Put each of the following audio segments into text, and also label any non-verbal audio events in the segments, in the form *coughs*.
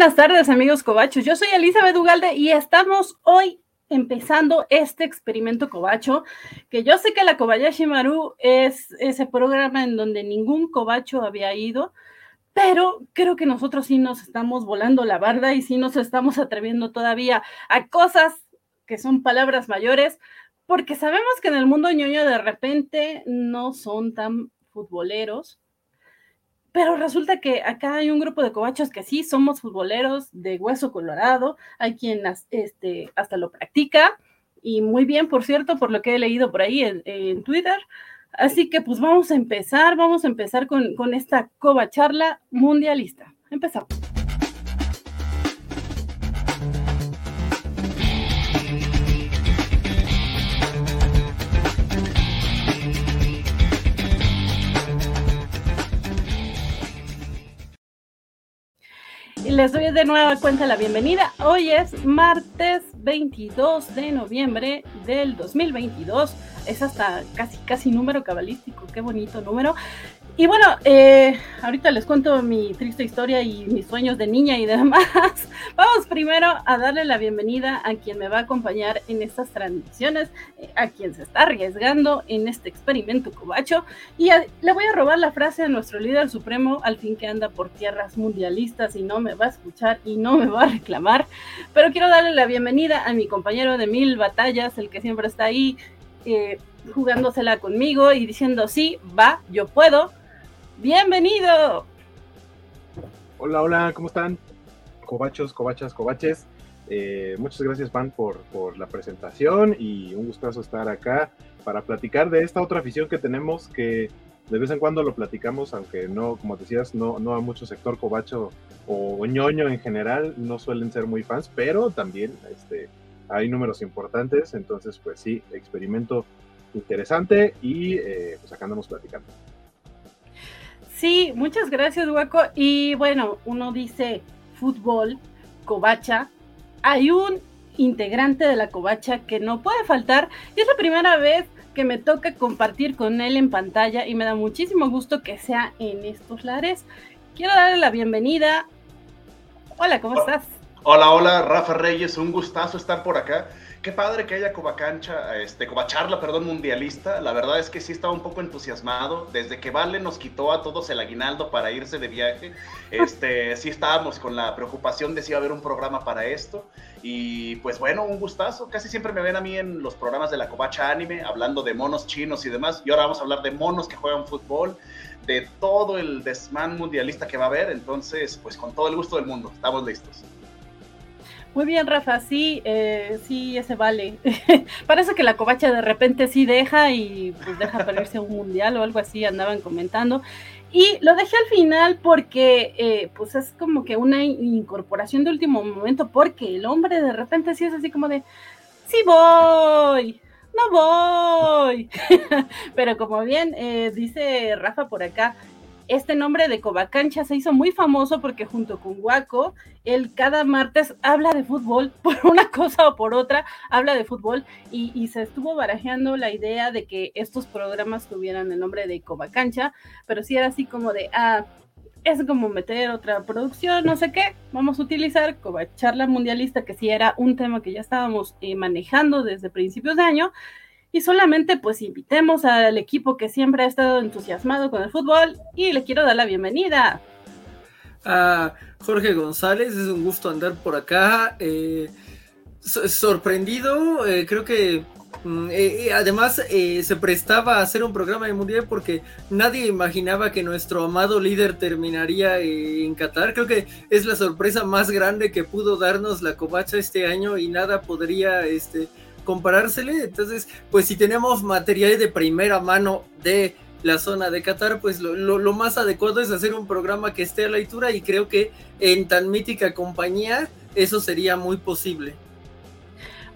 buenas tardes, amigos cobachos. Yo soy Elizabeth Ugalde y estamos hoy empezando este experimento cobacho, que yo sé que la Kobayashi Maru es ese programa en donde ningún cobacho había ido, pero creo que nosotros sí nos estamos volando la barda y sí nos estamos atreviendo todavía a cosas que son palabras mayores, porque sabemos que en el mundo ñoño de repente no son tan futboleros, pero resulta que acá hay un grupo de cobachos que sí somos futboleros de hueso colorado, hay quien este, hasta lo practica y muy bien, por cierto, por lo que he leído por ahí en, Twitter. Así que pues vamos a empezar, vamos a empezar con, con esta coba charla mundialista. Empezamos. Les doy de nueva cuenta la bienvenida. Hoy es martes 22 de noviembre del 2022. Es hasta casi, casi número cabalístico. Qué bonito número. Y bueno, eh, ahorita les cuento mi triste historia y mis sueños de niña y demás. *laughs* Vamos primero a darle la bienvenida a quien me va a acompañar en estas transmisiones, eh, a quien se está arriesgando en este experimento cobacho. Y le voy a robar la frase a nuestro líder supremo, al fin que anda por tierras mundialistas y no me va a escuchar y no me va a reclamar. Pero quiero darle la bienvenida a mi compañero de mil batallas, el que siempre está ahí. Eh, jugándosela conmigo y diciendo sí, va, yo puedo, Bienvenido. Hola, hola, ¿cómo están? Cobachos, cobachas, cobaches. Eh, muchas gracias, Pan, por, por la presentación y un gustazo estar acá para platicar de esta otra afición que tenemos que de vez en cuando lo platicamos, aunque no, como decías, no, no a mucho sector cobacho o ñoño en general no suelen ser muy fans, pero también este, hay números importantes, entonces pues sí, experimento interesante y eh, pues acá andamos platicando. Sí, muchas gracias, Hueco. Y bueno, uno dice fútbol, covacha. Hay un integrante de la covacha que no puede faltar. Y es la primera vez que me toca compartir con él en pantalla y me da muchísimo gusto que sea en estos lares. Quiero darle la bienvenida. Hola, ¿cómo estás? Hola, hola, Rafa Reyes, un gustazo estar por acá. Qué padre que haya Cobacancha, este, Cobacharla, perdón, mundialista. La verdad es que sí estaba un poco entusiasmado. Desde que Vale nos quitó a todos el aguinaldo para irse de viaje, *laughs* este, sí estábamos con la preocupación de si iba a haber un programa para esto. Y pues bueno, un gustazo. Casi siempre me ven a mí en los programas de la Covacha Anime, hablando de monos chinos y demás. Y ahora vamos a hablar de monos que juegan fútbol, de todo el desmán mundialista que va a haber. Entonces, pues con todo el gusto del mundo, estamos listos. Muy bien, Rafa, sí, eh, sí, ese vale. *laughs* Parece que la covacha de repente sí deja y pues deja ponerse un mundial o algo así, andaban comentando. Y lo dejé al final porque eh, pues es como que una incorporación de último momento, porque el hombre de repente sí es así como de, sí voy, no voy. *laughs* Pero como bien eh, dice Rafa por acá, este nombre de Covacancha se hizo muy famoso porque junto con Waco, él cada martes habla de fútbol, *laughs* por una cosa o por otra, habla de fútbol y, se estuvo barajeando la idea de que estos programas tuvieran el nombre de Covacancha, pero sí era así como de, ah, es como meter otra producción, no sé qué, vamos a utilizar Covacharla Mundialista, que sí era un tema que ya estábamos eh, manejando desde principios de año, y solamente pues invitemos al equipo que siempre ha estado entusiasmado con el fútbol y le quiero dar la bienvenida. A Jorge González, es un gusto andar por acá. Eh, sorprendido, eh, creo que mm, eh, además se prestaba a hacer un programa de mundial porque nadie imaginaba que nuestro amado líder terminaría en Qatar. Creo que es la sorpresa más grande que pudo darnos la covacha este año y nada podría este, comparársele. Entonces, pues si tenemos material de primera mano de la zona de Qatar, pues lo, más adecuado es hacer un programa que esté a la altura y creo que en tan mítica compañía eso sería muy posible.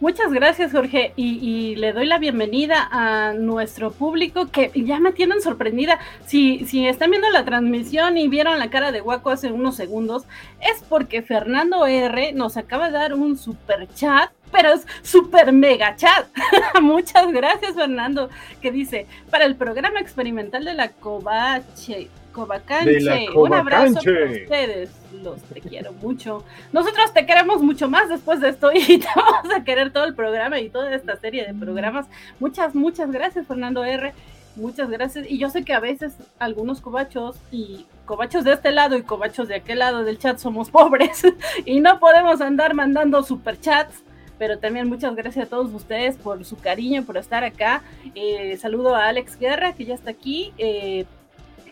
Muchas gracias, Jorge, y, le doy la bienvenida a nuestro público que ya me tienen sorprendida. Si, si están viendo la transmisión y vieron la cara de Guaco hace unos segundos, es porque Fernando R nos acaba de dar un super chat pero es súper mega chat. *laughs* Muchas gracias, Fernando, que dice, para el programa experimental de la Covache, Cobacanche. Un abrazo para ustedes. Los te quiero mucho. Nosotros te queremos mucho más después de esto *laughs* y te vamos a querer todo el programa y toda esta serie de programas. Muchas, muchas gracias, Fernando R. Muchas gracias. Y yo sé que a veces algunos cobachos y cobachos de este lado y cobachos de aquel lado del chat somos *laughs* pobres y no podemos andar mandando superchats. Pero también muchas gracias a todos ustedes por su cariño, por estar acá. Eh, saludo a Alex Guerra, que ya está aquí. Eh,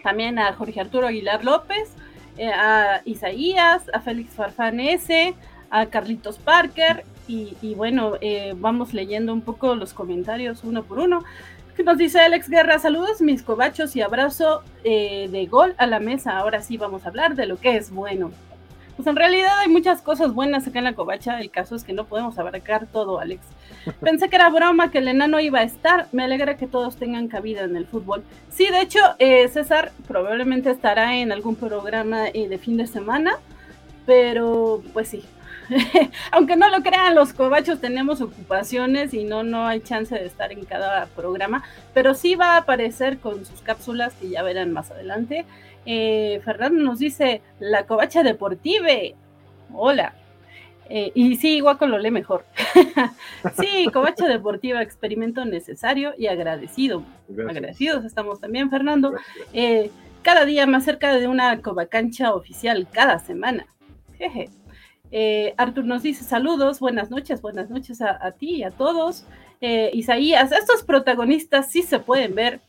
también a Jorge Arturo Aguilar López, eh, a Isaías, a Félix Farfán S, a Carlitos Parker. Y, bueno, vamos leyendo un poco los comentarios uno por uno nos dice Alex Guerra, saludos mis cobachos y abrazo eh, de gol a la mesa. Ahora sí vamos a hablar de lo que es bueno. Pues en realidad hay muchas cosas buenas acá en la covacha, el caso es que no podemos abarcar todo, Alex. *laughs* Pensé que era broma, que el enano iba a estar, me alegra que todos tengan cabida en el fútbol. Sí, de hecho, eh, César probablemente estará en algún programa eh, de fin de semana, pero pues sí, *laughs* aunque no lo crean, los cobachos tenemos ocupaciones y no, no hay chance de estar en cada programa, pero sí va a aparecer con sus cápsulas que ya verán más adelante. Eh, Fernando nos dice, la covacha deportive. Hola. Eh, y sí, Guaco lo lee mejor. *laughs* sí, covacha deportiva, experimento necesario y agradecido. Agradecidos estamos también, Fernando. Eh, cada día más cerca de una covacancha oficial, cada semana. Jeje. Eh, Artur nos dice saludos, buenas noches, buenas noches a, ti y a todos. Eh, Isaías, estos protagonistas sí se pueden ver,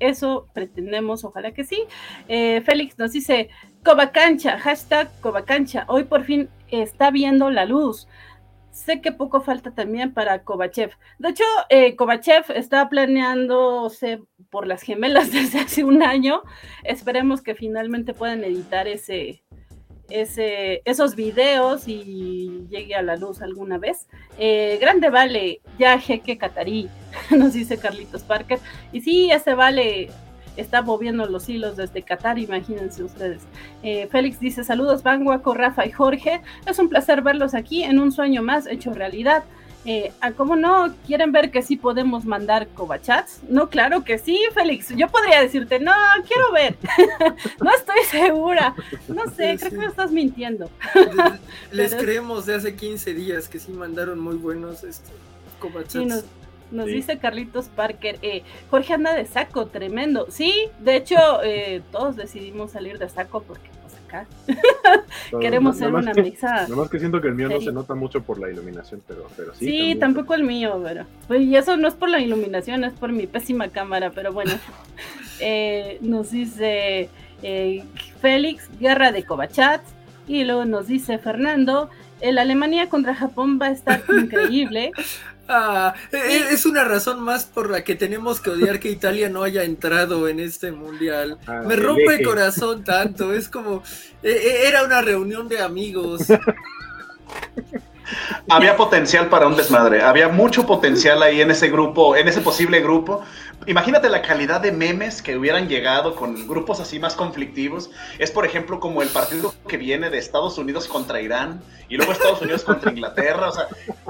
eso pretendemos, ojalá que sí. Eh, Félix nos dice, Cobacancha, hashtag Cobacancha, hoy por fin está viendo la luz. Sé que poco falta también para Kovachev. De hecho, eh, Kovachev está planeándose por las gemelas *laughs* desde hace un año. Esperemos que finalmente puedan editar ese, ese, esos videos y llegue a la luz alguna vez. Eh, grande vale, ya jeque catarí, *laughs* nos dice Carlitos Parker. Y sí, ese vale está moviendo los hilos desde Qatar, imagínense ustedes. Eh, Félix dice, saludos, Vanguaco, Rafa y Jorge. Es un placer verlos aquí en un sueño más hecho realidad. Eh, ah, ¿Cómo no? ¿Quieren ver que sí podemos mandar cobachats? No, claro que sí, Félix. Yo podría decirte, no, quiero ver. *laughs* no estoy segura. No sé, creo que me estás mintiendo. *laughs* Les creemos de hace 15 días que sí mandaron muy buenos este, cobachats. nos, dice Carlitos Parker, eh, Jorge anda de saco, tremendo. Sí, de hecho, eh, todos decidimos salir de saco porque *laughs* Queremos ser una mesa. Nomás que siento que el mío no se nota mucho por la iluminación, pero, pero sí. Sí, tampoco el mío, pero. Pues, y eso no es por la iluminación, es por mi pésima cámara, pero bueno. *laughs* Eh, nos dice eh, Félix, guerra de Covachat. Y luego nos dice Fernando, el Alemania contra Japón va a estar *laughs* increíble. Ah, e, e, es una razón más por la que tenemos que odiar que Italia no haya entrado en este mundial. Ah, Me rompe el corazón tanto, es como, e, era una reunión de amigos. *laughs* Había potencial para un desmadre, había mucho potencial ahí en ese grupo, en ese posible grupo. Imagínate la calidad de memes que hubieran llegado con grupos así más conflictivos. Es, por ejemplo, como el partido que viene de Estados Unidos contra Irán y luego Estados Unidos contra Inglaterra. O sea,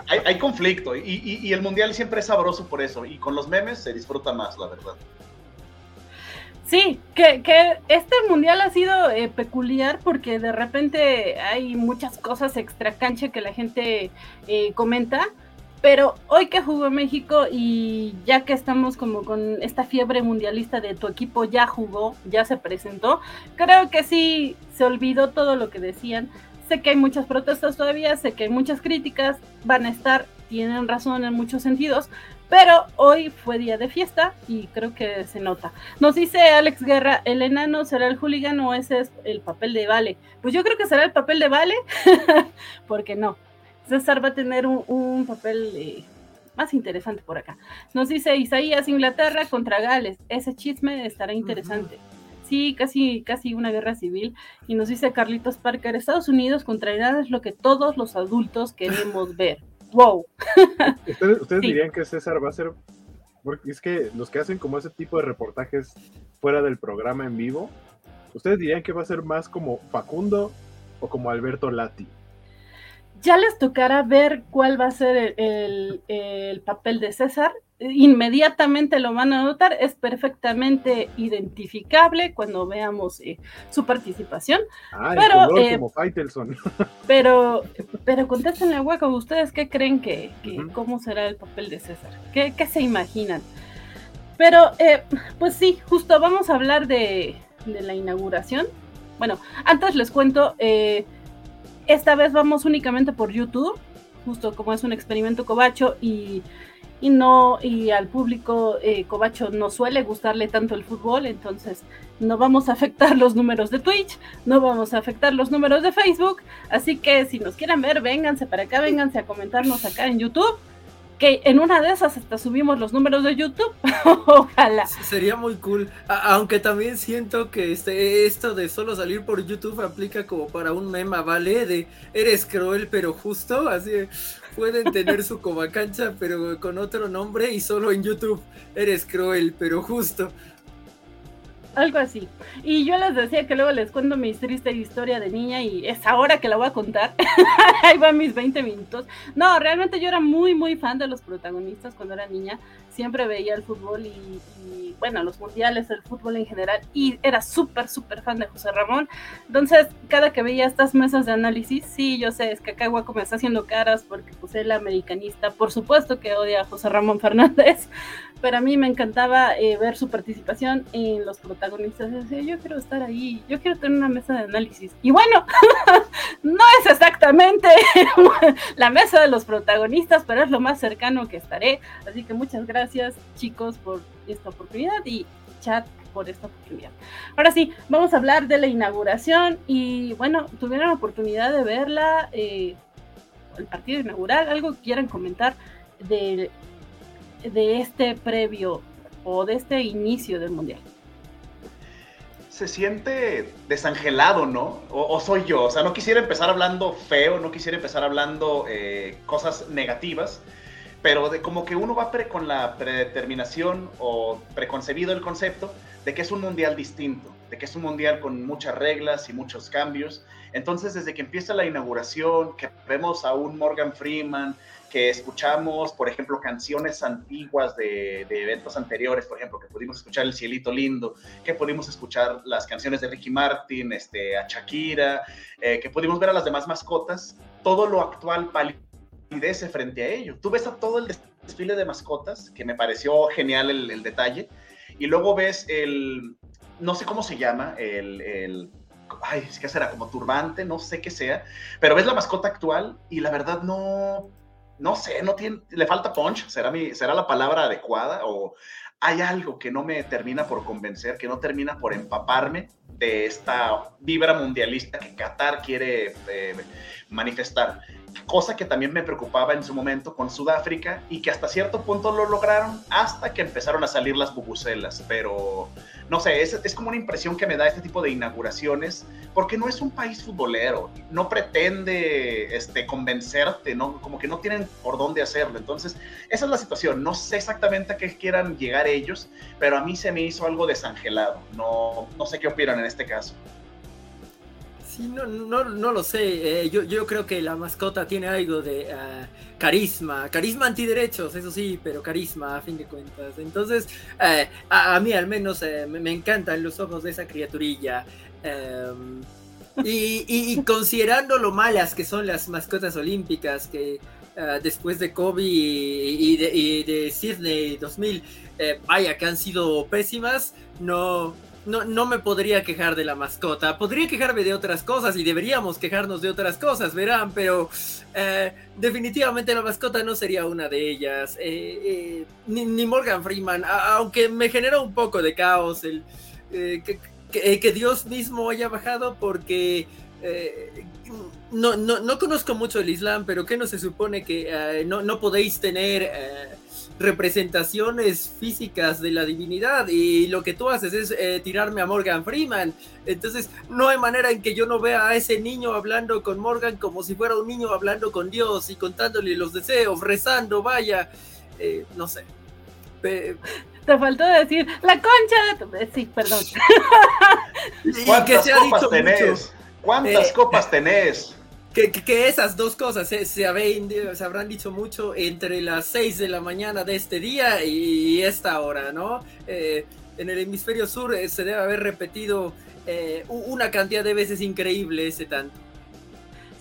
hay, conflicto y, el mundial siempre es sabroso por eso. Y con los memes se disfruta más, la verdad. Sí, que, este mundial ha sido eh, peculiar porque de repente hay muchas cosas extra cancha que la gente eh, comenta, pero hoy que jugó México y ya que estamos como con esta fiebre mundialista de tu equipo ya jugó, ya se presentó, creo que sí se olvidó todo lo que decían. Sé que hay muchas protestas todavía, sé que hay muchas críticas, van a estar, tienen razón en muchos sentidos, pero hoy fue día de fiesta y creo que se nota. Nos dice Alex Guerra, ¿el enano será el hooligan o ese es el papel de Vale? Pues yo creo que será el papel de Vale, *laughs* porque no. César va a tener un, papel eh, más interesante por acá. Nos dice Isaías, Inglaterra contra Gales. Ese chisme estará interesante. Sí, casi, casi una guerra civil. Y nos dice Carlitos Parker, Estados Unidos contra Irán es lo que todos los adultos queremos ver wow. *laughs* ¿Ustedes, dirían que César va a ser, porque es que los que hacen como ese tipo de reportajes fuera del programa en vivo, ¿ustedes dirían que va a ser más como Facundo o como Alberto Lati? Ya les tocará ver cuál va a ser el, papel de César inmediatamente lo van a notar, es perfectamente identificable cuando veamos eh, su participación. Ah, pero, el eh, como Faitelson. *laughs* pero, pero contéstenle hueco, ¿ustedes qué creen que, cómo será el papel de César? ¿Qué, qué se imaginan? Pero, eh, pues sí, justo vamos a hablar de, de la inauguración. Bueno, antes les cuento, esta vez vamos únicamente por YouTube, justo como es un experimento cobacho y y no y al público eh, Cobacho no suele gustarle tanto el fútbol, entonces no vamos a afectar los números de Twitch, no vamos a afectar los números de Facebook, así que si nos quieren ver, vénganse para acá, vénganse a comentarnos acá en YouTube que en una de esas hasta subimos los números de YouTube. *laughs* Ojalá. Sería muy cool. aunque también siento que este, esto de solo salir por YouTube aplica como para un mema, ¿vale? De eres cruel pero justo. Así pueden tener su cancha pero con otro nombre y solo en YouTube. Eres cruel pero justo algo así. Y yo les decía que luego les cuento mi triste historia de niña y es ahora que la voy a contar. *laughs* Ahí van mis 20 minutos. No, realmente yo era muy, muy fan de los protagonistas cuando era niña. Siempre veía el fútbol y, bueno, los mundiales, el fútbol en general. Y era súper, súper fan de José Ramón. Entonces, cada que veía estas mesas de análisis, sí, yo sé, es que acá Guaco me está haciendo caras porque pues el americanista, por supuesto que odia a José Ramón *laughs* Fernández pero a mí me encantaba eh, ver su participación en los protagonistas. Decía, yo quiero estar ahí, yo quiero tener una mesa de análisis. Y bueno, *laughs* no es exactamente *laughs* la mesa de los protagonistas, pero es lo más cercano que estaré. Así que muchas gracias chicos por esta oportunidad y chat por esta oportunidad. Ahora sí, vamos a hablar de la inauguración y bueno, tuvieron la oportunidad de verla, eh, el partido inaugural, algo que quieran comentar de de este previo o de este inicio del mundial? Se siente desangelado, ¿no? O, soy yo. O sea, no quisiera empezar hablando feo, no quisiera empezar hablando eh, cosas negativas, pero de como que uno va con la predeterminación o preconcebido el concepto de que es un mundial distinto, de que es un mundial con muchas reglas y muchos cambios. Entonces, desde que empieza la inauguración, que vemos a un Morgan Freeman, que escuchamos, por ejemplo, canciones antiguas de, eventos anteriores, por ejemplo, que pudimos escuchar El Cielito Lindo, que pudimos escuchar las canciones de Ricky Martin, este, a Shakira, eh, que pudimos ver a las demás mascotas, todo lo actual palidece frente a ello. Tú ves a todo el desfile de mascotas, que me pareció genial el, detalle, y luego ves el, no sé cómo se llama, el, el ay, ¿qué será? Como turbante, no sé qué sea, pero ves la mascota actual y la verdad no, no sé, no tiene, le falta punch, será, mi, será la palabra adecuada o hay algo que no me termina por convencer, que no termina por empaparme de esta vibra mundialista que Qatar quiere eh, manifestar. Cosa que también me preocupaba en su momento con Sudáfrica y que hasta cierto punto lo lograron hasta que empezaron a salir las bubucelas, pero no sé, es, es, como una impresión que me da este tipo de inauguraciones, porque no es un país futbolero, no pretende este, convencerte, ¿no? como que no tienen por dónde hacerlo. Entonces, esa es la situación. No sé exactamente a qué quieran llegar ellos, pero a mí se me hizo algo desangelado. No, no sé qué opinan en este caso. Sí, no, no, no lo sé. Eh, yo, yo creo que la mascota tiene algo de... Ah, carisma, carisma antiderechos, eso sí, pero carisma a fin de cuentas. Entonces, eh, a, mí al menos me, encantan los ojos de esa criaturilla. Em, y, considerando lo malas que son las mascotas olímpicas, que después de Kobe y, de, de Sydney 2000, vaya que han sido pésimas, no, no, no me podría quejar de la mascota. Podría quejarme de otras cosas y deberíamos quejarnos de otras cosas, verán, pero eh, definitivamente la mascota no sería una de ellas. Eh, eh, ni, Morgan Freeman, aunque me genera un poco de caos el que, Dios mismo haya bajado porque... No, no, no, conozco mucho el Islam, pero ¿qué no se supone que no, no podéis tener representaciones físicas de la divinidad y lo que tú haces es eh, tirarme a Morgan Freeman. Entonces no hay manera en que yo no vea a ese niño hablando con Morgan como si fuera un niño hablando con Dios y contándole los deseos, rezando, vaya, eh, no sé. Te faltó decir la concha de tu... Sí, perdón. *laughs* ¿Cuántas copas tenés? ¿Cuántas eh, copas tenés? Que, esas dos cosas se, se, habrán dicho mucho entre las 6 de la mañana de este día y esta hora, ¿no? Eh, en el hemisferio sur eh, se debe haber repetido eh, una cantidad de veces increíble ese tanto.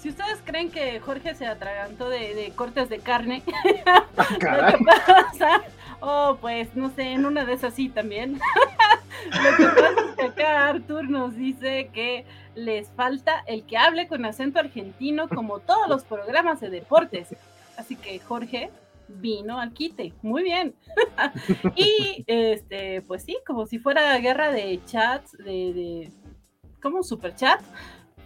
Si ustedes creen que Jorge se atragantó de, cortes de carne, ah, *laughs* ¿qué pasa? Oh, pues no sé, en una de esas sí también. *laughs* lo que pasa es que acá Artur nos dice que les falta el que hable con acento argentino como todos los programas de deportes. Así que Jorge vino al quite. Muy bien. *laughs* y este, pues sí, como si fuera guerra de chats, de, de como super chat.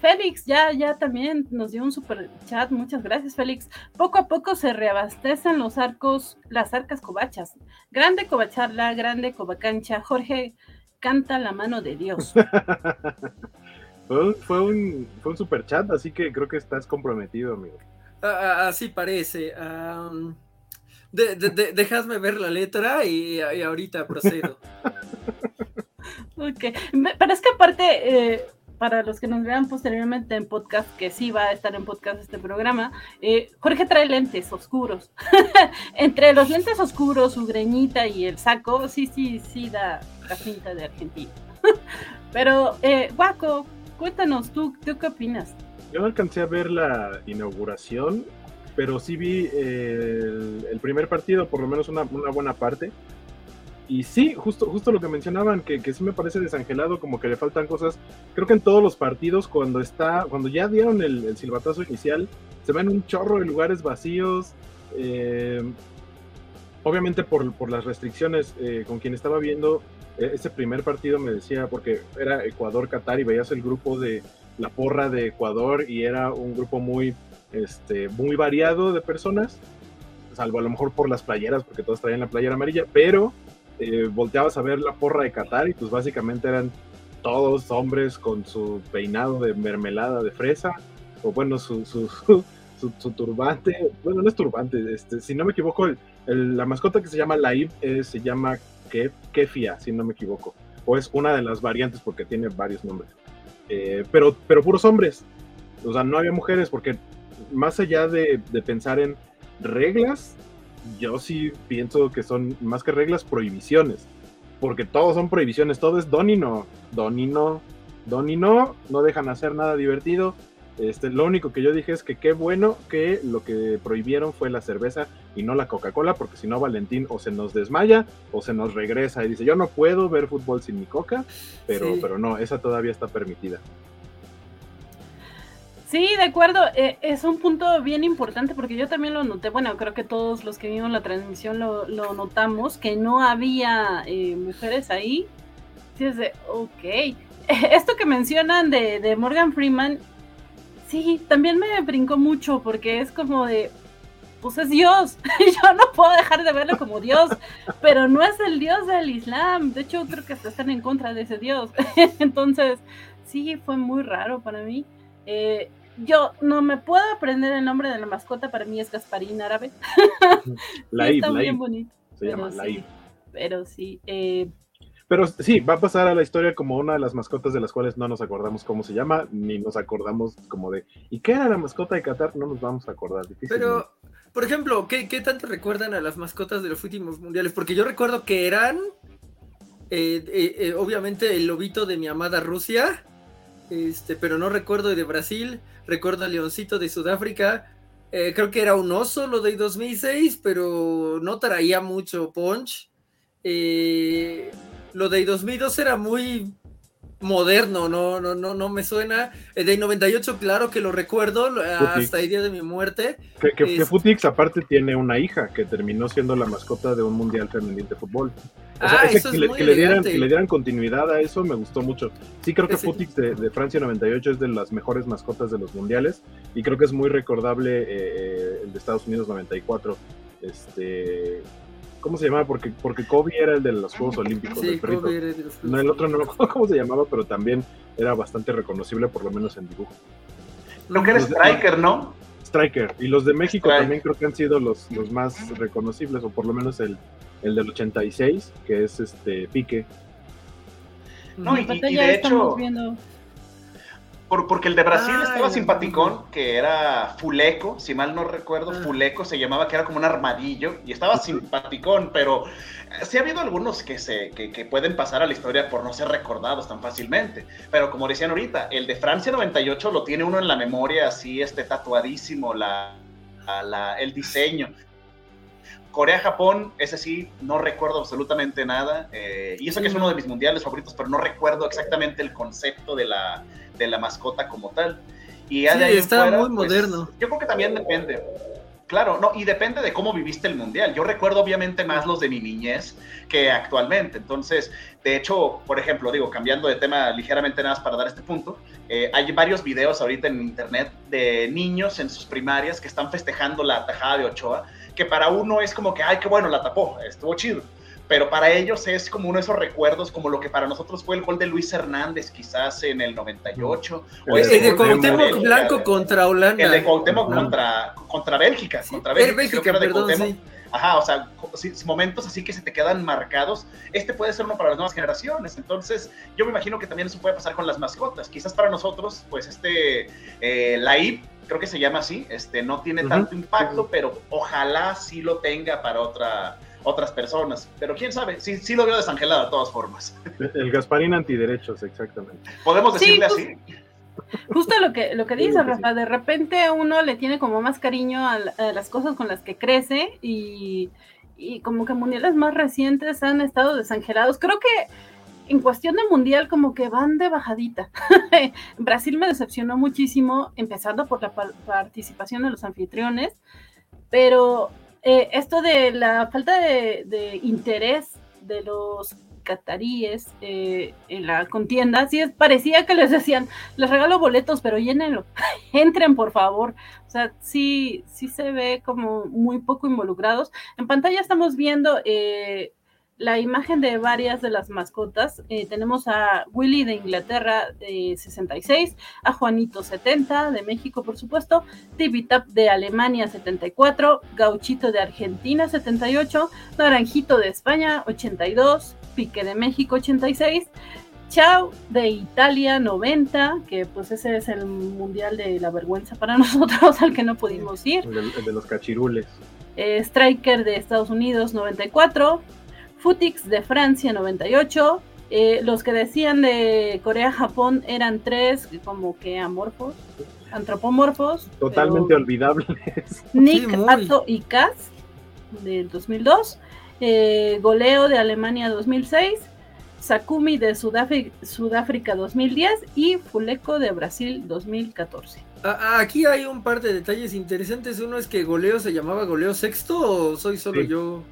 Félix ya, ya también nos dio un super chat. Muchas gracias, Félix. Poco a poco se reabastecen los arcos, las arcas cobachas. Grande cobacharla, grande cobacancha. Jorge canta la mano de Dios. *laughs* fue, un, fue un super chat, así que creo que estás comprometido, amigo. Ah, ah, así parece. dejadme ver la letra y, ahorita procedo. *laughs* ok, pero es que aparte, eh, para los que nos vean posteriormente en podcast, que sí va a estar en podcast este programa, eh, Jorge trae lentes oscuros. *laughs* Entre los lentes oscuros, su greñita y el saco, sí, sí, sí da la cinta de Argentina. *laughs* Pero, eh, cuéntanos, ¿tú, ¿tú qué opinas? Yo no alcancé a ver la inauguración, pero sí vi el, primer partido, por lo menos una, una buena parte. Y sí, justo, justo lo que mencionaban, que, que sí me parece desangelado, como que le faltan cosas. Creo que en todos los partidos, cuando está, cuando ya dieron el, silbatazo inicial, se ven un chorro de lugares vacíos. Eh, obviamente por, por, las restricciones, eh, con quien estaba viendo e, ese primer partido me decía, porque era Ecuador-Qatar y veías el grupo de la porra de Ecuador y era un grupo muy, este, muy variado de personas, salvo a lo mejor por las playeras, porque todos traían la playera amarilla, pero eh, volteabas a ver la porra de Qatar y pues básicamente eran todos hombres con su peinado de mermelada de fresa, o bueno, su, su, *laughs* su, turbante, bueno, no es turbante, este, si no me equivoco, la mascota que se llama Laib eh, se llama Kefia, si no me equivoco, o es una de las variantes porque tiene varios nombres, eh, pero, pero puros hombres, o sea, no había mujeres porque más allá de, de pensar en reglas, yo sí pienso que son más que reglas, prohibiciones. Porque todos son prohibiciones, todo es don y no, don y no, don y no, no dejan hacer nada divertido. Este, lo único que yo dije es que qué bueno que lo que prohibieron fue la cerveza y no la Coca-Cola, porque si no Valentín o se nos desmaya o se nos regresa y dice yo no puedo ver fútbol sin mi coca, pero, pero no, esa todavía está permitida. Sí, de acuerdo. Eh, es un punto bien importante porque yo también lo noté. Bueno, creo que todos los que vimos la transmisión lo, notamos, que no había eh, mujeres ahí. Sí, es de, ok. *laughs* Esto que mencionan de, Morgan Freeman, sí, también me brincó mucho porque es como de, pues es Dios. *laughs* Yo no puedo dejar de verlo como Dios, pero no es el Dios del Islam. De hecho, creo que están en contra de ese Dios. *laughs* Entonces, sí, fue muy raro para mí. Eh, yo no me puedo aprender el nombre de la mascota, para mí es Gasparín árabe. *laughs* Está bien bonito. Se llama Laib. pero sí. Eh, pero sí, va a pasar a la historia como una de las mascotas de las cuales no nos acordamos cómo se llama, ni nos acordamos como de. ¿Y qué era la mascota de Qatar? No nos vamos a acordar. Pero, por ejemplo, ¿qué, tanto recuerdan a las mascotas de los últimos mundiales? Porque yo recuerdo que eran. Eh, eh, obviamente el lobito de mi amada Rusia, este, pero no recuerdo de Brasil, recuerdo al Leoncito de Sudáfrica, eh, creo que era un oso lo de 2006, pero no traía mucho punch. Eh, lo de 2002 era muy moderno, no, no, no, no me suena. El de 98, claro que lo recuerdo, hasta el día de mi muerte. Que, que, Futix aparte tiene una hija que terminó siendo la mascota de un mundial femenil de fútbol. O sea, ah, que, le, dieran, que, le, dieran, continuidad a eso me gustó mucho. Sí, creo que Futix de, Francia 98 es de las mejores mascotas de los mundiales y creo que es muy recordable eh, eh, el de Estados Unidos 94. Este, ¿Cómo se llamaba? Porque, porque Kobe era el de los Juegos Olímpicos. Sí, Kobe era de los no, el otro no lo *laughs* cómo se llamaba, pero también era bastante reconocible, por lo menos en dibujo. Lo que era Striker, ¿no? Striker. Y los de México también creo que han sido los, los más reconocibles, o por lo menos el, el del 86, que es este Pique. No, y, de hecho, porque el de Brasil estaba simpaticón, que era Fuleco, si mal no recuerdo, ah. Fuleco se llamaba, que era como un armadillo, y estaba *laughs* simpaticón, pero eh, sí ha habido algunos que, se, que, pueden pasar a la historia por no ser recordados tan fácilmente. Pero como decían ahorita, el de Francia 98 lo tiene uno en la memoria, así, este tatuadísimo, la, la el diseño. Corea-Japón, ese sí, no recuerdo absolutamente nada. Eh, y eso que es uno de mis mundiales favoritos, pero no recuerdo exactamente el concepto de la, de la mascota como tal. Y sí, está muy pues, moderno. Yo creo que también depende. Claro, no, y depende de cómo viviste el mundial. Yo recuerdo obviamente más los de mi niñez que actualmente. Entonces, de hecho, por ejemplo, digo, cambiando de tema ligeramente nada más para dar este punto, eh, hay varios videos ahorita en internet de niños en sus primarias que están festejando la tajada de Ochoa, que para uno es como que, ay, qué bueno, la tapó, estuvo chido pero para ellos es como uno de esos recuerdos, como lo que para nosotros fue el gol de Luis Hernández, quizás en el 98. O el, de Cuauhtémoc Blanco contra Holanda. El de Cuauhtémoc contra, contra Bélgica. contra Bélgica, Bélgica perdón, Ajá, o sea, momentos así que se te quedan marcados. Este puede ser uno para las nuevas generaciones. Entonces, yo me imagino que también eso puede pasar con las mascotas. Quizás para nosotros, pues este, eh, la IP, creo que se llama así, este, no tiene tanto impacto, pero ojalá sí lo tenga para otra otras personas. Pero quién sabe, sí, sí lo veo desangelado de todas formas. El Gasparín antiderechos, exactamente. ¿Podemos decirle así? Justo lo que, lo que dice Rafa, de repente uno le tiene como más cariño a, las cosas con las que crece y, y, como que mundiales más recientes han estado desangelados. Creo que en cuestión de mundial como que van de bajadita. *laughs* Brasil me decepcionó muchísimo, empezando por la participación de los anfitriones, pero eh, esto de la falta de, interés de los cataríes eh, en la contienda, sí parecía que les decían, les regalo boletos, pero llénenlo, *laughs* entren por favor. O sea, sí, sí se ve como muy poco involucrados. En pantalla estamos viendo eh, la imagen de varias de las mascotas. Eh, tenemos a Willy de Inglaterra de 66, a Juanito 70 de México, por supuesto, Tip de Alemania 74, Gauchito de Argentina 78, Naranjito de España 82, Pique de México 86. Chao de Italia 90, que pues ese es el mundial de la vergüenza para *laughs* nosotros al que no pudimos ir. El de, los cachirules. Eh, Striker de Estados Unidos 94, Futix de Francia 98. Eh, los que decían de Corea-Japón eran tres, como que amorfos, antropomorfos. Totalmente olvidables. *laughs* Nick, Ato y Kaz del 2002. Eh, Goleo de Alemania 2006. Sakumi de Sudáfrica, Sudáfrica 2010 y Fuleco de Brasil 2014. Aquí hay un par de detalles interesantes. Uno es que Goleo se llamaba Goleo Sexto o soy solo yo.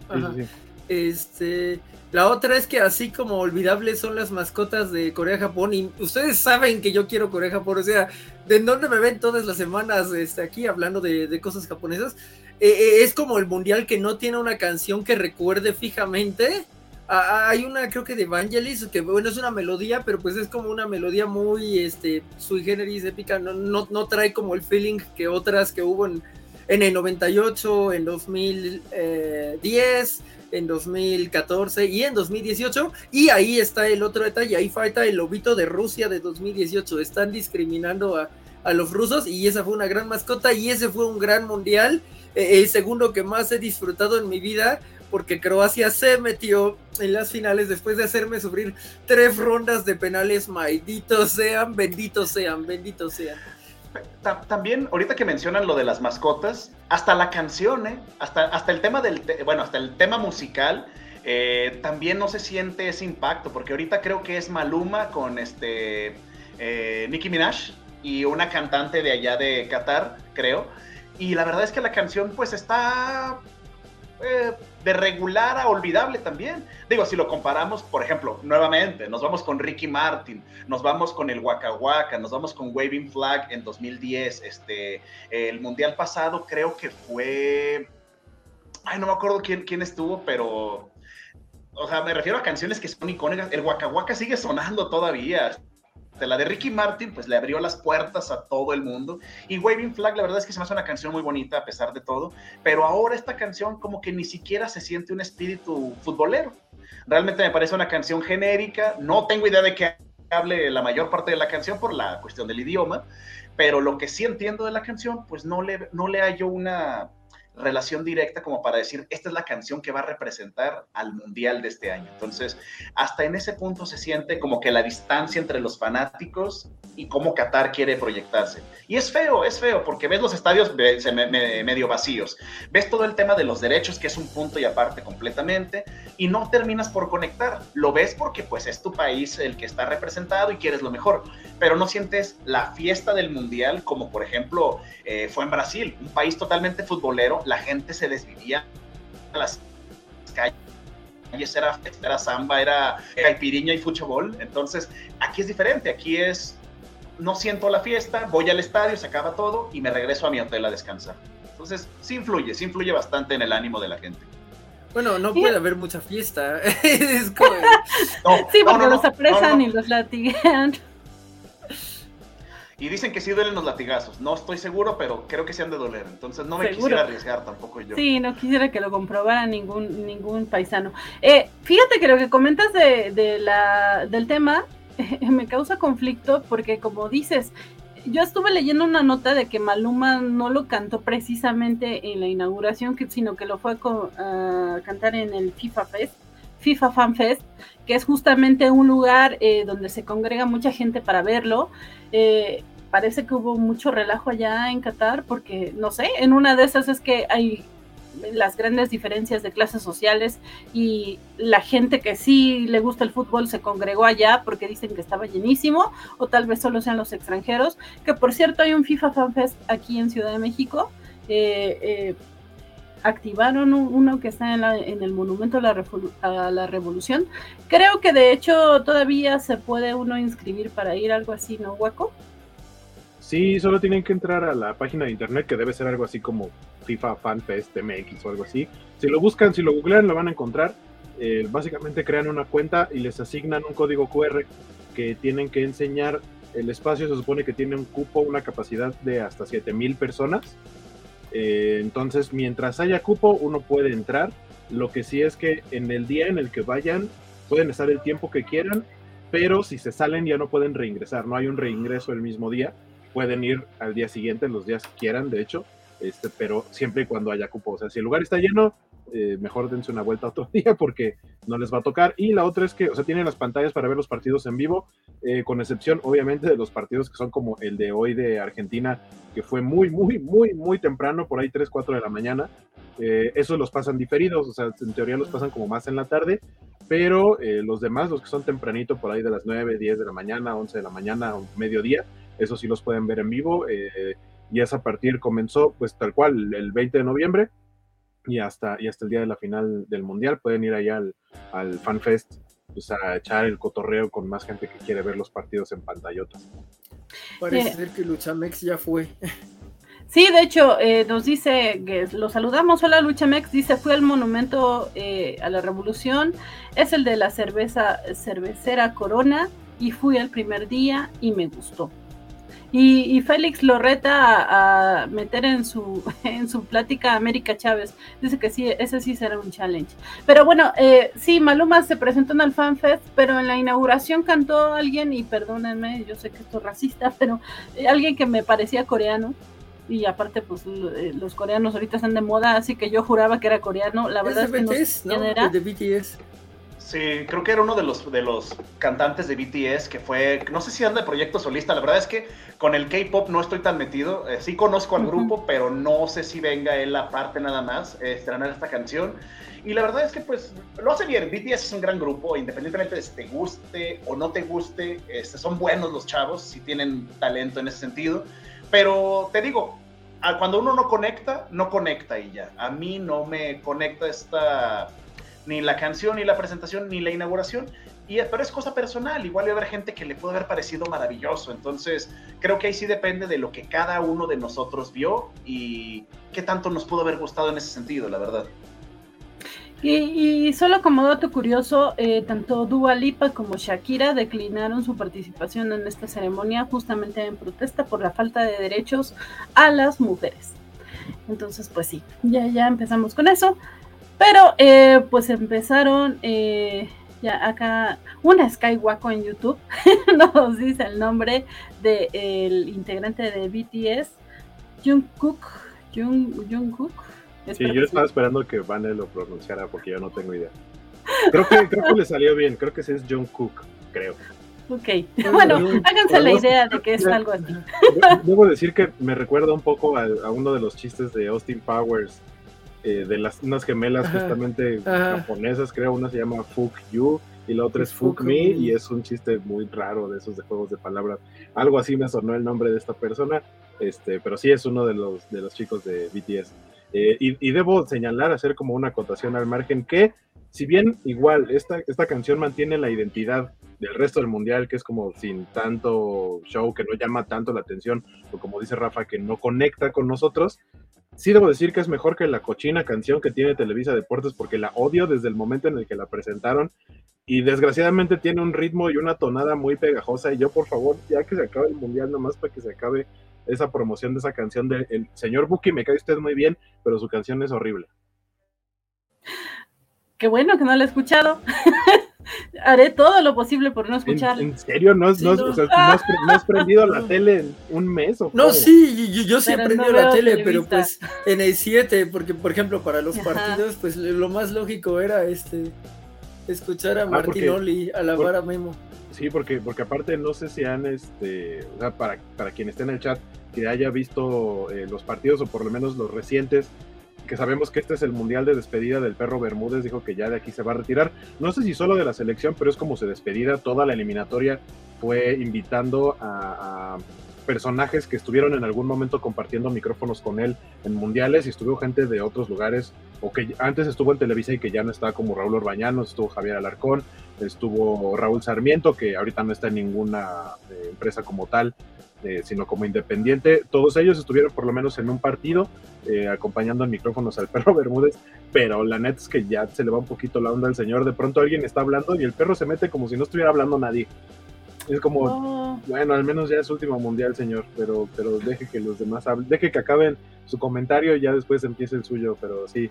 Este, la otra es que así como olvidables son las mascotas de Corea-Japón, y ustedes saben que yo quiero Corea-Japón, o sea, de dónde me ven todas las semanas este, aquí hablando de, cosas japonesas, eh, eh, es como el mundial que no tiene una canción que recuerde fijamente. hay una, creo que de Evangelis, que bueno, es una melodía, pero pues es como una melodía muy este, sui generis épica, no, no, no trae como el feeling que otras que hubo en, en el 98, en 2010 en 2014 y en 2018. Y ahí está el otro detalle, ahí falta el lobito de Rusia de 2018. Están discriminando a, los rusos y esa fue una gran mascota y ese fue un gran mundial. Eh, el segundo que más he disfrutado en mi vida porque Croacia se metió en las finales después de hacerme sufrir tres rondas de penales. Malditos sean, benditos sean, benditos sean también, ahorita que mencionan lo de las mascotas, hasta la canción, ¿eh? hasta, hasta el tema del, bueno, hasta el tema musical, eh, también no se siente ese impacto, porque ahorita creo que es Maluma con este eh, Nicki Minaj y una cantante de allá de Qatar, creo. Y la verdad es que la canción pues está eh, de regular a olvidable también. Digo, si lo comparamos, por ejemplo, nuevamente, nos vamos con Ricky Martin, nos vamos con el Waka Waka, nos vamos con Waving Flag en 2010, este, el Mundial pasado creo que fue, ay, no me acuerdo quién, quién estuvo, pero, o sea, me refiero a canciones que son icónicas, el Waka Waka sigue sonando todavía, la de Ricky Martin, pues le abrió las puertas a todo el mundo. Y Waving Flag, la verdad es que se me hace una canción muy bonita a pesar de todo. Pero ahora esta canción como que ni siquiera se siente un espíritu futbolero. Realmente me parece una canción genérica. No tengo idea de qué hable la mayor parte de la canción por la cuestión del idioma, pero lo que sí entiendo de la canción, pues no le, no le hallo una relación directa como para decir, esta es la canción que va a representar al Mundial de este año. Entonces, hasta en ese punto se siente como que la distancia entre los fanáticos y cómo Qatar quiere proyectarse. Y es feo, es feo, porque ves los estadios medio vacíos, ves todo el tema de los derechos, que es un punto y aparte completamente, y no terminas por conectar. Lo ves porque pues es tu país el que está representado y quieres lo mejor, pero no sientes la fiesta del Mundial como por ejemplo eh, fue en Brasil, un país totalmente futbolero la gente se desvivía a las calles, era, era samba, era caipiriña y fútbol. Entonces, aquí es diferente, aquí es, no siento la fiesta, voy al estadio, se acaba todo y me regreso a mi hotel a descansar. Entonces, sí influye, sí influye bastante en el ánimo de la gente. Bueno, no puede haber mucha fiesta. *laughs* sí, porque los apresan y los latigan. Y dicen que sí duelen los latigazos. No estoy seguro, pero creo que sí han de doler. Entonces no me quisiera arriesgar tampoco yo. Sí, no quisiera que lo comprobara ningún, ningún paisano. Eh, fíjate que lo que comentas de, la, del tema *laughs* me causa conflicto porque como dices, yo estuve leyendo una nota de que Maluma no lo cantó precisamente en la inauguración, sino que lo fue a cantar en el FIFA Fest. FIFA Fan Fest, que es justamente un lugar eh, donde se congrega mucha gente para verlo. Eh, parece que hubo mucho relajo allá en Qatar porque, no sé, en una de esas es que hay las grandes diferencias de clases sociales y la gente que sí le gusta el fútbol se congregó allá porque dicen que estaba llenísimo o tal vez solo sean los extranjeros, que por cierto hay un FIFA Fan Fest aquí en Ciudad de México. Eh, eh, activaron uno que está en, el Monumento a la, a la, Revolución. Creo que de hecho todavía se puede uno inscribir para ir algo así, ¿no, Guaco? Sí, solo tienen que entrar a la página de internet que debe ser algo así como FIFA FanFest MX o algo así. Si lo buscan, si lo googlean, lo van a encontrar. Eh, básicamente crean una cuenta y les asignan un código QR que tienen que enseñar. El espacio se supone que tiene un cupo, una capacidad de hasta 7000 personas. Eh, entonces, mientras haya cupo, uno puede entrar. Lo que sí es que en el día en el que vayan, pueden estar el tiempo que quieran, pero si se salen ya no pueden reingresar. No hay un reingreso el mismo día pueden ir al día siguiente, los días que quieran, de hecho, este, pero siempre y cuando haya cupo. O sea, si el lugar está lleno, eh, mejor dense una vuelta *laughs* otro día porque no les va a tocar. Y la otra es que, o sea, tienen las pantallas para ver los partidos en vivo, eh, con excepción, obviamente, de los partidos que son como el de hoy de Argentina, que fue muy, muy, muy, muy temprano, por ahí 3, 4 de la mañana. Eh, esos los pasan diferidos, o sea, en teoría los pasan como más en la tarde, pero los demás, los que son tempranito, por ahí de las 9, 10 de la mañana, 11 de la mañana, mediodía, eso sí los pueden ver en vivo. Eh, y esa partir comenzó, pues tal cual, el 20 de noviembre y hasta, y hasta el día de la final del Mundial. Pueden ir allá al, al FanFest pues, a echar el cotorreo con más gente que quiere ver los partidos en pantallotas. Parece ser que Luchamex ya fue. Sí, de hecho, eh, nos dice que lo saludamos. Hola, Luchamex. Dice: Fue al monumento eh, a la revolución. Es el de la cerveza cervecera Corona. Y fui el primer día y me gustó. Y, Félix lo reta a, meter en su, *laughs* en su plática a América Chávez. Dice que sí, ese sí será un challenge. Pero bueno, eh, sí, Maluma se presentó en el FanFest, pero en la inauguración cantó alguien, y perdónenme, yo sé que esto es racista, *laughs* pero eh, alguien que me parecía coreano. Y aparte, pues eh, los coreanos ahorita están de moda, así que yo juraba que era coreano. La verdad es, que no sé quién era. De BTS. Sí, creo que era uno de los, de los cantantes de BTS que fue, no sé si anda de proyecto solista, la verdad es que con el K-pop no estoy tan metido, eh, sí conozco al grupo, pero no sé si venga él aparte nada más, eh, estrenar esta canción. Y la verdad es que pues lo hace bien, BTS es un gran grupo, independientemente de si te guste o no te guste, este, son buenos los chavos, si tienen talento en ese sentido, pero te digo, cuando uno no conecta, no conecta y ya. A mí no me conecta esta ni la canción, ni la presentación, ni la inauguración. Y, pero es cosa personal, igual va haber gente que le puede haber parecido maravilloso. Entonces, creo que ahí sí depende de lo que cada uno de nosotros vio y qué tanto nos pudo haber gustado en ese sentido, la verdad. Y, solo como dato curioso, eh, tanto Dua Lipa como Shakira declinaron su participación en esta ceremonia justamente en protesta por la falta de derechos a las mujeres. Entonces, pues sí, ya, ya empezamos con eso. Pero eh, pues empezaron eh, Ya acá, una Skywalker en YouTube *laughs* nos dice el nombre del integrante de BTS, Jungkook. Jung, Jungkook. Sí, yo estaba esperando que Vane lo pronunciara porque yo no tengo idea. Creo que, creo que le salió bien, creo que ese es Jungkook, creo. Ok, bueno, háganse la idea de que es algo así. Debo decir que me recuerda un poco a, uno de los chistes de Austin Powers, eh, de las unas gemelas justamente japonesas, creo, una se llama Fuck You y la otra es Fuck, Me, y es un chiste muy raro de esos de juegos de palabras. Algo así me sonó el nombre de esta persona, este, pero sí es uno de los, de los chicos de BTS. Eh, y, y, debo señalar, hacer como una acotación al margen, que si bien igual esta, esta canción mantiene la identidad del resto del mundial, que es como sin tanto show, que no llama tanto la atención, o como dice Rafa, que no conecta con nosotros, sí debo decir que es mejor que la cochina canción que tiene Televisa Deportes, porque la odio desde el momento en el que la presentaron, y desgraciadamente tiene un ritmo y una tonada muy pegajosa, y yo por favor, ya que se acabe el mundial, nomás para que se acabe esa promoción de esa canción del señor Buki, me cae usted muy bien, pero su canción es horrible. Qué bueno que no la he escuchado. *laughs* Haré todo lo posible por no escucharla. ¿En, serio? ¿No, has, prendido la tele en un mes? ¿o no, sí, yo, yo sí he prendido la tele, pero pues en el 7, porque por ejemplo para los partidos, pues lo más lógico era este escuchar a ah, Martinoli, alabar a Memo. Sí, porque, porque aparte no sé si han, este, o sea, para, para quien esté en el chat, que haya visto eh, los partidos o por lo menos los recientes, que sabemos que este es el mundial de despedida del perro Bermúdez, dijo que ya de aquí se va a retirar. No sé si solo de la selección, pero es como se despedida. Toda la eliminatoria fue invitando a, personajes que estuvieron en algún momento compartiendo micrófonos con él en mundiales y estuvo gente de otros lugares o que antes estuvo en Televisa y que ya no está como Raúl Orbañano, estuvo Javier Alarcón, estuvo Raúl Sarmiento, que ahorita no está en ninguna eh, empresa como tal, eh, sino como independiente. Todos ellos estuvieron por lo menos en un partido eh, acompañando en micrófonos al perro *laughs* Bermúdez, pero la neta es que ya se le va un poquito la onda al señor. De pronto alguien está hablando y el perro se mete como si no estuviera hablando nadie. Es como, oh. bueno, al menos ya es último mundial, señor, pero, pero deje que los demás hablen, deje que acaben su comentario y ya después empiece el suyo, pero sí,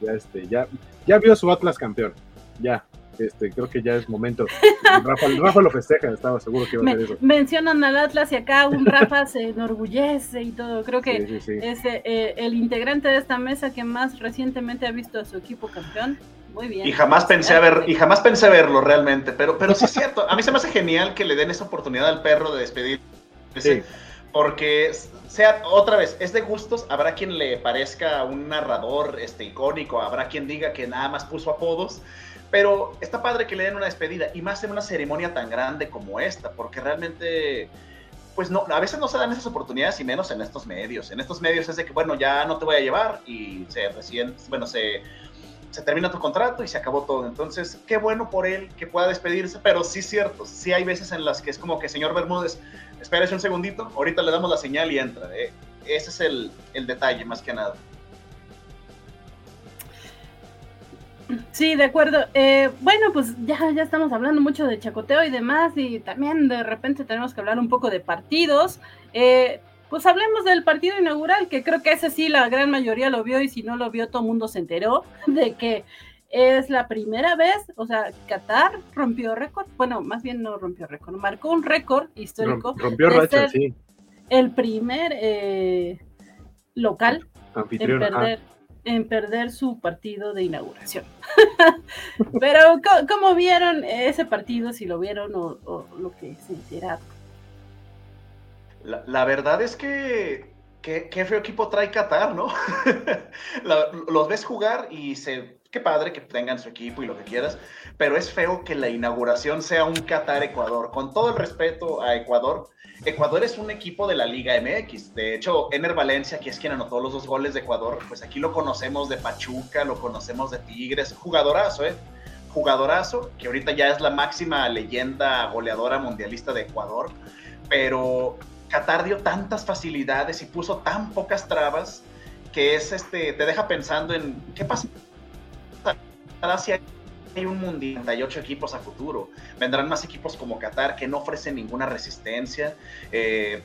ya este, ya, ya vio su Atlas campeón, ya, este, creo que ya es momento. *laughs* Rafa, lo festeja, estaba seguro que iba a hacer eso. Mencionan al Atlas y acá un Rafa se enorgullece y todo. Creo que es eh, el integrante de esta mesa que más recientemente ha visto a su equipo campeón. Muy bien. Y jamás pensé a ver, y jamás pensé verlo realmente, pero, pero sí es cierto. A mí se me hace genial que le den esa oportunidad al perro de despedir. Porque sea otra vez, es de gustos, habrá quien le parezca un narrador este icónico, habrá quien diga que nada más puso apodos, pero está padre que le den una despedida y más en una ceremonia tan grande como esta, porque realmente, pues no, a veces no se dan esas oportunidades y menos en estos medios. En estos medios es de que, bueno, ya no te voy a llevar y se recién, bueno, se, se termina tu contrato y se acabó todo. Entonces, qué bueno por él que pueda despedirse, pero sí cierto, sí hay veces en las que es como que, señor Bermúdez, espérese un segundito, ahorita le damos la señal y entra. Eh, ese es el, el detalle, más que nada. Sí, de acuerdo. Eh, bueno, pues ya, ya estamos hablando mucho de chacoteo y demás, y también de repente tenemos que hablar un poco de partidos. Eh, pues hablemos del partido inaugural, que creo que ese sí la gran mayoría lo vio y si no lo vio todo el mundo se enteró *laughs* de que es la primera vez, o sea, Qatar rompió récord, bueno, más bien no rompió récord, marcó un récord histórico. Rompió racha, sí. El primer eh, local en perder en perder su partido de inauguración. *laughs* Pero, ¿cómo, vieron ese partido? Si lo vieron o, lo que se enteraron. La, verdad es que qué, feo equipo trae Qatar, ¿no? *laughs* los ves jugar y se, qué padre que tengan su equipo y lo que quieras, pero es feo que la inauguración sea un Qatar-Ecuador. Con todo el respeto a Ecuador, Ecuador es un equipo de la Liga MX. De hecho, Ener Valencia, que es quien anotó los dos goles de Ecuador, pues aquí lo conocemos de Pachuca, lo conocemos de Tigres. Jugadorazo, ¿eh? Jugadorazo, que ahorita ya es la máxima leyenda goleadora mundialista de Ecuador. Pero Qatar dio tantas facilidades y puso tan pocas trabas que es este, te deja pensando en qué pasa si hay un mundial, hay ocho equipos a futuro. Vendrán más equipos como Qatar que no ofrecen ninguna resistencia. Eh,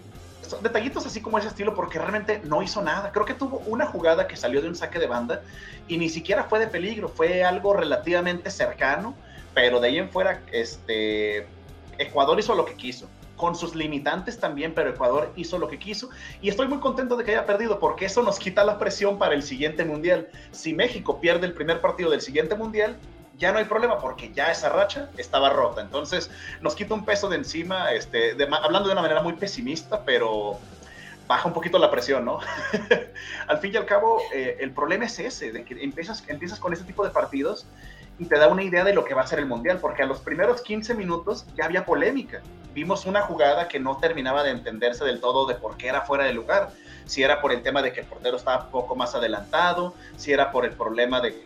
detallitos así como ese estilo, porque realmente no hizo nada. Creo que tuvo una jugada que salió de un saque de banda y ni siquiera fue de peligro, fue algo relativamente cercano, pero de ahí en fuera, este, Ecuador hizo lo que quiso con sus limitantes también, pero Ecuador hizo lo que quiso y estoy muy contento de que haya perdido porque eso nos quita la presión para el siguiente mundial. Si México pierde el primer partido del siguiente mundial, ya no hay problema porque ya esa racha estaba rota. Entonces nos quita un peso de encima, este, hablando de una manera muy pesimista, pero baja un poquito la presión, ¿no? *laughs* al fin y al cabo, eh, el problema es ese, de que empiezas, empiezas con este tipo de partidos y te da una idea de lo que va a ser el Mundial, porque a los primeros 15 minutos ya había polémica. Vimos una jugada que no terminaba de entenderse del todo de por qué era fuera de lugar, si era por el tema de que el portero estaba poco más adelantado, si era por el problema de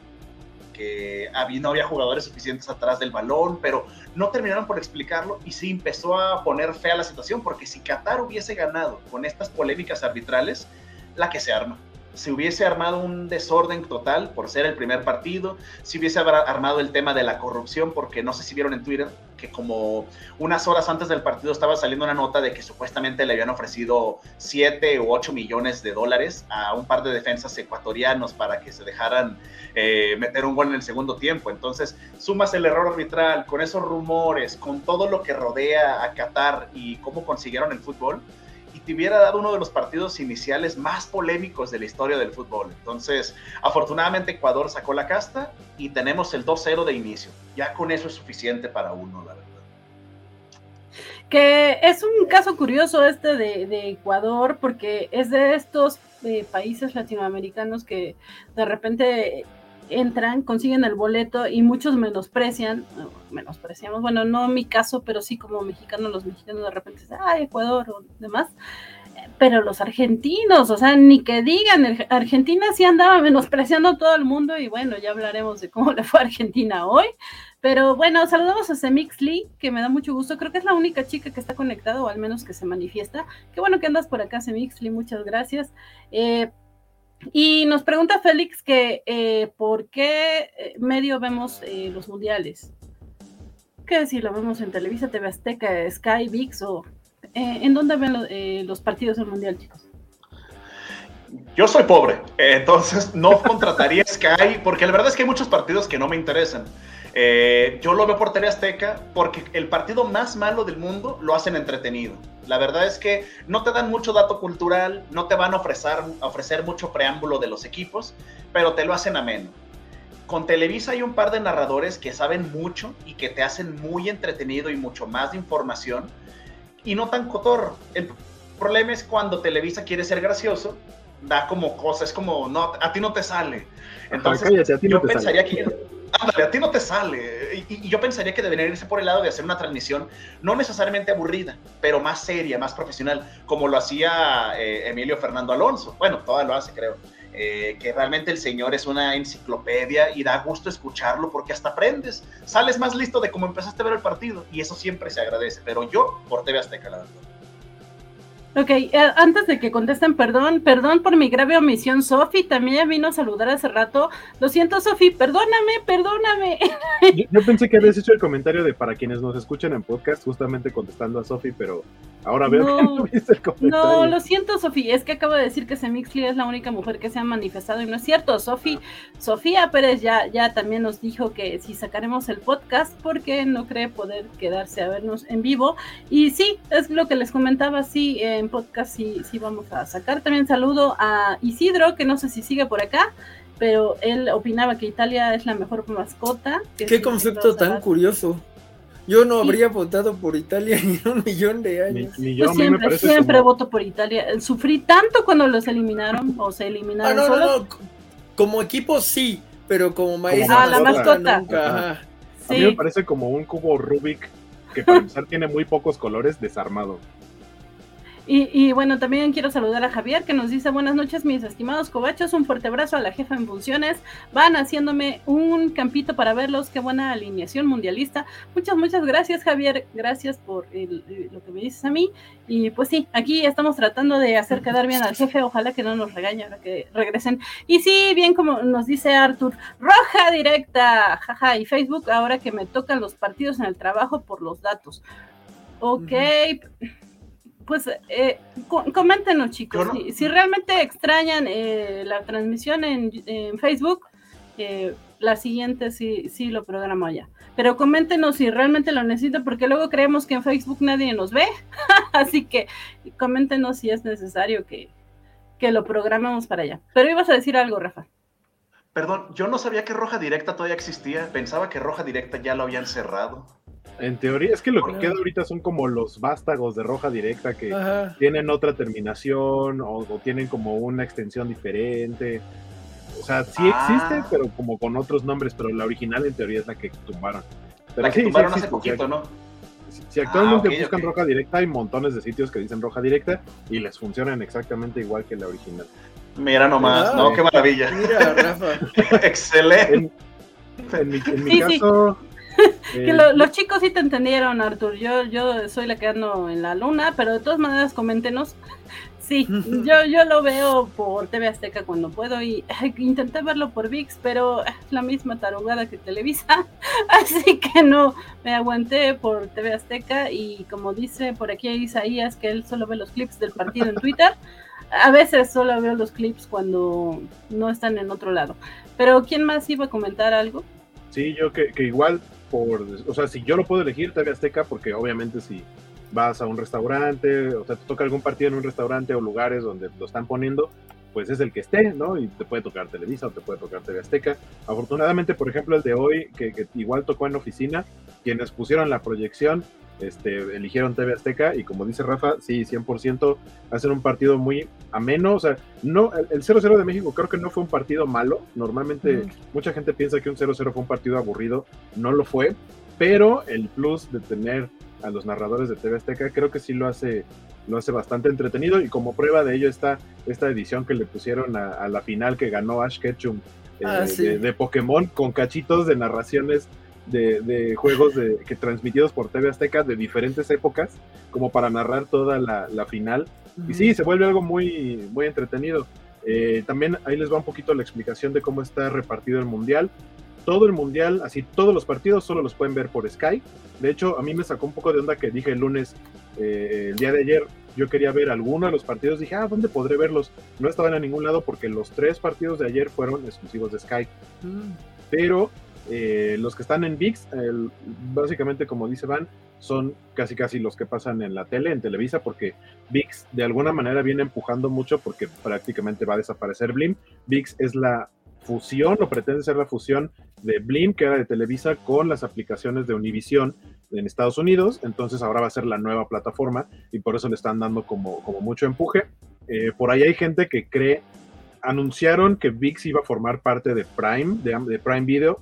que había, no había jugadores suficientes atrás del balón, pero no terminaron por explicarlo y sí empezó a poner fea la situación, porque si Qatar hubiese ganado con estas polémicas arbitrales, la que se arma se hubiese armado un desorden total por ser el primer partido, si hubiese armado el tema de la corrupción, porque no sé si vieron en Twitter que como unas horas antes del partido estaba saliendo una nota de que supuestamente le habían ofrecido 7 u 8 millones de dólares a un par de defensas ecuatorianos para que se dejaran eh, meter un gol en el segundo tiempo. Entonces, sumas el error arbitral con esos rumores, con todo lo que rodea a Qatar y cómo consiguieron el fútbol te hubiera dado uno de los partidos iniciales más polémicos de la historia del fútbol. Entonces, afortunadamente Ecuador sacó la casta y tenemos el 2-0 de inicio. Ya con eso es suficiente para uno, la verdad. Que es un caso curioso este de, Ecuador, porque es de estos eh, países latinoamericanos que de repente entran, consiguen el boleto y muchos menosprecian, menospreciamos, bueno, no mi caso, pero sí como mexicano, los mexicanos de repente dicen, ah, Ecuador o demás, pero los argentinos, o sea, ni que digan, Argentina sí andaba menospreciando a todo el mundo y bueno, ya hablaremos de cómo le fue a Argentina hoy. Pero bueno, saludamos a Semix Lee, que me da mucho gusto. Creo que es la única chica que está conectada, o al menos que se manifiesta. Qué bueno que andas por acá, Semix Lee, muchas gracias. Eh, y nos pregunta Félix que eh, por qué eh, medio vemos eh, los mundiales. ¿Qué decir? ¿Lo vemos en Televisa, TV Azteca, Sky, VIX o en dónde ven los partidos del mundial, chicos? Yo soy pobre, entonces no contrataría Sky porque la verdad es que hay muchos partidos que no me interesan. Yo lo veo por TV Azteca porque el partido más malo del mundo lo hacen entretenido. La verdad es que no te dan mucho dato cultural, no te van a ofrecer, ofrecer mucho preámbulo de los equipos, pero te lo hacen ameno. Con Televisa hay un par de narradores que saben mucho y que te hacen muy entretenido y mucho más de información y no tan cotorro. El problema es cuando Televisa quiere ser gracioso, da como cosas, como no, a ti no te sale. Entonces, yo pensaría que Ándale, a ti no te sale. Y, yo pensaría que debería irse por el lado de hacer una transmisión no necesariamente aburrida, pero más seria, más profesional, como lo hacía eh, Emilio Fernando Alonso. Bueno, todavía lo hace, creo. Eh, que realmente el señor es una enciclopedia y da gusto escucharlo porque hasta aprendes. Sales más listo de cómo empezaste a ver el partido y eso siempre se agradece. Pero yo, por TV Azteca, la verdad. Ok, eh, antes de que contesten, perdón, perdón por mi grave omisión, Sofi también vino a saludar hace rato. Lo siento, Sofi, perdóname, perdóname. *laughs* Yo, pensé que habías hecho el comentario de para quienes nos escuchan en podcast, justamente contestando a Sofi, pero ahora veo que no *laughs* viste el comentario. No, lo siento, Sofi, es que acabo de decir que Semixly es la única mujer que se ha manifestado y no es cierto. Sofi, Sofía Pérez ya, ya también nos dijo que si sacaremos el podcast porque no cree poder quedarse a vernos en vivo. Y sí, es lo que les comentaba, sí. Eh, en podcast sí, sí vamos a sacar. También saludo a Isidro, que no sé si sigue por acá, pero él opinaba que Italia es la mejor mascota. Qué concepto tan curioso. Yo no habría votado por Italia *laughs* en un millón de años. yo, siempre, siempre voto por Italia. Sufrí tanto cuando los eliminaron o se eliminaron. Ah, no, no, no. Como equipo sí, pero como maíz. Ah, la mascota. A mí me parece como un cubo Rubik que para empezar tiene muy pocos colores desarmado. Y, bueno, también quiero saludar a Javier que nos dice buenas noches mis estimados cobachos, un fuerte abrazo a la jefa en funciones, van haciéndome un campito para verlos, qué buena alineación mundialista. Muchas, muchas gracias Javier, gracias por lo que me dices a mí. Y pues sí, aquí estamos tratando de hacer quedar bien al jefe, ojalá que no nos regañe ahora que regresen. Y sí, bien como nos dice Arthur, roja directa, jaja, y Facebook ahora que me tocan los partidos en el trabajo por los datos. Ok pues eh, coméntenos chicos, si, realmente extrañan eh, la transmisión en, Facebook, eh, la siguiente sí, sí lo programo allá. Pero coméntenos si realmente lo necesito, porque luego creemos que en Facebook nadie nos ve. *laughs* Así que coméntenos si es necesario que, que lo programemos para allá. Pero ibas a decir algo, Rafa. Perdón, yo no sabía que Roja Directa todavía existía. Pensaba que Roja Directa ya lo habían cerrado. En teoría, es que lo que queda ahorita son como los vástagos de roja directa que tienen otra terminación o, tienen como una extensión diferente. O sea, sí ah. existe, pero como con otros nombres, pero la original en teoría es la que tumbaron. Pero la que tumbaron hace poquito, ¿no? Si, actualmente ah, buscan roja directa, hay montones de sitios que dicen roja directa y les funcionan exactamente igual que la original. Mira nomás, ¿no? Qué maravilla. Mira, Rafa. *laughs* Excelente. En, mi, caso, *laughs* que los chicos sí te entendieron, Artur. Yo, yo soy la que ando en la luna, pero de todas maneras, coméntenos. *laughs* Sí, *laughs* yo, yo lo veo por TV Azteca cuando puedo y intenté verlo por VIX, pero es la misma tarugada que Televisa, así que no, me aguanté por TV Azteca y como dice por aquí Isaías que él solo ve los clips del partido en Twitter, a veces solo veo los clips cuando no están en otro lado. Pero ¿quién más iba a comentar algo? Sí, yo que, que igual por, o sea, si yo lo puedo elegir, TV Azteca, porque obviamente si vas a un restaurante, o sea, te toca algún partido en un restaurante o lugares donde lo están poniendo, pues es el que esté, ¿no? Y te puede tocar Televisa o te puede tocar TV Azteca. Afortunadamente, por ejemplo, el de hoy, que, igual tocó en oficina, quienes pusieron la proyección, este, eligieron TV Azteca y como dice Rafa, sí, 100% hacen un partido muy ameno, o sea, no, el 0-0 de México creo que no fue un partido malo, normalmente mucha gente piensa que un 0-0 fue un partido aburrido, no lo fue, pero el plus de tener a los narradores de TV Azteca creo que sí lo hace lo hace bastante entretenido y como prueba de ello está esta edición que le pusieron a, la final que ganó Ash Ketchum ah, eh, de, Pokémon con cachitos de narraciones de, juegos de, que transmitidos por TV Azteca de diferentes épocas, como para narrar toda la, final. Y sí, se vuelve algo muy, muy entretenido. Eh, también ahí les va un poquito la explicación de cómo está repartido el mundial. Todo el mundial, así todos los partidos solo los pueden ver por Sky. De hecho, a mí me sacó un poco de onda que dije el lunes, eh, el día de ayer, yo quería ver alguno de los partidos. Dije, ah, ¿dónde podré verlos? No estaban a ningún lado porque los tres partidos de ayer fueron exclusivos de Sky. Mm. Pero eh, los que están en VIX, básicamente como dice Van, son casi casi los que pasan en la tele, en Televisa, porque VIX de alguna manera viene empujando mucho porque prácticamente va a desaparecer Blim. VIX es la fusión o pretende ser la fusión de Blim, que era de Televisa, con las aplicaciones de Univision en Estados Unidos. Entonces ahora va a ser la nueva plataforma y por eso le están dando como, como mucho empuje. Eh, por ahí hay gente que cree, anunciaron que VIX iba a formar parte de Prime, de Prime Video,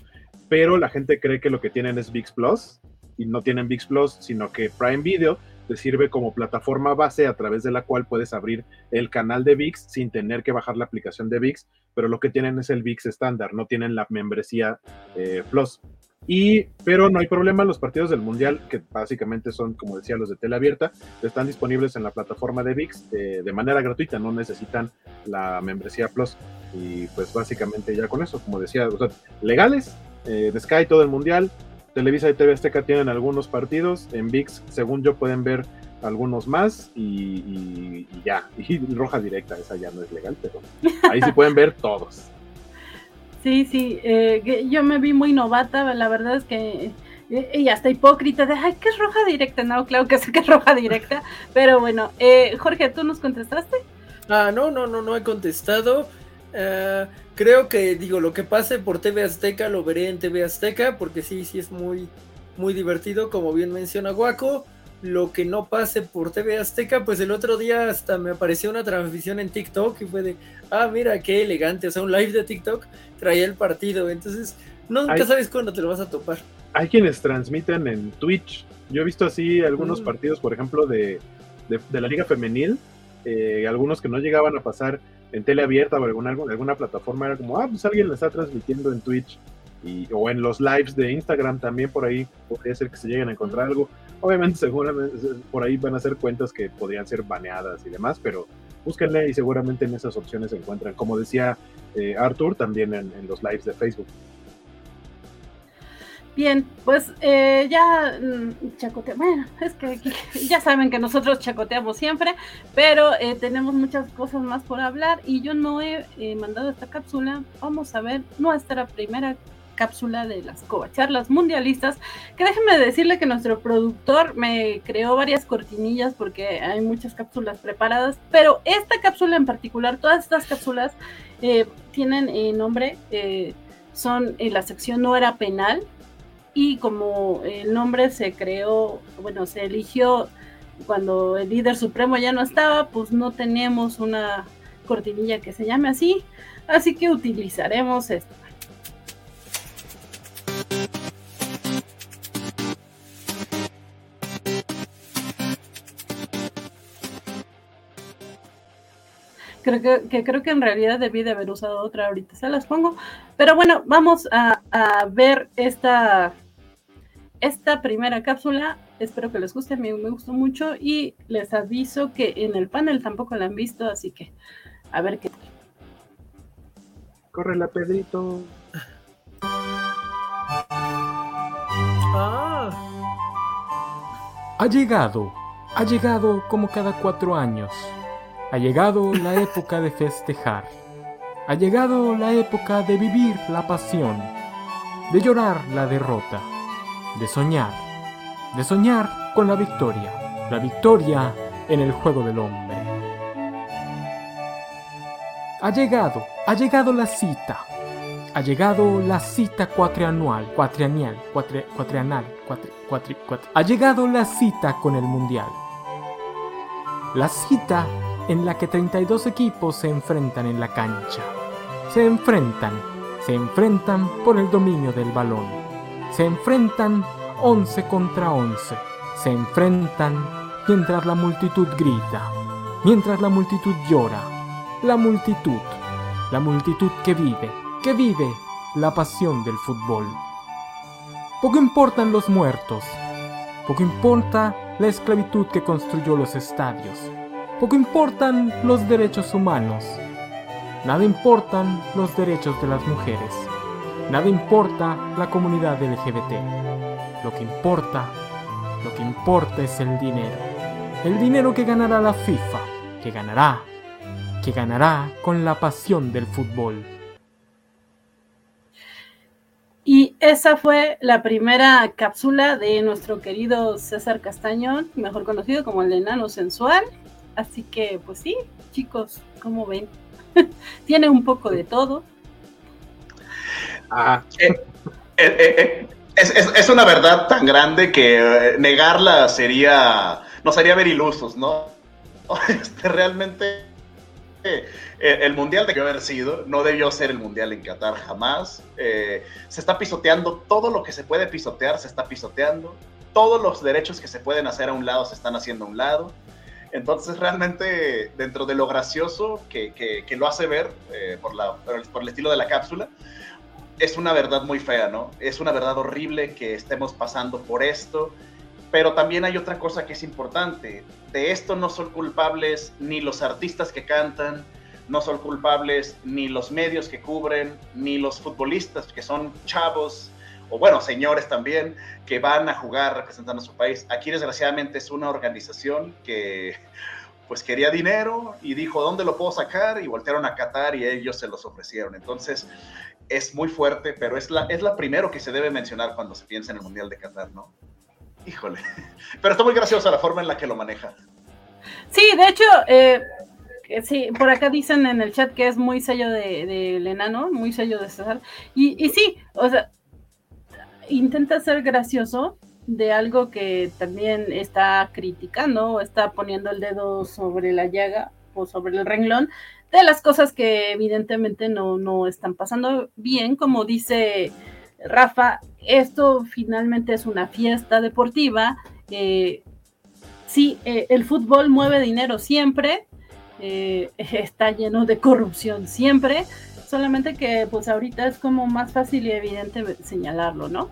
pero la gente cree que lo que tienen es VIX Plus y no tienen VIX Plus, sino que Prime Video te sirve como plataforma base a través de la cual puedes abrir el canal de VIX sin tener que bajar la aplicación de VIX, pero lo que tienen es el VIX estándar, no tienen la membresía eh, Plus. Y, pero no hay problema, los partidos del Mundial, que básicamente son, como decía, los de tele abierta, están disponibles en la plataforma de VIX eh, de manera gratuita, no necesitan la membresía Plus. Y pues básicamente ya con eso, como decía, legales, eh, de Sky todo el mundial. Televisa y TV Azteca tienen algunos partidos. En VIX, según yo, pueden ver algunos más y, ya. *laughs* Y roja directa, esa ya no es legal, pero ahí sí pueden ver todos. *laughs* Sí, sí, eh, yo me vi muy novata, la verdad es que eh, y hasta hipócrita de, ay, ¿qué es roja directa? No, claro que sé que es roja directa, pero bueno, Jorge, ¿tú nos contestaste? Ah, no, no, no, no he contestado. Creo que, digo, lo que pase por TV Azteca lo veré en TV Azteca, porque sí, sí es muy, muy divertido, como bien menciona Guaco. Lo que no pase por TV Azteca, pues el otro día hasta me apareció una transmisión en TikTok y fue de, ah, mira, qué elegante, o sea, un live de TikTok traía el partido, entonces nunca sabes cuándo te lo vas a topar. Hay quienes transmiten en Twitch. Yo he visto así algunos mm. partidos, por ejemplo, de, de, la Liga Femenil, eh, algunos que no llegaban a pasar en tele abierta o alguna, alguna plataforma era como, ah, pues alguien lo está transmitiendo en Twitch y, o en los lives de Instagram también por ahí podría ser que se lleguen a encontrar algo. Obviamente *laughs* seguramente por ahí van a ser cuentas que podrían ser baneadas y demás, pero búsquenle y seguramente en esas opciones se encuentran. Como decía eh, Arthur, también en los lives de Facebook. Bien, pues eh, ya mm, chacote, bueno, es que, *laughs* ya saben que nosotros chacoteamos siempre, pero eh, tenemos muchas cosas más por hablar y yo no he mandado esta cápsula. Vamos a ver nuestra primera cápsula de las covacharlas mundialistas, que déjenme decirle que nuestro productor me creó varias cortinillas porque hay muchas cápsulas preparadas, pero esta cápsula en particular, todas estas cápsulas eh, tienen eh, nombre, eh, son la sección no era penal, y como el nombre se creó, bueno, se eligió cuando el líder supremo ya no estaba, pues no tenemos una cortinilla que se llame así, así que utilizaremos esto. Creo que, creo que en realidad debí de haber usado otra, ahorita se las pongo. Pero bueno, vamos a, a ver esta, esta primera cápsula Espero que les guste, a mí me gustó mucho y les aviso que en el panel tampoco la han visto, así que a ver qué tal. Corre la Pedrito. Ah. Ha llegado, ha llegado como cada cuatro años. Ha llegado la época de festejar. Ha llegado la época de vivir la pasión, de llorar la derrota, de soñar de soñar con la victoria, la victoria en el juego del hombre. Ha llegado, ha llegado la cita, ha llegado la cita cuatrianual, cuatrianual, cuatri, cuatrianal, cuatri, cuatri, ha llegado la cita con el mundial. La cita en la que 32 equipos se enfrentan en la cancha. Se enfrentan, se enfrentan por el dominio del balón. Se enfrentan 11 contra 11 se enfrentan mientras la multitud grita, mientras la multitud llora, la multitud, la multitud que vive, que vive la pasión del fútbol. Poco importan los muertos, poco importa la esclavitud que construyó los estadios, poco importan los derechos humanos, nada importan los derechos de las mujeres, nada importa la comunidad LGBT. Lo que importa, lo que importa es el dinero. El dinero que ganará la FIFA, que ganará, que ganará con la pasión del fútbol. Y esa fue la primera cápsula de nuestro querido César Castañón, mejor conocido como el enano sensual. Así que, pues sí, chicos, como ven? *laughs* Tiene un poco de todo. Ah, eh, eh, eh, es, una verdad tan grande que negarla sería, nos haría ver ilusos, ¿no? *laughs* Este, realmente el mundial debió haber sido, no debió ser el mundial en Qatar jamás. Se está pisoteando todo lo que se puede pisotear, se está pisoteando. Todos los derechos que se pueden hacer a un lado se están haciendo a un lado. Entonces, realmente, dentro de lo gracioso que, lo hace ver por, la, por, el, estilo de la cápsula, es una verdad muy fea, ¿no? Es una verdad horrible que estemos pasando por esto, pero también hay otra cosa que es importante. De esto no son culpables ni los artistas que cantan, no son culpables ni los medios que cubren, ni los futbolistas que son chavos, o bueno, señores también, que van a jugar representando a su país. Aquí desgraciadamente es una organización que pues quería dinero y dijo, ¿dónde lo puedo sacar? Y voltearon a Qatar y ellos se los ofrecieron. Entonces, es muy fuerte, pero es la, es la primero que se debe mencionar cuando se piensa en el Mundial de Qatar, ¿no? Híjole. *laughs* Pero está muy graciosa la forma en la que lo maneja. Sí, de hecho, eh, sí, por acá dicen en el chat que es muy sello del de, enano, muy sello de César. Y, y sí, o sea, intenta ser gracioso de algo que también está criticando, está poniendo el dedo sobre la llaga o sobre el renglón de las cosas que evidentemente no, no están pasando bien, como dice Rafa, esto finalmente es una fiesta deportiva. Eh, sí, eh, el fútbol mueve dinero siempre, eh, *laughs* está lleno de corrupción siempre, solamente que pues ahorita es como más fácil y evidente señalarlo, ¿no?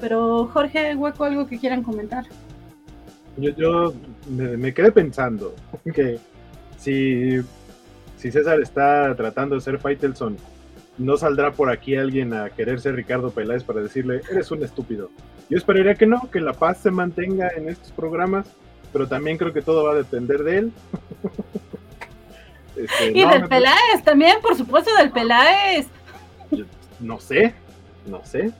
Pero Jorge, Hueco, algo que quieran comentar. Yo, yo me, quedé pensando *laughs* que si si César está tratando de ser Faitelson, no saldrá por aquí alguien a querer ser Ricardo Peláez para decirle, eres un estúpido. Yo esperaría que no, que la paz se mantenga en estos programas, pero también creo que todo va a depender de él. *laughs* Este, y del Peláez también, por supuesto, del Peláez. no sé, no sé.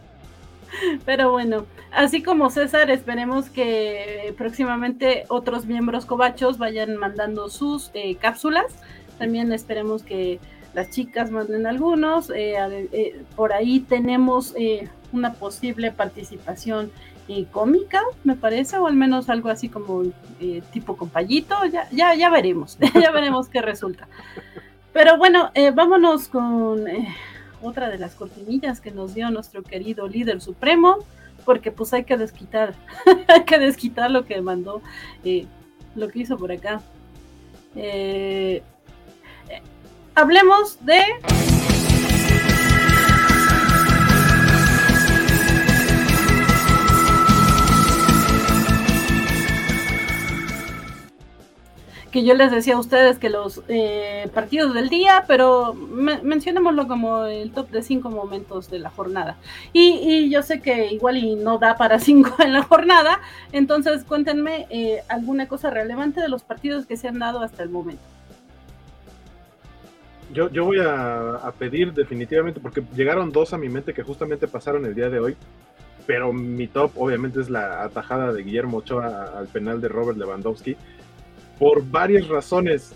Pero bueno, así como César, esperemos que próximamente otros miembros cobachos vayan mandando sus eh, cápsulas. También esperemos que las chicas manden algunos. Eh, eh, por ahí tenemos una posible participación cómica, me parece, o al menos algo así como tipo compayito. Ya, ya, ya veremos, *laughs* ya veremos qué resulta. Pero bueno, vámonos con otra de las cortinillas que nos dio nuestro querido líder supremo, porque pues hay que desquitar, *laughs* hay que desquitar lo que mandó, eh, lo que hizo por acá. Eh, eh, hablemos de... que yo les decía a ustedes que los eh, partidos del día, pero mencionémoslo como el top de cinco momentos de la jornada. Y, yo sé que igual y no da para *laughs* cinco en la jornada, entonces cuéntenme eh, alguna cosa relevante de los partidos que se han dado hasta el momento. Yo, yo voy a, pedir definitivamente, porque llegaron dos a mi mente que justamente pasaron el día de hoy, pero mi top obviamente es la atajada de Guillermo Ochoa al penal de Robert Lewandowski por varias razones.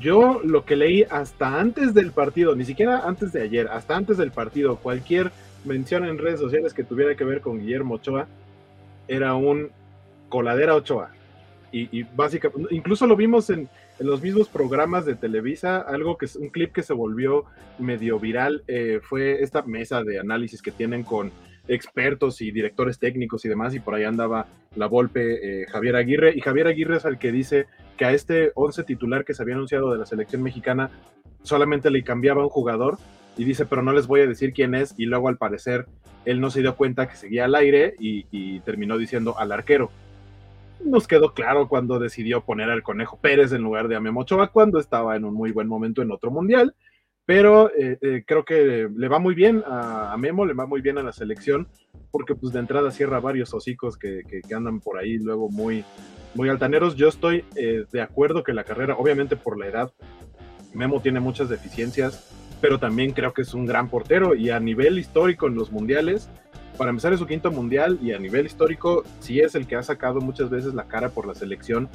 Yo lo que leí hasta antes del partido, ni siquiera antes de ayer, hasta antes del partido, cualquier mención en redes sociales que tuviera que ver con Guillermo Ochoa, era un coladera Ochoa. Y, básicamente, incluso lo vimos en, los mismos programas de Televisa, algo que es un clip que se volvió medio viral, eh, fue esta mesa de análisis que tienen con expertos y directores técnicos y demás, y por ahí andaba la Volpe eh, Javier Aguirre, y Javier Aguirre es el que dice que a este 11 titular que se había anunciado de la selección mexicana solamente le cambiaba un jugador, y dice, pero no les voy a decir quién es, y luego al parecer él no se dio cuenta que seguía al aire y, terminó diciendo al arquero. Nos quedó claro cuando decidió poner al Conejo Pérez en lugar de a cuando estaba en un muy buen momento en otro mundial, pero eh, eh, creo que le va muy bien a, Memo, le va muy bien a la selección, porque pues de entrada cierra varios hocicos que, que, andan por ahí luego muy, muy altaneros. Yo estoy eh, de acuerdo que la carrera, obviamente por la edad, Memo tiene muchas deficiencias, pero también creo que es un gran portero y a nivel histórico en los mundiales, para empezar es su quinto mundial y a nivel histórico sí es el que ha sacado muchas veces la cara por la selección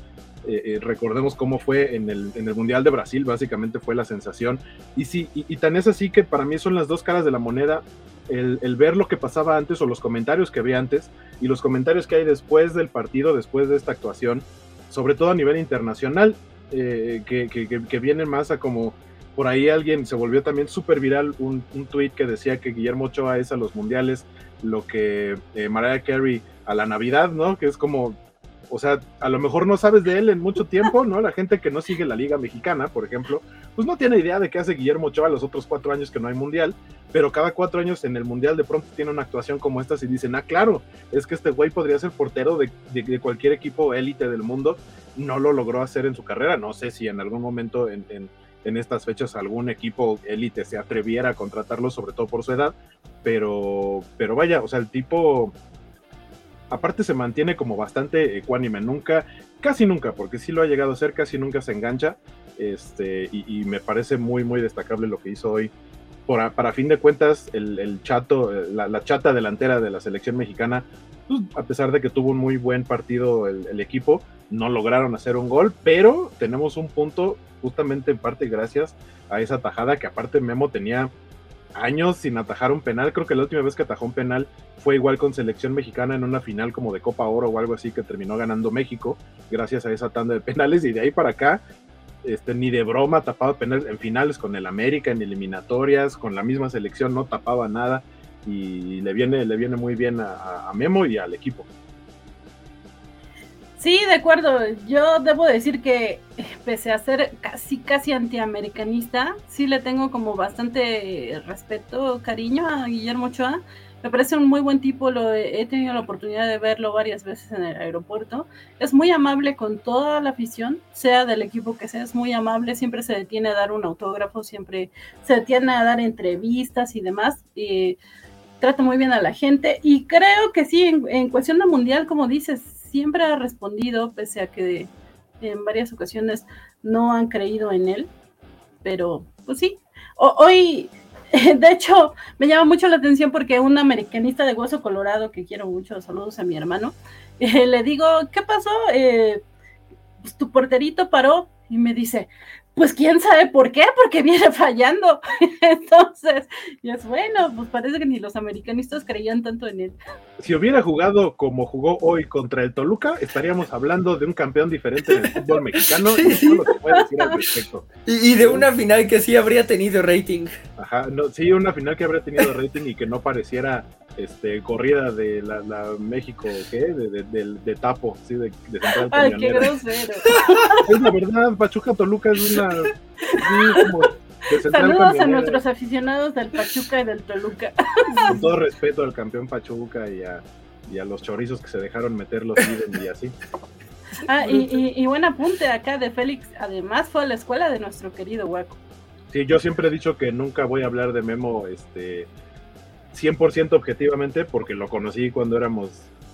eh, eh, recordemos cómo fue en el, en el, Mundial de Brasil, básicamente fue la sensación. Y sí, y, tan es así que para mí son las dos caras de la moneda, el, ver lo que pasaba antes o los comentarios que había antes y los comentarios que hay después del partido, después de esta actuación, sobre todo a nivel internacional, eh, que, que, vienen más a como por ahí alguien se volvió también súper viral un, un tweet que decía que Guillermo Ochoa es a los mundiales lo que Mariah Carey a la Navidad, ¿no? Que es como o sea, a lo mejor no sabes de él en mucho tiempo, ¿no? La gente que no sigue la Liga Mexicana, por ejemplo, pues no tiene idea de qué hace Guillermo Ochoa los otros cuatro años que no hay mundial, pero cada cuatro años en el mundial de pronto tiene una actuación como esta y dicen, ah, claro, es que este güey podría ser portero de, cualquier equipo élite del mundo, no lo logró hacer en su carrera, no sé si en algún momento en, en estas fechas algún equipo élite se atreviera a contratarlo, sobre todo por su edad, pero, pero vaya, o sea, el tipo aparte se mantiene como bastante ecuánime, nunca, casi nunca, porque sí lo ha llegado a ser, casi nunca se engancha, este, y, me parece muy, muy destacable lo que hizo hoy. Para fin de cuentas, el, chato, la, chata delantera de la selección mexicana, pues, a pesar de que tuvo un muy buen partido el, el equipo, no lograron hacer un gol, pero tenemos un punto justamente en parte gracias a esa tajada que aparte Memo tenía años sin atajar un penal. Creo que la última vez que atajó un penal fue igual con selección mexicana en una final como de Copa Oro o algo así que terminó ganando México gracias a esa tanda de penales y de ahí para acá este, ni de broma tapaba penales en finales con el América, en eliminatorias, con la misma selección no tapaba nada y le viene, le viene muy bien a Memo y al equipo. Sí, de acuerdo. Yo debo decir que pese a ser casi casi antiamericanista, sí le tengo como bastante respeto, cariño a Guillermo Ochoa. Me parece un muy buen tipo, lo he, tenido la oportunidad de verlo varias veces en el aeropuerto. Es muy amable con toda la afición, sea del equipo que sea, es muy amable, siempre se detiene a dar un autógrafo, siempre se detiene a dar entrevistas y demás. Y trata muy bien a la gente y creo que sí, en, en cuestión de mundial, como dices, siempre ha respondido, pese a que en varias ocasiones no han creído en él. Pero, pues sí, hoy *laughs* De hecho, me llama mucho la atención porque un americanista de hueso colorado, que quiero mucho, saludos a mi hermano, *laughs* eh, le digo, ¿qué pasó? Eh, pues, tu porterito paró y me dice, pues quién sabe por qué, porque viene *laughs* fallando. Entonces, y es bueno, pues parece que ni los americanistas creían tanto en él. Si hubiera jugado como jugó hoy contra el Toluca, estaríamos hablando de un campeón diferente del fútbol mexicano y, de una final que sí habría tenido rating. Ajá, no, sí, una final que habría tenido rating y que no pareciera este, corrida de la, México, ¿qué? De, de, Tapo, sí, de, de Central Ay, qué grosero. *laughs* Es la verdad, Pachuca Toluca es una... Saludos a nuestros aficionados del Pachuca y del Toluca. Con todo respeto al campeón Pachuca y a, y a los chorizos que se dejaron meter los y así. Ah, y, y, buen apunte acá de Félix. Además fue a la escuela de nuestro querido Hueco. Sí, yo siempre he dicho que nunca voy a hablar de Memo este, 100% objetivamente porque lo conocí cuando éramos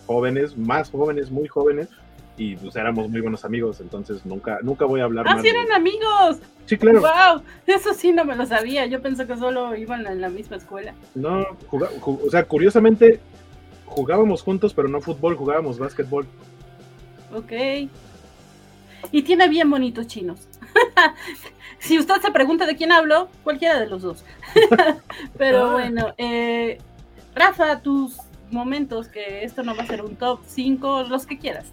jóvenes, más jóvenes, muy jóvenes, y pues éramos muy buenos amigos, entonces nunca, nunca voy a hablar ¡Ah, sí eran amigos! Sí, claro. ¡Wow! Eso sí no me lo sabía, yo pensé que solo iban en la misma escuela. No, o sea, curiosamente jugábamos juntos, pero no fútbol, jugábamos básquetbol. Ok. Y tiene bien bonitos chinos. *laughs* si usted se pregunta de quién hablo, cualquiera de los dos. *laughs* Pero ah. bueno, eh, Rafa, tus momentos, que esto no va a ser un top 5, los que quieras.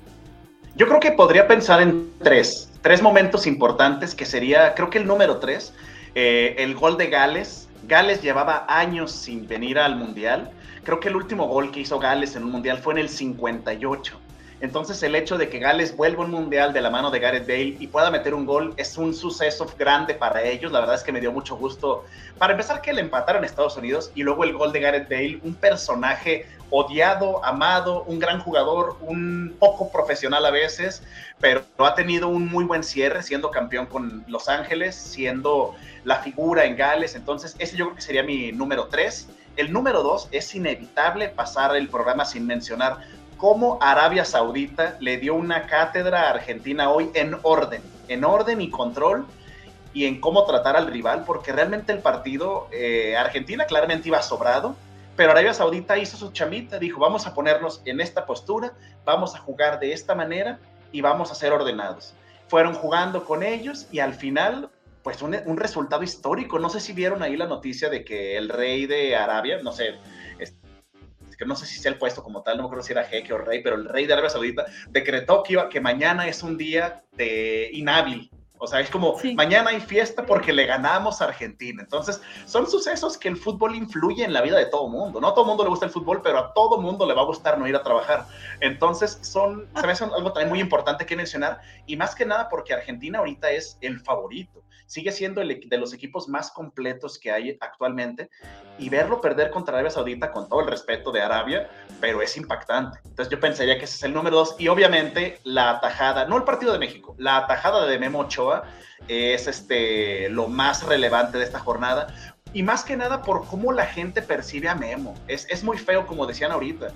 Yo creo que podría pensar en tres, tres momentos importantes, que sería, creo que el número tres, eh, el gol de Gales. Gales llevaba años sin venir al Mundial. Creo que el último gol que hizo Gales en un Mundial fue en el 58. Entonces el hecho de que Gales vuelva un mundial de la mano de Gareth Bale y pueda meter un gol es un suceso grande para ellos. La verdad es que me dio mucho gusto. Para empezar que le empataron a Estados Unidos y luego el gol de Gareth Bale, un personaje odiado, amado, un gran jugador, un poco profesional a veces, pero ha tenido un muy buen cierre siendo campeón con Los Ángeles, siendo la figura en Gales. Entonces ese yo creo que sería mi número tres. El número dos es inevitable pasar el programa sin mencionar cómo Arabia Saudita le dio una cátedra a Argentina hoy en orden, en orden y control y en cómo tratar al rival, porque realmente el partido, eh, Argentina claramente iba sobrado, pero Arabia Saudita hizo su chamita, dijo, vamos a ponernos en esta postura, vamos a jugar de esta manera y vamos a ser ordenados. Fueron jugando con ellos y al final, pues un, un resultado histórico. No sé si vieron ahí la noticia de que el rey de Arabia, no sé, no sé si sea el puesto como tal, no me acuerdo si era jeque o rey, pero el rey de Arabia Saudita decretó que, iba, que mañana es un día de inhábil. O sea, es como mañana hay fiesta porque le ganamos a Argentina. Entonces, son sucesos que el fútbol influye en la vida de todo mundo. No a todo mundo le gusta el fútbol, pero a todo mundo le va a gustar no ir a trabajar. Entonces, son, se me hace algo también muy importante que mencionar. Y más que nada porque Argentina ahorita es el favorito sigue siendo el, de los equipos más completos que hay actualmente y verlo perder contra Arabia Saudita con todo el respeto de Arabia, pero es impactante. Entonces yo pensaría que ese es el número dos y obviamente la atajada, no el partido de México, la atajada de Memo Ochoa es este, lo más relevante de esta jornada, y más que nada por cómo la gente percibe a Memo. Es, es, muy feo, como decían ahorita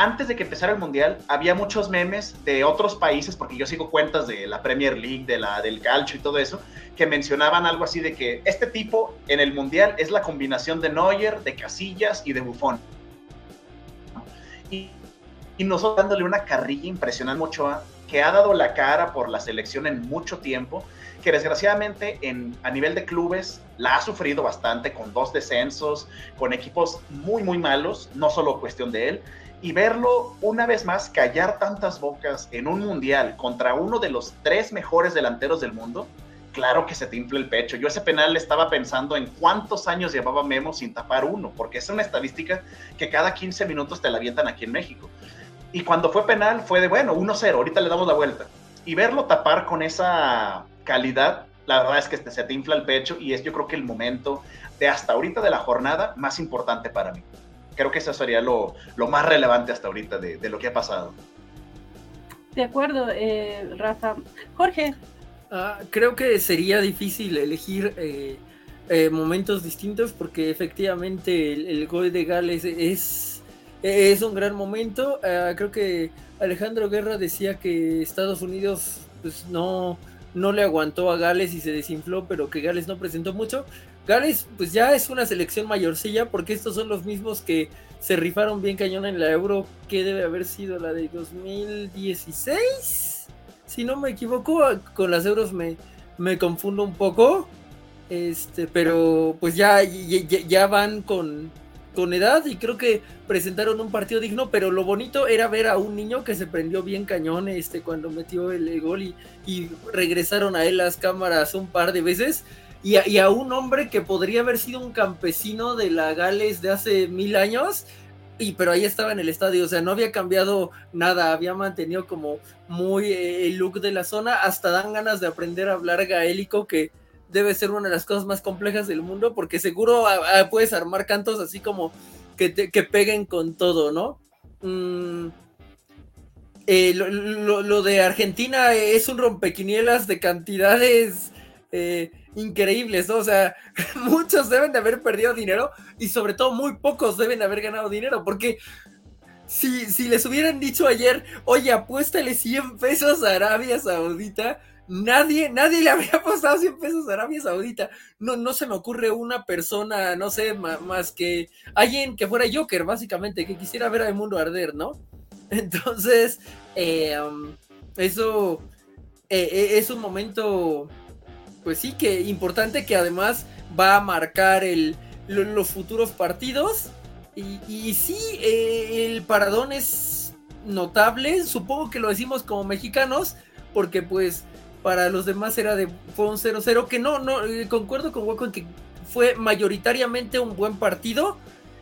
antes de que empezara el Mundial, había muchos memes de otros países, porque yo sigo cuentas de la Premier League, de la, del calcio y todo eso, que mencionaban algo así de que este tipo en el Mundial es la combinación de Neuer, de Casillas y de Buffon. Y, y nosotros dándole una carrilla impresionante a Ochoa, que ha dado la cara por la selección en mucho tiempo, que desgraciadamente en, a nivel de clubes la ha sufrido bastante con dos descensos, con equipos muy, muy malos, no solo cuestión de él, y verlo una vez más callar tantas bocas en un mundial contra uno de los tres mejores delanteros del mundo, claro que se te infla el pecho. Yo ese penal estaba pensando en cuántos años llevaba Memo sin tapar uno, porque es una estadística que cada 15 minutos te la avientan aquí en México. Y cuando fue penal fue de, bueno, 1-0, ahorita le damos la vuelta. Y verlo tapar con esa calidad, la verdad es que se te infla el pecho y es yo creo que el momento de hasta ahorita de la jornada más importante para mí creo que eso sería lo, más relevante hasta ahorita de, lo que ha pasado. De acuerdo, eh, Rafa. Jorge. Ah, creo que sería difícil elegir eh, eh, momentos distintos porque efectivamente el, gol de Gales es, es un gran momento. Ah, creo que Alejandro Guerra decía que Estados Unidos pues, no, no le aguantó a Gales y se desinfló, pero que Gales no presentó mucho. Gales, pues ya es una selección mayorcilla, porque estos son los mismos que se rifaron bien cañón en la Euro, que debe haber sido la de 2016. Si no me equivoco, con las Euros me, me confundo un poco. Este, pero pues ya, ya, van con, con edad y creo que presentaron un partido digno, pero lo bonito era ver a un niño que se prendió bien cañón este, cuando metió el, gol y, y, regresaron a él las cámaras un par de veces. Y a, a, un hombre que podría haber sido un campesino de la Gales de hace mil años, y pero ahí estaba en el estadio, o sea, no había cambiado nada, había mantenido como muy eh, el look de la zona, hasta dan ganas de aprender a hablar gaélico, que debe ser una de las cosas más complejas del mundo, porque seguro ah, puedes armar cantos así como que, que peguen con todo, ¿no? Mm, eh, lo, de Argentina es un rompequinielas de cantidades eh, increíbles, ¿no? O sea, *laughs* muchos deben de haber perdido dinero y sobre todo muy pocos deben de haber ganado dinero, porque si, si les hubieran dicho ayer, oye, apuéstale 100 pesos a Arabia Saudita, nadie, nadie le habría *laughs* apostado 100 pesos a Arabia Saudita. No, no se me ocurre una persona, no sé, más, que alguien que fuera Joker, básicamente, que quisiera ver al mundo arder, ¿no? *laughs* Entonces, eh, um, eso eh, eh, es un momento pues sí, que importante que además va a marcar el, los futuros partidos. Y, sí, eh, el paradón es notable, supongo que lo decimos como mexicanos, porque pues para los demás era de fue un 0-0, que no, no, eh, concuerdo con Hueco en que fue mayoritariamente un buen partido,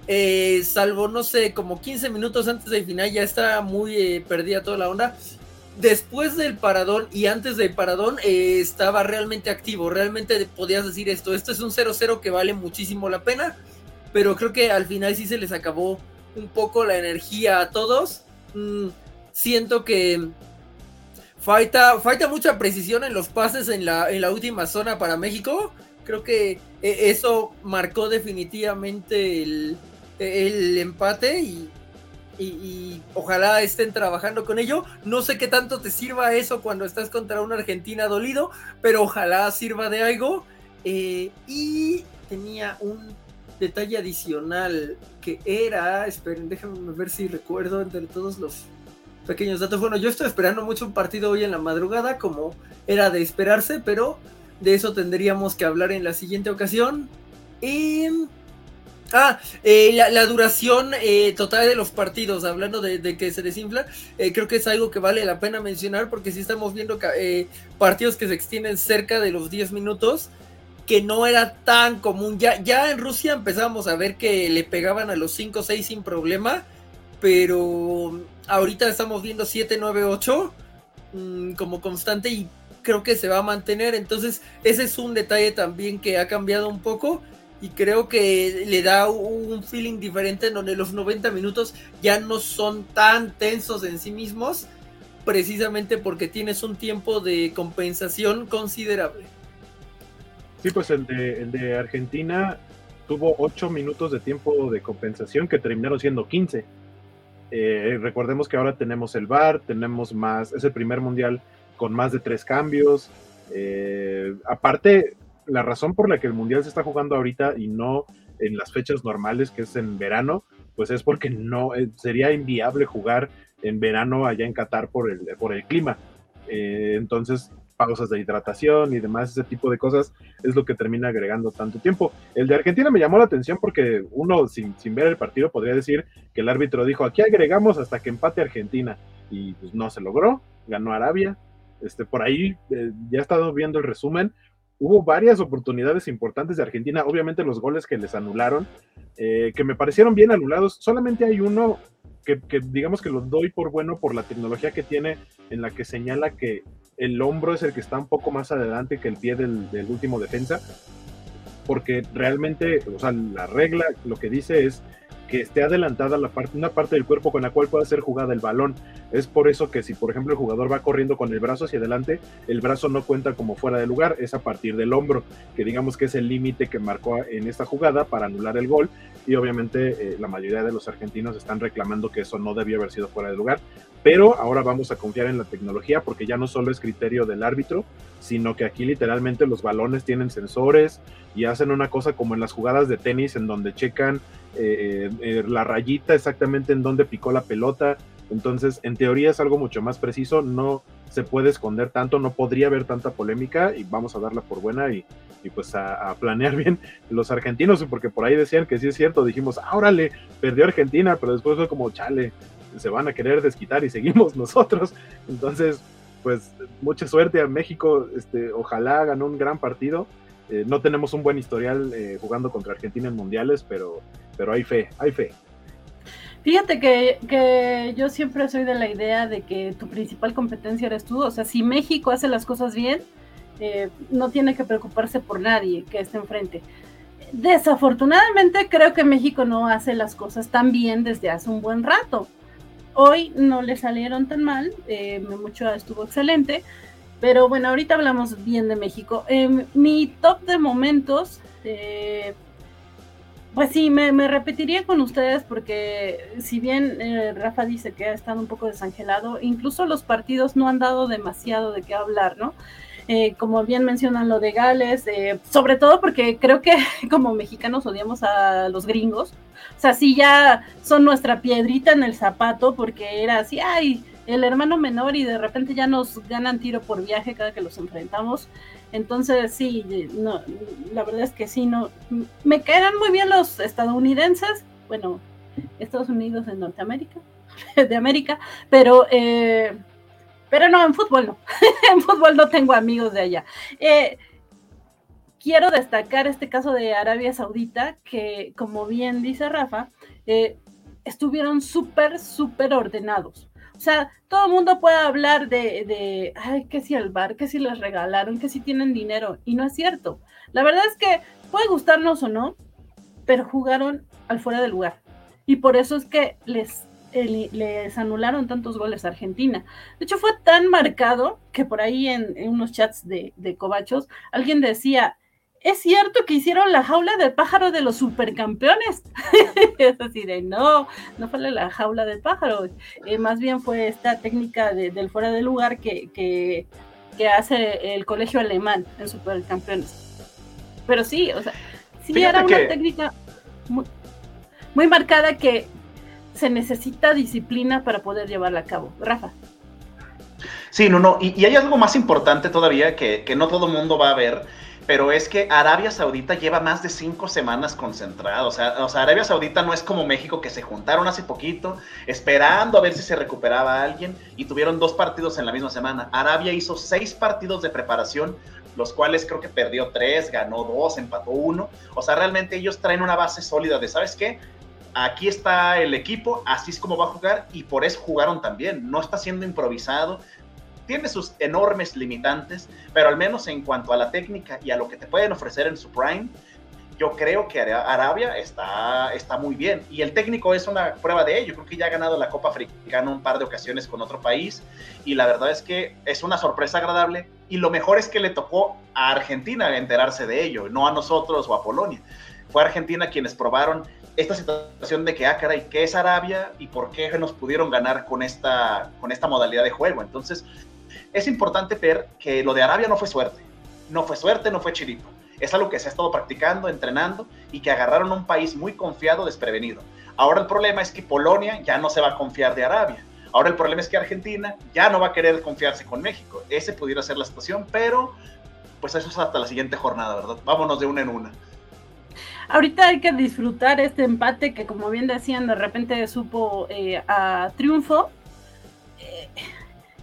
eh, salvo, no sé, como 15 minutos antes del final ya está muy perdida toda la onda después del paradón y antes del paradón eh, estaba realmente activo, realmente podías decir esto, esto es un 0-0 que vale muchísimo la pena, pero creo que al final sí se les acabó un poco la energía a todos. Mm, siento que falta, falta mucha precisión en los pases en la, en la última zona para México. Creo que eh, eso marcó definitivamente el, el empate y y, ojalá estén trabajando con ello. No sé qué tanto te sirva eso cuando estás contra una Argentina dolido, pero ojalá sirva de algo. Eh, y tenía un detalle adicional que era, esperen, déjenme ver si recuerdo entre todos los pequeños datos. Bueno, yo estoy esperando mucho un partido hoy en la madrugada, como era de esperarse, pero de eso tendríamos que hablar en la siguiente ocasión. Ah, eh, la, duración eh, total de los partidos, hablando de, que se desinfla, eh, creo que es algo que vale la pena mencionar porque si estamos viendo partidos que se extienden cerca de los 10 minutos, que no era tan común. Ya, ya en Rusia empezamos a ver que le pegaban a los 5 o 6 sin problema, pero ahorita estamos viendo 7, 9, 8 como constante y creo que se va a mantener. Entonces, ese es un detalle también que ha cambiado un poco y creo que le da un feeling diferente en donde los 90 minutos ya no son tan tensos en sí mismos, precisamente porque tienes un tiempo de compensación considerable. Sí, pues el de, el de Argentina tuvo 8 minutos de tiempo de compensación que terminaron siendo 15. Eh, recordemos que ahora tenemos el VAR, tenemos más, es el primer mundial con más de tres cambios. Eh, aparte, la razón por la que el Mundial se está jugando ahorita y no en las fechas normales, que es en verano, pues es porque no eh, sería inviable jugar en verano allá en Qatar por el, por el clima. Eh, entonces, pausas de hidratación y demás, ese tipo de cosas es lo que termina agregando tanto tiempo. El de Argentina me llamó la atención porque uno sin, ver el partido podría decir que el árbitro dijo, aquí agregamos hasta que empate Argentina y pues no se logró, ganó Arabia. Este, por ahí eh, ya he estado viendo el resumen, hubo varias oportunidades importantes de Argentina, obviamente los goles que les anularon, eh, que me parecieron bien anulados, solamente hay uno que, digamos que lo doy por bueno por la tecnología que tiene en la que señala que el hombro es el que está un poco más adelante que el pie del, del último defensa, porque realmente, o sea, la regla lo que dice es que esté adelantada una parte del cuerpo con la cual pueda ser jugada el balón. Es por eso que si, por ejemplo, el jugador va corriendo con el brazo hacia adelante, el brazo no cuenta como fuera de lugar, es a partir del hombro, que digamos que es el límite que marcó en esta jugada para anular el gol. Y obviamente eh, la mayoría de los argentinos están reclamando que eso no debió haber sido fuera de lugar. Pero ahora vamos a confiar en la tecnología porque ya no solo es criterio del árbitro, sino que aquí literalmente los balones tienen sensores y hacen una cosa como en las jugadas de tenis en donde checan eh, eh, la rayita exactamente en donde picó la pelota. Entonces, en teoría es algo mucho más preciso, no se puede esconder tanto, no podría haber tanta polémica y vamos a darla por buena y, pues a, planear *laughs* bien los argentinos, porque por ahí decían que sí es cierto, dijimos, ah, órale, perdió Argentina, pero después fue como, chale, se van a querer desquitar y seguimos *laughs* nosotros. Entonces, pues mucha suerte a México, este, ojalá ganó un gran partido. Eh, no tenemos un buen historial eh, jugando contra Argentina en mundiales, pero, pero hay fe, hay fe. Fíjate que, que, yo siempre soy de la idea de que tu principal competencia eres tú. O sea, si México hace las cosas bien, eh, no tiene que preocuparse por nadie que esté enfrente. Desafortunadamente creo que México no hace las cosas tan bien desde hace un buen rato. Hoy no le salieron tan mal, eh, mucho estuvo excelente, pero bueno, ahorita hablamos bien de México. Em, mi top de momentos, eh, pues sí, me, repetiría con ustedes porque si bien eh, Rafa dice que ha estado un poco desangelado, incluso los partidos no han dado demasiado de qué hablar, ¿no? Eh, como bien mencionan lo de Gales, eh, sobre todo porque creo que *laughs* como mexicanos odiamos a los gringos. O sea, sí ya son nuestra piedrita en el zapato porque era así, ay, el hermano menor y de repente ya nos ganan tiro por viaje cada que los enfrentamos. Entonces, sí, no, la verdad es que sí, no, me quedan muy bien los estadounidenses, bueno, Estados Unidos de Norteamérica, *laughs* de América, pero eh, pero no, en fútbol no. *laughs* en fútbol no tengo amigos de allá. Eh, quiero destacar este caso de Arabia Saudita, que como bien dice Rafa, eh, estuvieron súper, súper ordenados. O sea, todo el mundo puede hablar de, de, ay, que si el bar, que si les regalaron, que si tienen dinero, y no es cierto. La verdad es que puede gustarnos o no, pero jugaron al fuera del lugar. Y por eso es que les les anularon tantos goles a Argentina. De hecho, fue tan marcado que por ahí en, unos chats de, de, Cobachos alguien decía, ¿es cierto que hicieron la jaula del pájaro de los supercampeones? *laughs* es así de, no, no fue la jaula del pájaro, eh, más bien fue esta técnica del fuera de lugar que, que, hace el colegio alemán en supercampeones. Pero sí, o sea, sí era una técnica muy, muy marcada que se necesita disciplina para poder llevarla a cabo. Rafa. Sí, no, no, y, hay algo más importante todavía que, no todo mundo va a ver, pero es que Arabia Saudita lleva más de cinco semanas concentrado. O sea, o sea, Arabia Saudita no es como México que se juntaron hace poquito, esperando a ver si se recuperaba alguien y tuvieron dos partidos en la misma semana. Arabia hizo seis partidos de preparación, los cuales creo que perdió tres, ganó dos, empató uno. O sea, realmente ellos traen una base sólida de, ¿sabes qué? Aquí está el equipo, así es como va a jugar y por eso jugaron también. No está siendo improvisado, tiene sus enormes limitantes, pero al menos en cuanto a la técnica y a lo que te pueden ofrecer en su prime, yo creo que Arabia está, está muy bien. Y el técnico es una prueba de ello. Creo que ya ha ganado la Copa Africana un par de ocasiones con otro país. Y la verdad es que es una sorpresa agradable. Y lo mejor es que le tocó a Argentina enterarse de ello, no a nosotros o a Polonia. Fue Argentina quienes probaron esta situación de que, ah, caray, ¿qué es Arabia y por qué nos pudieron ganar con esta, con esta modalidad de juego? Entonces, es importante ver que lo de Arabia no fue suerte. No fue suerte, no fue chiripo. Es algo que se ha estado practicando, entrenando y que agarraron un país muy confiado, desprevenido. Ahora el problema es que Polonia ya no se va a confiar de Arabia. Ahora el problema es que Argentina ya no va a querer confiarse con México. Ese pudiera ser la situación, pero pues eso es hasta la siguiente jornada, ¿verdad? Vámonos de una en una ahorita hay que disfrutar este empate que como bien decían, de repente supo eh, a triunfo. Eh,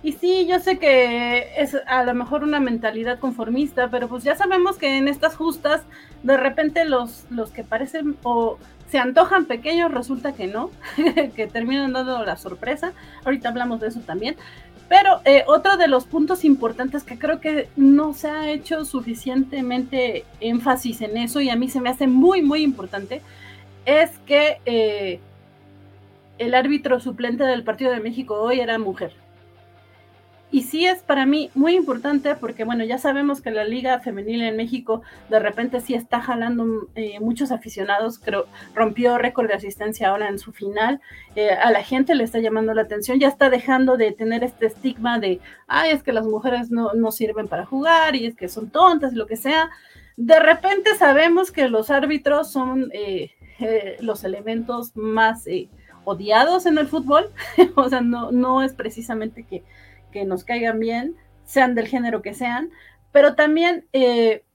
y sí, yo sé que es a lo mejor una mentalidad conformista, pero pues ya sabemos que en estas justas, de repente los, los que parecen o se antojan pequeños, resulta que no, *laughs* que terminan dando la sorpresa. Ahorita hablamos de eso también. Pero eh, otro de los puntos importantes que creo que no se ha hecho suficientemente énfasis en eso y a mí se me hace muy, muy importante, es que eh, el árbitro suplente del Partido de México hoy era mujer. Y sí es para mí muy importante porque, bueno, ya sabemos que la Liga Femenil en México de repente sí está jalando eh, muchos aficionados, creo, rompió récord de asistencia ahora en su final, eh, a la gente le está llamando la atención, ya está dejando de tener este estigma de, ay, es que las mujeres no, no sirven para jugar y es que son tontas y lo que sea. De repente sabemos que los árbitros son eh, los elementos más odiados en el fútbol, *laughs* o sea, no, no es precisamente que que nos caigan bien, sean del género que sean, pero también, eh,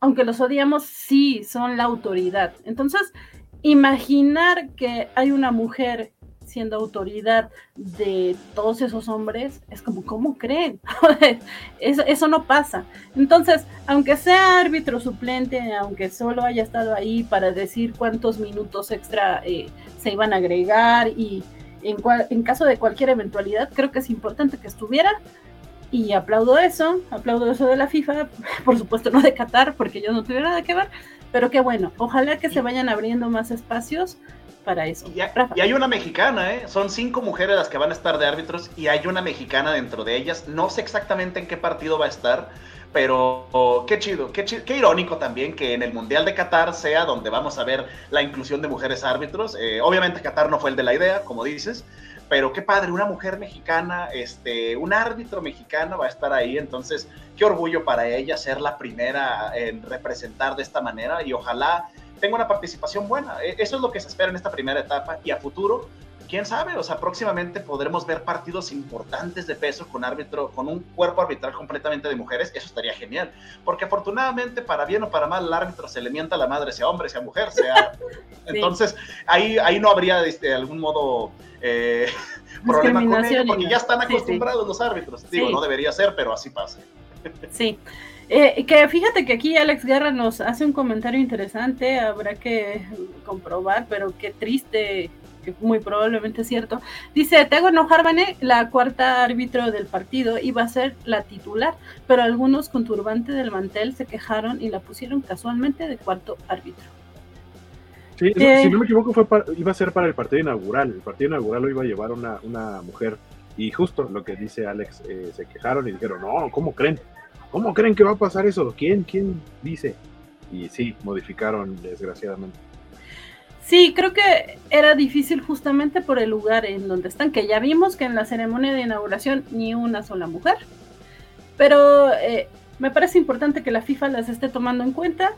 aunque los odiamos, sí son la autoridad. Entonces, imaginar que hay una mujer siendo autoridad de todos esos hombres, es como, ¿cómo creen? *laughs* eso, eso, no pasa. Entonces, aunque sea árbitro suplente, aunque solo haya estado ahí para decir cuántos minutos extra eh, se iban a agregar y en, caso de cualquier eventualidad, creo que es importante que estuviera. Y aplaudo eso, aplaudo eso de la FIFA, *laughs* por supuesto no de Qatar, porque yo no tuve nada que ver, pero qué bueno, ojalá que se vayan abriendo más espacios para eso. Y, y, hay una mexicana, ¿eh? son cinco mujeres las que van a estar de árbitros y hay una mexicana dentro de ellas. No sé exactamente en qué partido va a estar, pero qué chido, qué qué irónico también que en el Mundial de Qatar sea donde vamos a ver la inclusión de mujeres árbitros. Eh, obviamente Qatar no fue el de la idea, como dices, pero qué padre, una mujer mexicana, este, un árbitro mexicano va a estar ahí, entonces qué orgullo para ella ser la primera en representar de esta manera y ojalá tenga una participación buena. E, eso es lo que se espera en esta primera etapa y a futuro quién sabe, o sea, próximamente podremos ver partidos importantes de peso con árbitro, con un cuerpo arbitral completamente de mujeres, eso estaría genial, porque afortunadamente, para bien o para mal, el árbitro se le mienta a la madre, sea hombre, sea mujer, sea... *laughs* Entonces, ahí, ahí no habría de este, algún modo eh, *laughs* problema con ello, porque ya están acostumbrados los árbitros. Digo, no debería ser, pero así pasa. Sí. Eh, que fíjate que aquí Alex Guerra nos hace un comentario interesante, habrá que comprobar, pero qué triste muy probablemente es cierto. Dice, Tego Nojarvane, la cuarta árbitro del partido, iba a ser la titular, pero algunos con turbante del mantel se quejaron y la pusieron casualmente de cuarto árbitro. Sí, eh, si no me equivoco, fue iba a ser para el partido inaugural. El partido inaugural lo iba a llevar una, una mujer. Y justo lo que dice Alex, eh, se quejaron y dijeron, no, ¿cómo creen? ¿Cómo creen que va a pasar eso? ¿Quién? ¿Quién dice? Y sí, modificaron desgraciadamente. Sí, creo que era difícil justamente por el lugar en donde están, que ya vimos que en la ceremonia de inauguración ni una sola mujer. Pero eh, me parece importante que la FIFA las esté tomando en cuenta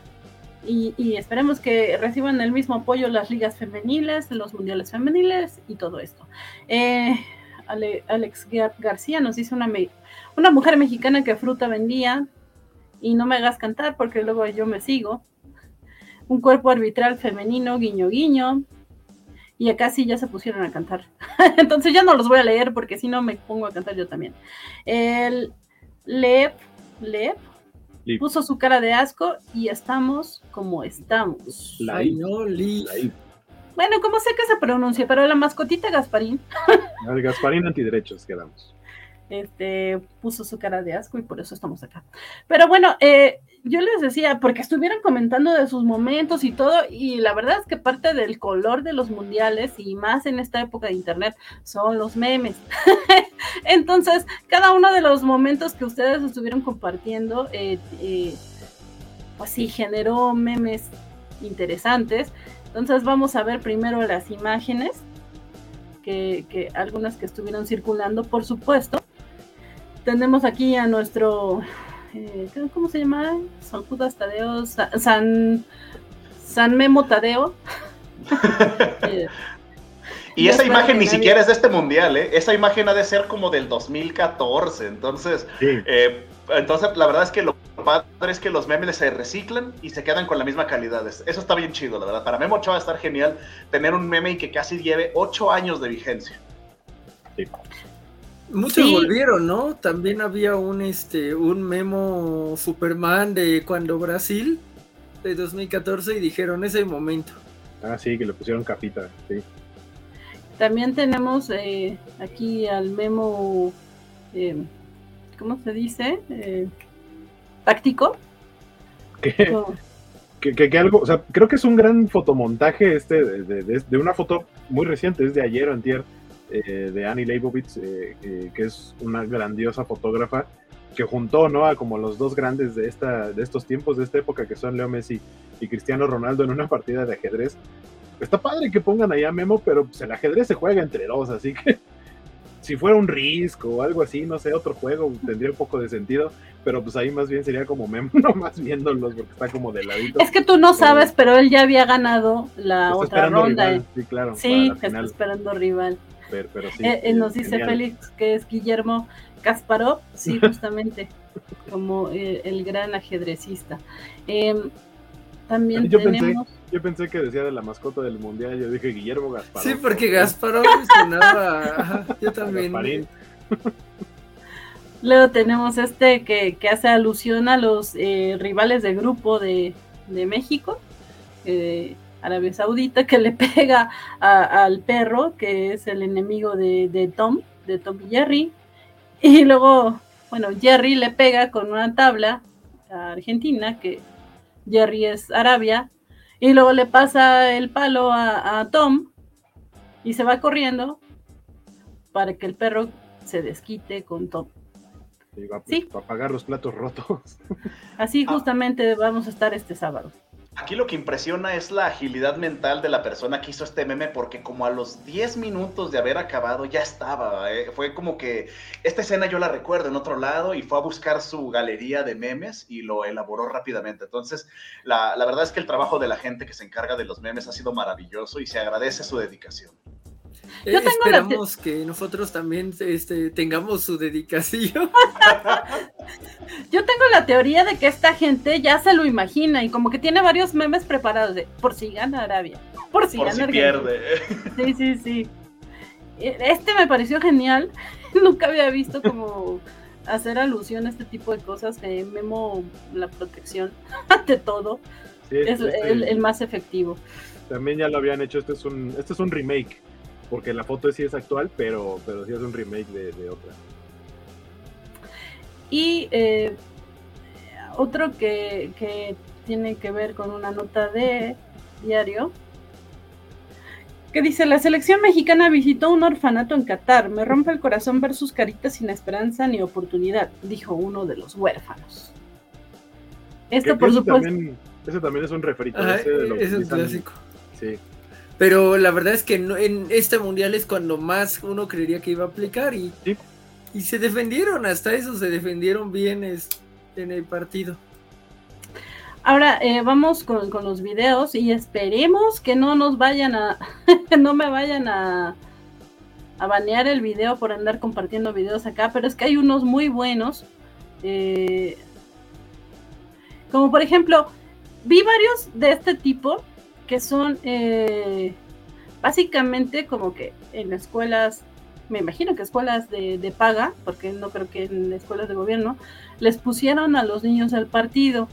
y, esperemos que reciban el mismo apoyo las ligas femeniles, los mundiales femeniles y todo esto. Eh, Alex García nos dice una, una mujer mexicana que fruta vendía y no me hagas cantar porque luego yo me sigo un cuerpo arbitral femenino, guiño guiño. Y acá sí ya se pusieron a cantar. *laughs* Entonces ya no los voy a leer porque si no me pongo a cantar yo también. El Lev, Lev puso su cara de asco y estamos como estamos. Bueno, como sé que se pronuncia, pero la mascotita Gasparín. *laughs* El Gasparín antiderechos quedamos. Este puso su cara de asco y por eso estamos acá. Pero bueno, eh, yo les decía, porque estuvieron comentando de sus momentos y todo, y la verdad es que parte del color de los mundiales, y más en esta época de internet, son los memes. *laughs* Entonces, cada uno de los momentos que ustedes estuvieron compartiendo, eh, eh, pues sí, generó memes interesantes. Entonces, vamos a ver primero las imágenes, que, que algunas que estuvieron circulando, por supuesto. Tenemos aquí a nuestro eh, ¿cómo se llama? San Judas Tadeo, San, San Memo Tadeo. *laughs* y esa imagen ni siquiera es de este mundial, ¿eh? Esa imagen ha de ser como del 2014, entonces, eh, entonces la verdad es que lo padre es que los memes se reciclan y se quedan con la misma calidad. Eso está bien chido, la verdad. Para Memo Ochoa va a estar genial tener un meme y que casi lleve 8 años de vigencia. Sí. Muchos volvieron, ¿no? También había un este un memo Superman de cuando Brasil de 2014 y dijeron ese momento. Ah, sí, que le pusieron capita, sí. También tenemos eh, aquí al memo, eh, ¿cómo se dice? Eh, táctico. Que, que, algo, o sea, creo que es un gran fotomontaje este de, de, una foto muy reciente, es de ayer o antier, eh, de Annie Leibovitz, eh, eh, que es una grandiosa fotógrafa que juntó ¿no? a como los dos grandes de, esta, de estos tiempos, de esta época, que son Leo Messi y Cristiano Ronaldo en una partida de ajedrez. Está padre que pongan ahí a Memo, pero pues, el ajedrez se juega entre dos, así que *laughs* si fuera un Risk o algo así, no sé, otro juego, tendría un poco de sentido, pero pues ahí más bien sería como Memo, *laughs* nomás viéndolos, porque está como de ladito. Es que tú no sabes, pero él ya había ganado la otra ronda. rival, sí, claro. Sí, está final, esperando rival. Pero, pero sí, Eh, eh, nos dice genial. Félix que es Guillermo Kasparov, sí, *laughs* justamente, como eh, el gran ajedrecista. Em, también Yo pensé- tenemos, Yo pensé que decía de la mascota del mundial, yo dije Guillermo Gaspar. Sí, porque Gasparov sonaba. yo también. Gasparín. luego tenemos este que, que hace alusión a los eh, rivales de grupo de, de México, eh, Arabia Saudita, que le *laughs* pega a- al perro, que es el enemigo de, de Tom, de Tom y Jerry. Y luego, bueno, Jerry le pega con una tabla a Argentina, que Jerry es Arabia, y luego le pasa el palo a, a Tom y se va corriendo para que el perro se desquite con Tom. Sí, va, pues, Sí. para pagar los platos rotos. Así *laughs* Ah. justamente vamos a estar este sábado. Aquí lo que impresiona es la agilidad mental de la persona que hizo este meme, porque como a los 10 minutos de haber acabado ya estaba. eh, Fue como que esta escena yo la recuerdo en otro lado y fue a buscar su galería de memes y lo elaboró rápidamente. Entonces, la, la verdad es que el trabajo de la gente que se encarga de los memes ha sido maravilloso y se agradece su dedicación. Eh, Yo tengo la esperamos que nosotros también este, tengamos su dedicación. *laughs* Yo tengo la teoría de que esta gente ya se lo imagina y como que tiene varios memes preparados de por si gana Arabia, por si Por gana si Argentina". pierde. Sí, sí, sí. Eh, Este me pareció genial. *laughs* Nunca había visto como hacer alusión a este tipo de cosas que Memo la protección *laughs* ante todo Sí, es este, el, el más efectivo. También ya lo habían hecho, este es un, este es un remake, porque la foto sí es actual, pero, pero sí es un remake de, de otra. Y eh, otro que, que tiene que ver con una nota de diario, que dice, la selección mexicana visitó un orfanato en Qatar. Me rompe el corazón ver sus caritas sin esperanza ni oportunidad, dijo uno de los huérfanos. Esto, Que- por supuesto, También, ese también es un referito. Ajá, ese de lo que es un clásico. Sí, Pero la verdad es que no- en este mundial es cuando más uno creería que iba a aplicar y, Sí. y se defendieron, hasta eso se defendieron bien es- en el partido. Ahora eh, vamos con, con los videos y esperemos que no nos vayan a, *laughs* no me vayan a, a banear el video por andar compartiendo videos acá, pero es que hay unos muy buenos. eh, como por ejemplo, vi varios de este tipo que son eh, básicamente como que en escuelas, me imagino que escuelas de, de paga, porque no creo que en escuelas de gobierno, les pusieron a los niños el partido.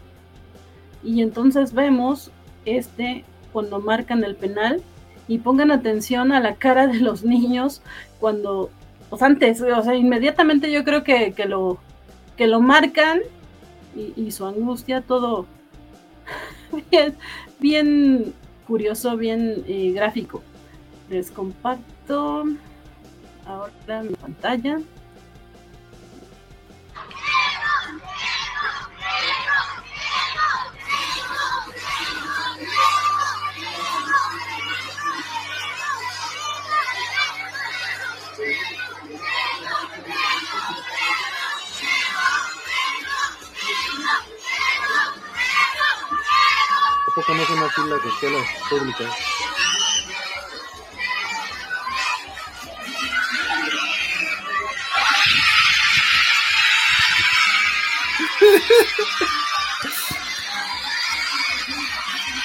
Y entonces vemos este cuando marcan el penal y pongan atención a la cara de los niños cuando, pues antes, o sea, inmediatamente yo creo que, que lo que lo marcan y, y su angustia, todo *laughs* bien, bien curioso, bien eh, gráfico. Les comparto ahora mi pantalla. ¿A poco no son así las escuelas públicas? *laughs*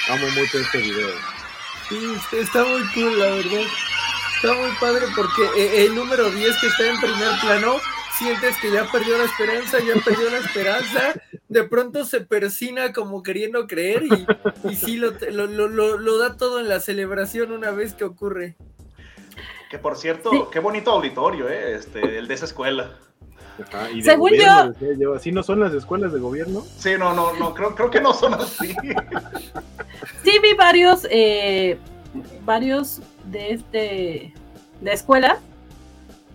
Amo mucho este video. Sí, está- está muy cool, la verdad. Está muy padre porque eh, el número 10 que está en primer plano, sientes que ya perdió la esperanza, ya perdió la esperanza. De pronto se persina como queriendo creer y, y sí lo, lo, lo- lo- lo da todo en la celebración una vez que ocurre. Que por cierto, Sí. qué bonito auditorio, ¿eh? Este, el de esa escuela. Ajá, y de Según gobierno, yo, ¿Así no son las escuelas de gobierno? Sí, no, no, no, creo, creo que no son así. Sí vi varios, eh, varios de este de escuelas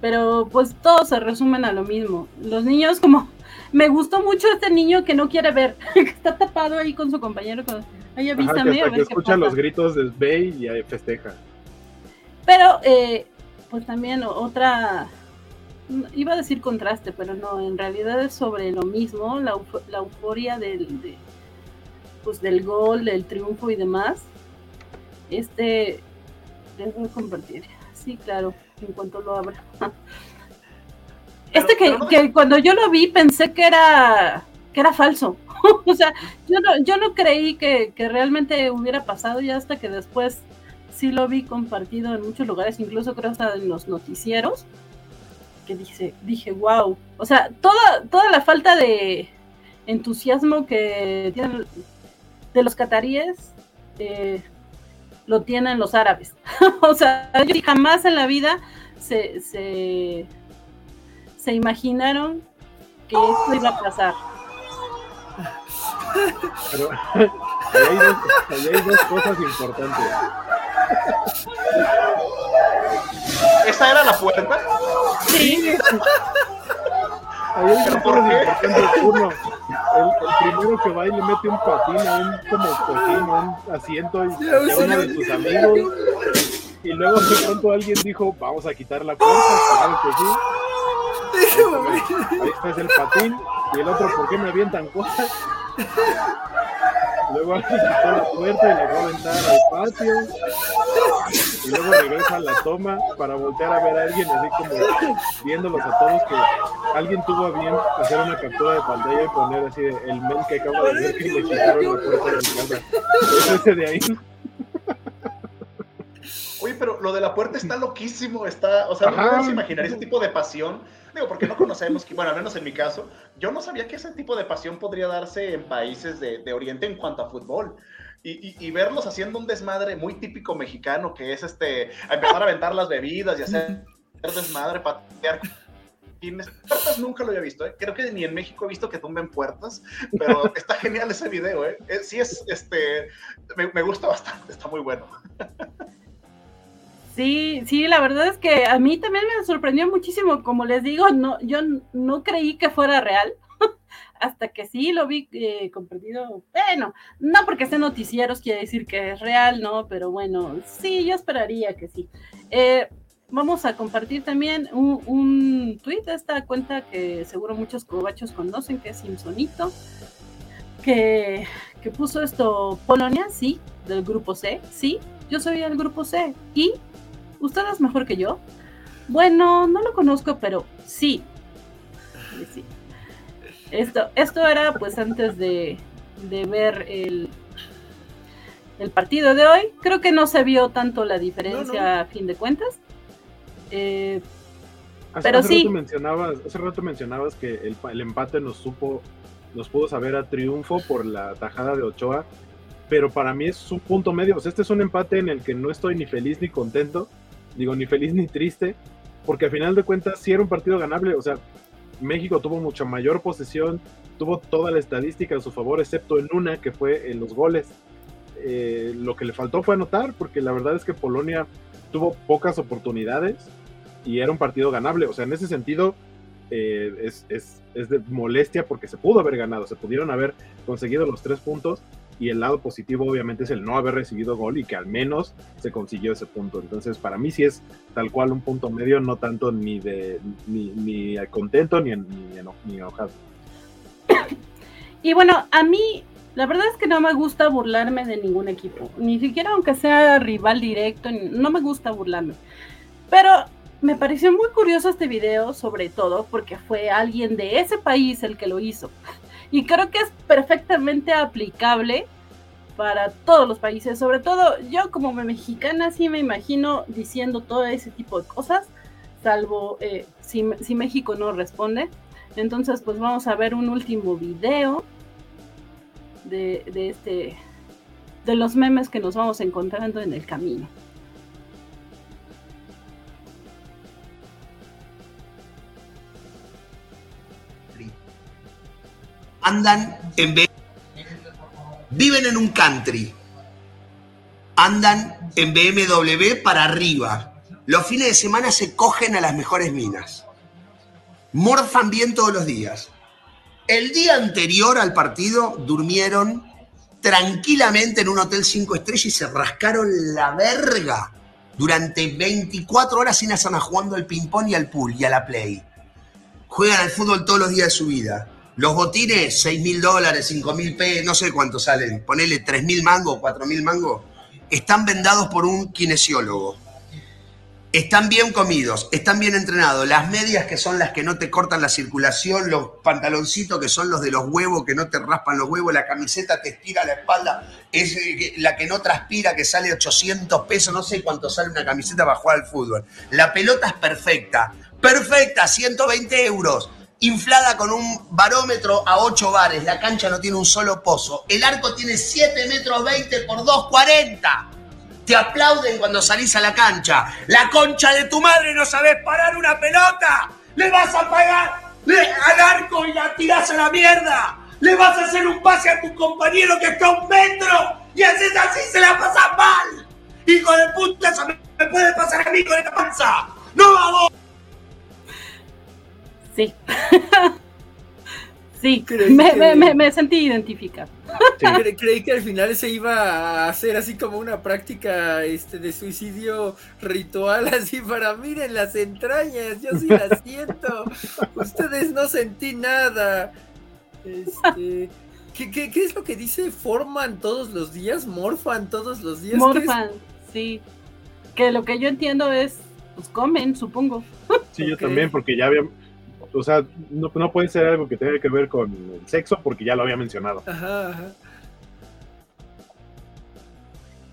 pero pues todos se resumen a lo mismo. Los niños como, me gustó mucho este niño que no quiere ver, *laughs* que está tapado ahí con su compañero, con, ay, avísame, Ajá, que, escucha los gritos de Bay y festeja. Pero, eh, pues también otra, iba a decir contraste, pero no, en realidad es sobre lo mismo, la, la euforia del, de, pues del gol, del triunfo y demás. Este, les voy a compartir. Sí, claro, en cuanto lo abra. *laughs* Este que, cuando yo lo vi pensé que era que era falso. *laughs* o sea, yo no, yo no creí que, que, realmente hubiera pasado ya hasta que después sí lo vi compartido en muchos lugares, incluso creo hasta en los noticieros, que dice, dije, wow. O sea, toda, toda la falta de entusiasmo que tienen de los cataríes eh, lo tienen los árabes. *laughs* o sea, ellos jamás en la vida se, se, se imaginaron que esto iba a pasar. Pero ahí hay, dos, ahí hay dos cosas importantes. ¿Esa era la puerta? Sí. *laughs* Ahí hay dos cosas importantes. Uno, el, el, primero que va y le mete un patín a un como cojín, un asiento y a uno de sus amigos. Y luego de pronto alguien dijo, vamos a quitar la puerta, claro que sí. Ahí está, el patín. Y el otro, ¿por qué me avientan cosas? Luego alguien *laughs* quitó la puerta y la va a aventar al patio. Y luego regresa a la toma para voltear a ver a alguien así como viéndolos a todos que alguien tuvo a bien hacer una captura de pantalla y poner así de, el men que acaba de ver que le quitaron la puerta de mi casa. Es ese de ahí. Oye, pero lo de la puerta está loquísimo, está, o sea, no podemos imaginar ese tipo de pasión. Porque no conocemos, que, bueno, al menos en mi caso, yo no sabía que ese tipo de pasión podría darse en países de, Oriente en cuanto a fútbol. Y, verlos haciendo un desmadre muy típico mexicano, que es este, empezar a aventar las bebidas y hacer desmadre, patear Puertas nunca lo había visto, ¿eh? creo que ni en México he visto que tumben puertas, pero está genial ese video, ¿eh? Sí es, este, me gusta bastante, está muy bueno. Sí, sí, la verdad es que a mí también me sorprendió muchísimo, como les digo, no, yo no creí que fuera real, *laughs* hasta que sí lo vi eh, compartido, bueno, no porque esté noticieros quiere decir que es real, ¿no? Pero bueno, sí, yo esperaría que sí. Eh, vamos a compartir también un, un tweet de esta cuenta que seguro muchos cobachos conocen, que es Simpsonito, que, que puso esto, Polonia, sí, del grupo C, sí, yo soy del grupo C, y ¿Usted es mejor que yo? Bueno, no lo conozco, pero sí. sí. Esto, esto era pues antes de, de ver el, el, partido de hoy. Creo que no se vio tanto la diferencia no, no. a fin de cuentas. Eh, hace, pero hace sí. Rato mencionabas, hace rato mencionabas que el, el empate nos supo, nos pudo saber a triunfo por la tajada de Ochoa pero para mí es un punto medio. O sea, este es un empate en el que no estoy ni feliz ni contento, digo, ni feliz ni triste, porque al final de cuentas sí era un partido ganable. O sea, México tuvo mucha mayor posesión, tuvo toda la estadística a su favor, excepto en una que fue en los goles. Eh, lo que le faltó fue anotar, porque la verdad es que Polonia tuvo pocas oportunidades y era un partido ganable. O sea, en ese sentido, eh, es, es, es, de molestia porque se pudo haber ganado, se pudieron haber conseguido los tres puntos y el lado positivo obviamente es el no haber recibido gol y que al menos se consiguió ese punto. Entonces para mí sí es tal cual un punto medio, no tanto ni de ni, ni contento ni, ni, eno, ni enojado. Y bueno, a mí la verdad es que no me gusta burlarme de ningún equipo, ni siquiera aunque sea rival directo, no me gusta burlarme. Pero me pareció muy curioso este video, sobre todo porque fue alguien de ese país el que lo hizo. Y creo que es perfectamente aplicable para todos los países. Sobre todo, yo como mexicana sí me imagino diciendo todo ese tipo de cosas, salvo eh, si, si México no responde. Entonces, pues vamos a ver un último video de, de este de los memes que nos vamos encontrando en el camino. Andan en viven en un country, andan en BMW para arriba, los fines de semana se cogen a las mejores minas. Morfan bien todos los días. El día anterior al partido durmieron tranquilamente en un hotel cinco estrellas y se rascaron la verga durante 24 horas sin hacer nada jugando al ping-pong y al pool y a la play. Juegan al fútbol todos los días de su vida. Los botines, 6 mil dólares, 5 mil p, no sé cuánto salen. Ponele 3 mil mangos, 4 mil mangos. Están vendados por un kinesiólogo. Están bien comidos, están bien entrenados. Las medias que son las que no te cortan la circulación, los pantaloncitos que son los de los huevos que no te raspan los huevos, la camiseta te estira la espalda, es eh, la que no transpira, que sale 800 pesos, no sé cuánto sale una camiseta para jugar al fútbol. La pelota es perfecta, perfecta, 120 euros inflada con un barómetro a 8 bares. La cancha no tiene un solo pozo. El arco tiene 7 metros 20 por 2,40. Te aplauden cuando salís a la cancha. La concha de tu madre no sabes parar una pelota. Le vas a pagar al arco y la tirás a la mierda. Le vas a hacer un pase a tu compañero que está a un metro y haces así se la pasas mal. Hijo de puta, eso me puede pasar a mí con esta panza. No vamos. Sí. *laughs* sí, me, me, me, me, sentí identificada. Sí. *laughs* creí que al final se iba a hacer así como una práctica este, de suicidio ritual, *laughs* así para miren las entrañas, yo sí las siento. Ustedes no sentí nada. Este, ¿qué, qué, qué es lo que dice? ¿Forman todos los días? ¿Morfan todos los días? Morfan, sí. Que lo que yo entiendo es, pues comen, supongo. Sí, yo okay. también, porque ya había o sea, no, no, puede ser algo que tenga que ver con el sexo porque ya lo había mencionado. Ajá, ajá.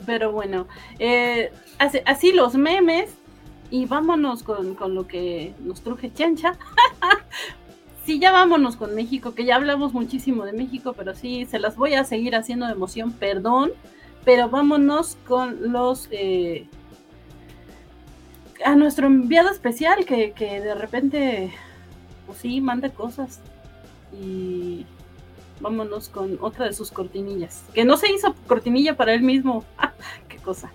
Pero bueno, eh, así, así, los memes y vámonos con, con lo que nos truje Chancha. *laughs* sí, ya vámonos con México, que ya hablamos muchísimo de México, pero sí, se las voy a seguir haciendo de emoción, perdón, pero vámonos con los... Eh, a nuestro enviado especial que, que de repente pues sí, manda cosas. Y vámonos con otra de sus cortinillas. Que no se hizo cortinilla para él mismo. ¡Ah, ¡Qué cosa!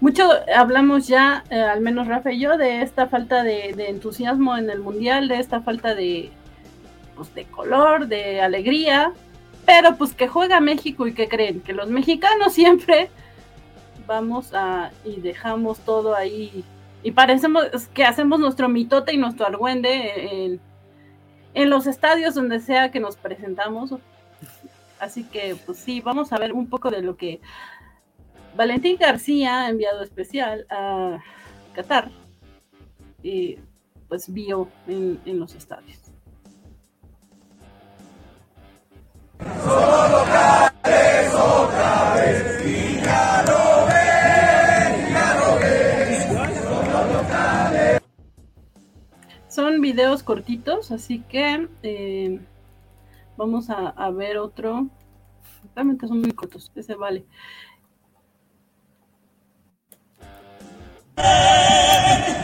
Mucho hablamos ya, eh, al menos Rafa y yo, de esta falta de, de, entusiasmo en el mundial, de esta falta de, pues, de color, de alegría, pero pues que juega México y que creen que los mexicanos *laughs* siempre vamos a y dejamos todo ahí y parecemos que hacemos nuestro mitote y nuestro argüende en, en los estadios donde sea que nos presentamos. Así que pues sí, vamos a ver un poco de lo que Valentín García, enviado especial a Qatar, y pues vio en, en los estadios. Son videos cortitos, así que eh, vamos a, ver otro. Realmente son muy cortos, ese vale. Así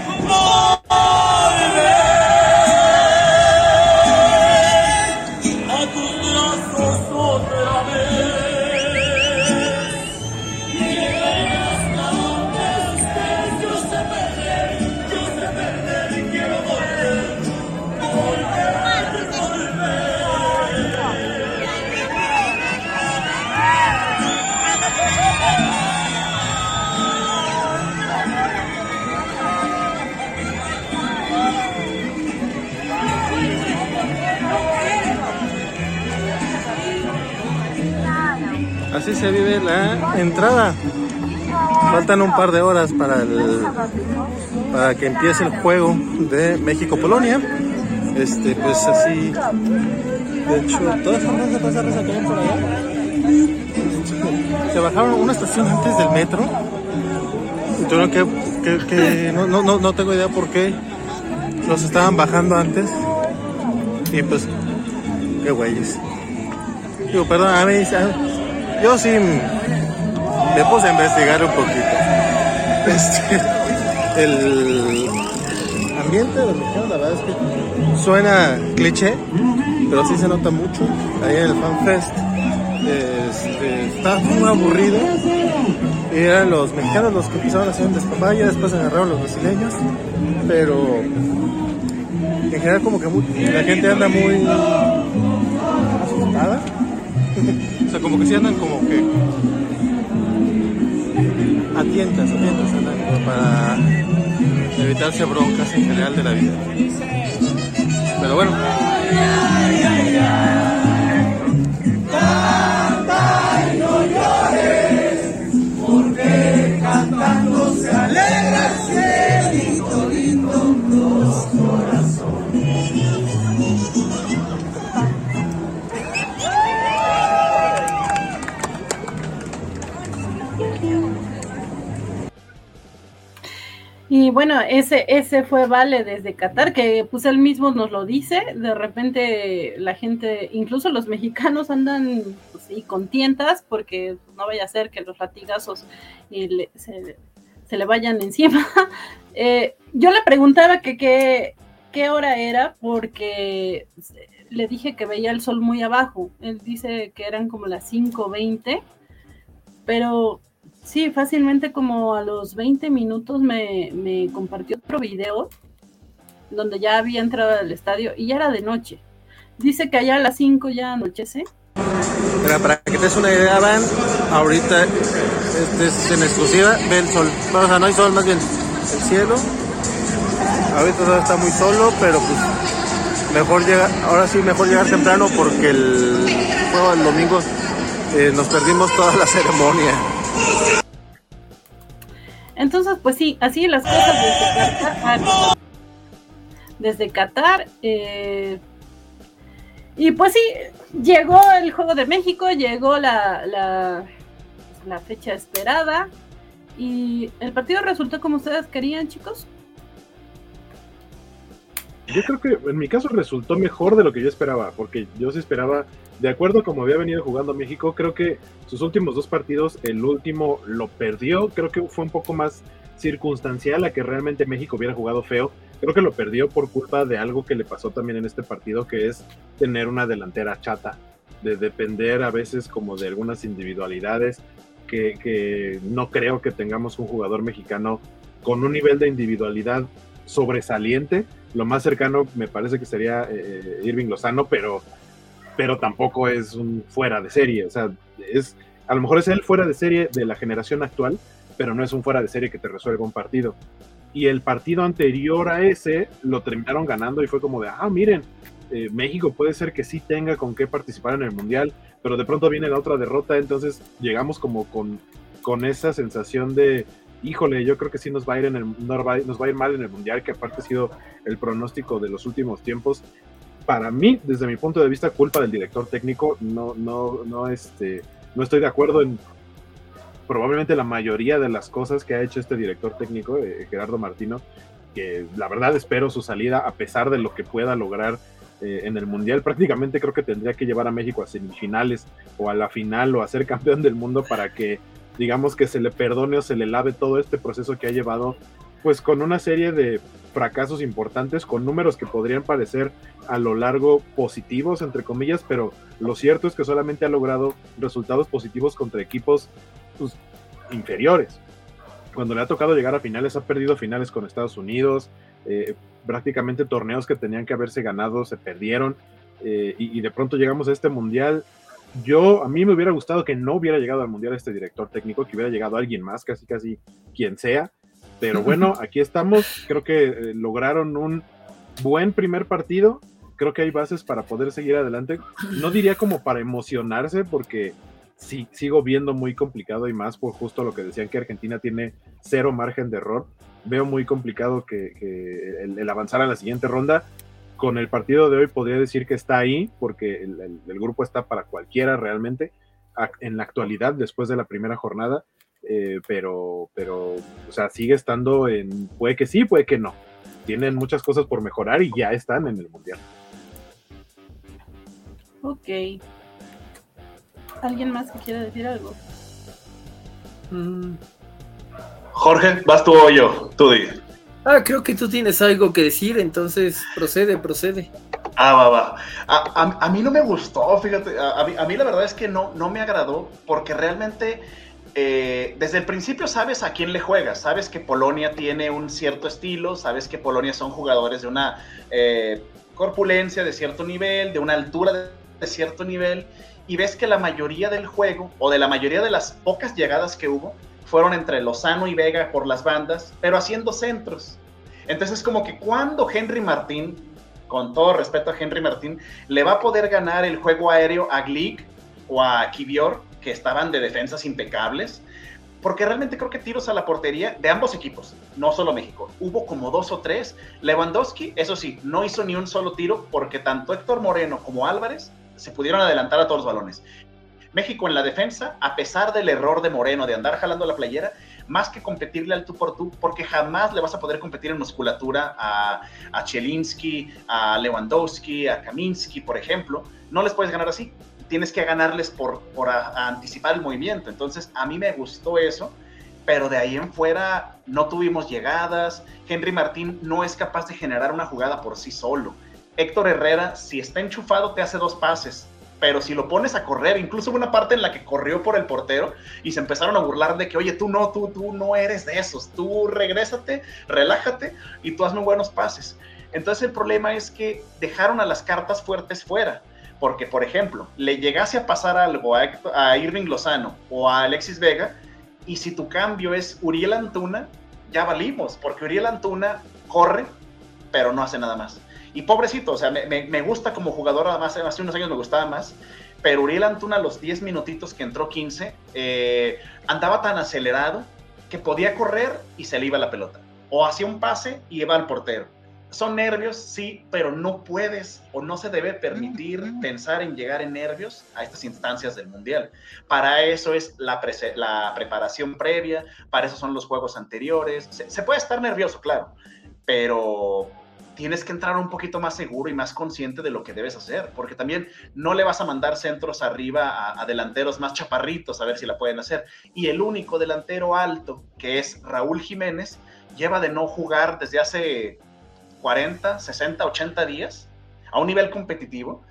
se vive la entrada. Faltan un par de horas para, el, para que empiece el juego de México-Polonia. Este, pues así. De hecho, todas las pasar a sacar por allá. Se bajaron una estación antes del metro. Yo no, que, que, que no, no, no tengo idea por qué los estaban bajando antes. Y pues, qué güeyes. Digo, perdón, a mí, yo sí me puse a investigar un poquito. Este, el, ambiente mexicanos, la verdad es que suena cliché, pero sí se nota mucho. Ahí en el FanFest este, estaba muy aburrido. Y eran los mexicanos los que empezaron a hacer un después agarraron los brasileños, pero en general como que la gente anda muy asustada. *laughs* o sea, como que sí andan como que a tientas, andan para evitarse broncas en general de la vida. Pero bueno, Y bueno, ese, ese fue Vale desde Qatar, que pues él mismo nos lo dice, de repente la gente, incluso los mexicanos andan pues, sí, con tientas porque no vaya a ser que los latigazos y le- se, le vayan encima. *laughs* Eh, yo le preguntaba qué, qué hora era porque le dije que veía el sol muy abajo, él dice que eran como las 5.20, pero Sí, fácilmente como a los 20 minutos me, me compartió otro video donde ya había entrado al estadio y ya era de noche. Dice que allá a las 5 ya anochece. Mira, para que te des una idea, van, ahorita este es en exclusiva, ve el sol. Bueno, o sea, no hay sol, más bien el cielo. Ahorita está muy solo, pero pues mejor llegar, ahora sí mejor llegar temprano porque el juego del domingo eh, nos perdimos toda la ceremonia. Entonces, pues sí, así las cosas desde Qatar. ah, Desde Qatar. eh, y pues sí, llegó el Juego de México, llegó la, la, la fecha esperada. Y el partido resultó como ustedes querían, chicos. Yo creo que en mi caso resultó mejor de lo que yo esperaba, porque yo sí esperaba, de acuerdo como había venido jugando México, creo que sus últimos dos partidos, el último lo perdió, creo que fue un poco más circunstancial a que realmente México hubiera jugado feo, creo que lo perdió por culpa de algo que le pasó también en este partido, que es tener una delantera chata, de depender a veces como de algunas individualidades, que, no creo que tengamos un jugador mexicano con un nivel de individualidad sobresaliente, lo más cercano me parece que sería eh, Irving Lozano, pero, pero tampoco es un fuera de serie. O sea, es, a lo mejor es el fuera de serie de la generación actual, pero no es un fuera de serie que te resuelva un partido. Y el partido anterior a ese lo terminaron ganando y fue como de, ah, miren, eh, México puede ser que sí tenga con qué participar en el Mundial, pero de pronto viene la otra derrota, entonces llegamos como con, con esa sensación de, híjole, yo creo que sí nos va a ir en el, nos va, nos va a ir mal en el mundial, que aparte ha sido el pronóstico de los últimos tiempos. Para mí, desde mi punto de vista, culpa del director técnico. No, no, no, este, no estoy de acuerdo en probablemente la mayoría de las cosas que ha hecho este director técnico, eh, Gerardo Martino, que la verdad espero su salida a pesar de lo que pueda lograr eh, en el mundial. Prácticamente creo que tendría que llevar a México a semifinales o a la final o a ser campeón del mundo para que digamos que se le perdone o se le lave todo este proceso que ha llevado, pues con una serie de fracasos importantes, con números que podrían parecer a lo largo positivos, entre comillas, pero lo cierto es que solamente ha logrado resultados positivos contra equipos pues, inferiores. Cuando le ha tocado llegar a finales, ha perdido finales con Estados Unidos, eh, prácticamente torneos que tenían que haberse ganado se perdieron, eh, y, y de pronto llegamos a este mundial yo, a mí me hubiera gustado que no hubiera llegado al mundial este director técnico, que hubiera llegado alguien más, casi, casi quien sea. Pero bueno, *laughs* aquí estamos. Creo que eh, lograron un buen primer partido. Creo que hay bases para poder seguir adelante. No diría como para emocionarse, porque sí, sigo viendo muy complicado y más por justo lo que decían que Argentina tiene cero margen de error. Veo muy complicado que, que el, el avanzar a la siguiente ronda con el partido de hoy podría decir que está ahí, porque el, el, el grupo está para cualquiera realmente, en la actualidad, después de la primera jornada, eh, pero, pero, o sea, sigue estando en, puede que sí, puede que no. Tienen muchas cosas por mejorar y ya están en el Mundial. Ok. ¿Alguien más que quiera decir algo? Mm. Jorge, vas tú o yo, tú di. Ah, creo que tú tienes algo que decir, entonces procede, procede. Ah, va, va. A, a- a mí no me gustó, fíjate. A, a mí, a mí la verdad es que no, no me agradó porque realmente eh, desde el principio sabes a quién le juegas. Sabes que Polonia tiene un cierto estilo, sabes que Polonia son jugadores de una eh, corpulencia de cierto nivel, de una altura de, cierto nivel, y ves que la mayoría del juego, o de la mayoría de las pocas llegadas que hubo, fueron entre Lozano y Vega por las bandas, pero haciendo centros. Entonces, como que cuando Henry Martín, con todo respeto a Henry Martín, le va a poder ganar el juego aéreo a Glick o a Kivior, que estaban de defensas impecables, porque realmente creo que tiros a la portería de ambos equipos, no solo México. Hubo como dos o tres. Lewandowski, eso sí, no hizo ni un solo tiro porque tanto Héctor Moreno como Álvarez se pudieron adelantar a todos los balones. México en la defensa, a pesar del error de Moreno de andar jalando la playera, más que competirle al tú por tú, porque jamás le vas a poder competir en musculatura a, a Chelinski, a Lewandowski, a Kaminsky, por ejemplo, no les puedes ganar así. Tienes que ganarles por, por anticipar el movimiento. Entonces, a mí me gustó eso, pero de ahí en fuera no tuvimos llegadas. Henry Martín no es capaz de generar una jugada por sí solo. Héctor Herrera, si está enchufado, te hace dos pases. Pero si lo pones a correr, incluso hubo una parte en la que corrió por el portero y se empezaron a burlar de que, oye, tú no, tú, tú no eres de esos, tú regrésate, relájate y tú hazme buenos pases. Entonces el problema es que dejaron a las cartas fuertes fuera. Porque, por ejemplo, le llegase a pasar algo a, a Irving Lozano o a Alexis Vega, y si tu cambio es Uriel Antuna, ya valimos, porque Uriel Antuna corre, pero no hace nada más. Y pobrecito, o sea, me gusta como jugador, además, hace unos años me gustaba más, pero Uriel Antuna, los 10 minutitos que entró 15, eh, andaba tan acelerado que podía correr y se le iba la pelota. O hacía un pase y iba al portero. Son nervios, sí, pero no puedes o no se debe permitir pensar en llegar en nervios a estas instancias del Mundial. Para eso es la, prese- la preparación previa, para eso son los juegos anteriores. Se, se puede estar nervioso, claro, pero tienes que entrar un poquito más seguro y más consciente de lo que debes hacer, porque también no le vas a mandar centros arriba a, a delanteros más chaparritos a ver si la pueden hacer. Y el único delantero alto, que es Raúl Jiménez, lleva de no jugar desde hace 40, 60, 80 días a un nivel competitivo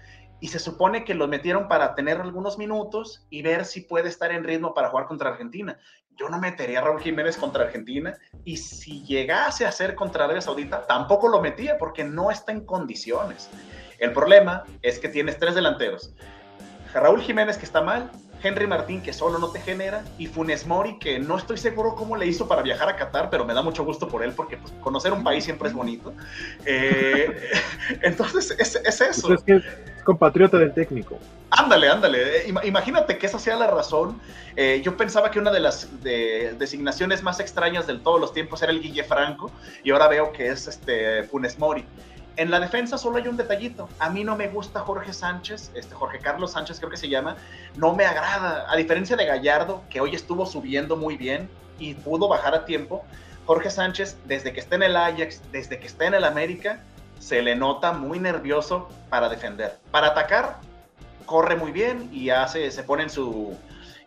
y se supone que lo metieron para tener algunos minutos y ver si puede estar en ritmo para jugar contra Argentina. Yo no metería a Raúl Jiménez contra Argentina y si llegase a ser contra Arabia Saudita, tampoco lo metía porque no está en condiciones. El problema es que tienes tres delanteros. Raúl Jiménez que está mal, Henry Martín que solo no te genera y Funes Mori que no estoy seguro cómo le hizo para viajar a Qatar, pero me da mucho gusto por él porque pues, conocer un país siempre es bonito. Eh, *laughs* entonces es, es eso. Pues es que es compatriota del técnico. Ándale, ándale. Ima- Imagínate que esa sea la razón. Eh, yo pensaba que una de las de- designaciones más extrañas de todos los tiempos era el Guille Franco y ahora veo que es este Funes Mori. En la defensa solo hay un detallito. A mí no me gusta Jorge Sánchez, este Jorge Carlos Sánchez creo que se llama. No me agrada. A diferencia de Gallardo, que hoy estuvo subiendo muy bien y pudo bajar a tiempo, Jorge Sánchez, desde que está en el Ajax, desde que está en el América, se le nota muy nervioso para defender. Para atacar, corre muy bien y hace, se pone en su,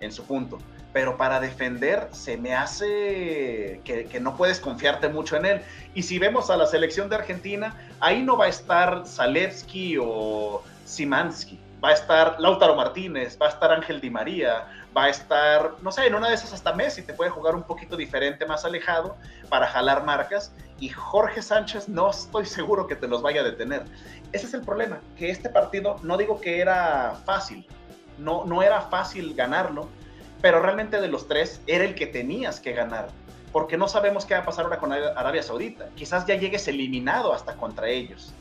en su punto. Pero para defender se me hace que, que no puedes confiarte mucho en él. Y si vemos a la selección de Argentina, ahí no va a estar Zalewski o Simansky. Va a estar Lautaro Martínez, va a estar Ángel Di María, va a estar, no sé, en una de esas hasta Messi te puede jugar un poquito diferente, más alejado, para jalar marcas. Y Jorge Sánchez no estoy seguro que te los vaya a detener. Ese es el problema, que este partido no digo que era fácil, no, no era fácil ganarlo, pero realmente de los tres era el que tenías que ganar, porque no sabemos qué va a pasar ahora con Arabia Saudita. Quizás ya llegues eliminado hasta contra ellos.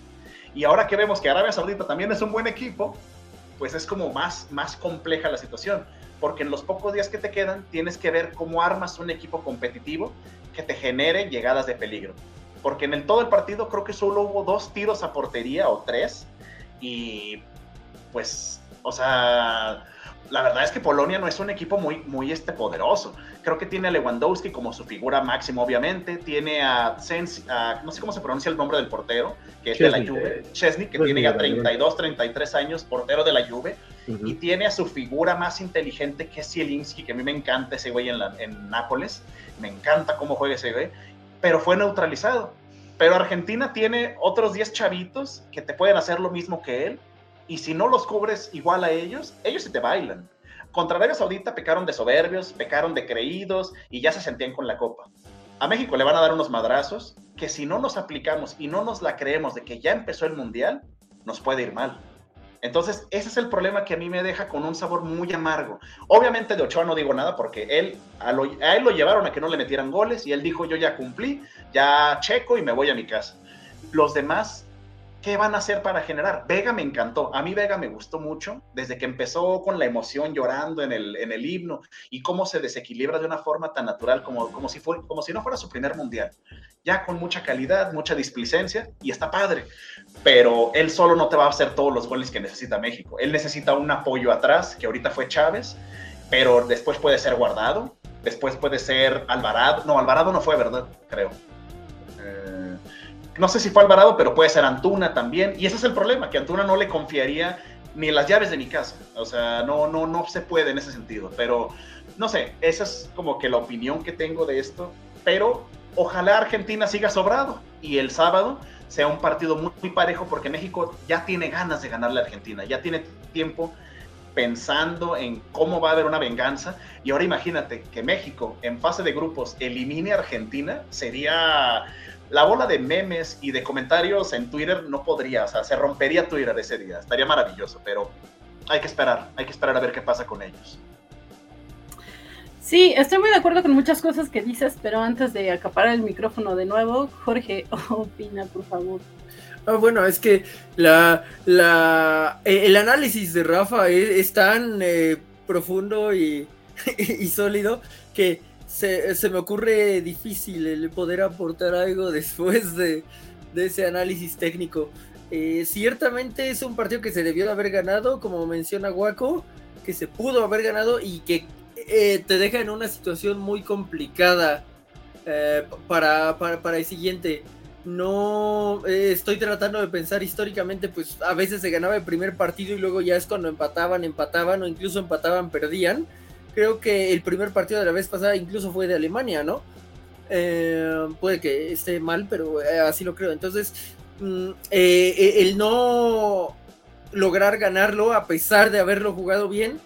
Y ahora que vemos que Arabia Saudita también es un buen equipo, pues es como más, más compleja la situación, porque en los pocos días que te quedan tienes que ver cómo armas un equipo competitivo que te genere llegadas de peligro. Porque en todo el partido creo que solo hubo dos tiros a portería o tres, y pues, o sea, la verdad es que Polonia no es un equipo muy, muy este, poderoso. Creo que tiene a Lewandowski como su figura máxima, obviamente. Tiene a, Sens, a no sé cómo se pronuncia el nombre del portero, que es Chesney. de la Juve. Chesney, que tiene ya de la Juve. 32, 33 años, portero de la Juve. Ujú. Y tiene a su figura más inteligente, que es Zielinski, que a mí me encanta ese güey en, la- en Nápoles. Me encanta cómo juega ese güey. pero fue neutralizado. Pero Argentina tiene otros 10 chavitos que te pueden hacer lo mismo que él, y si no los cubres igual a ellos, ellos se te bailan. Contra Arabia Saudita pecaron de soberbios, pecaron de creídos y ya se sentían con la copa. A México le van a dar unos madrazos que si no nos aplicamos y no nos la creemos de que ya empezó el mundial, nos puede ir mal. Entonces, ese es el problema que a mí me deja con un sabor muy amargo. Obviamente de Ochoa no digo nada porque él, a, a, él lo llevaron a que no le metieran goles y él dijo, yo ya cumplí, ya checo y me voy a mi casa. Los demás ¿qué van a hacer para generar? Vega me encantó, a mí Vega me gustó mucho, desde que empezó con la emoción llorando en el, en el himno y cómo se desequilibra de una forma tan natural como, como, si fue, como si no fuera su primer mundial. Ya con mucha calidad, mucha displicencia y está padre, pero él solo no te va a hacer todos los goles que necesita México. Él necesita un apoyo atrás, que ahorita fue Chávez, pero después puede ser guardado, después puede ser Alvarado, no, Alvarado no fue, ¿verdad? Creo no sé si fue Alvarado, pero puede ser Antuna también. Y ese es el problema, que Antuna no le confiaría ni las llaves de mi casa. O sea, no, no, no se puede en ese sentido. Pero, no sé, esa es como que la opinión que tengo de esto. Pero ojalá Argentina siga sobrado y el sábado sea un partido muy, muy parejo porque México ya tiene ganas de ganarle a Argentina, ya tiene tiempo pensando en cómo va a haber una venganza. Y ahora imagínate que México en fase de grupos elimine a Argentina, sería la bola de memes y de comentarios en Twitter no podría, o sea, se rompería Twitter ese día, estaría maravilloso, pero hay que esperar, hay que esperar a ver qué pasa con ellos. Sí, estoy muy de acuerdo con muchas cosas que dices, pero antes de acaparar el micrófono de nuevo, Jorge, *laughs* opina, por favor. Ah, bueno, es que la, la, eh, el análisis de Rafa es, tan eh, profundo y, *laughs* y sólido que se, me ocurre difícil el poder aportar algo *laughs* después de, ese análisis técnico. Eh, ciertamente es un partido que se debió de haber ganado, como menciona Guaco, que se pudo haber ganado y que eh, te deja en una situación muy complicada eh, para, para, el siguiente. No estoy tratando de pensar históricamente, pues a veces se ganaba el primer partido y luego ya es cuando empataban, empataban o incluso empataban, perdían creo que el primer partido de la vez pasada incluso fue de Alemania, ¿no? Eh, puede que esté mal, pero eh, así lo creo. Entonces, mm, eh, el no lograr ganarlo a pesar de haberlo jugado bien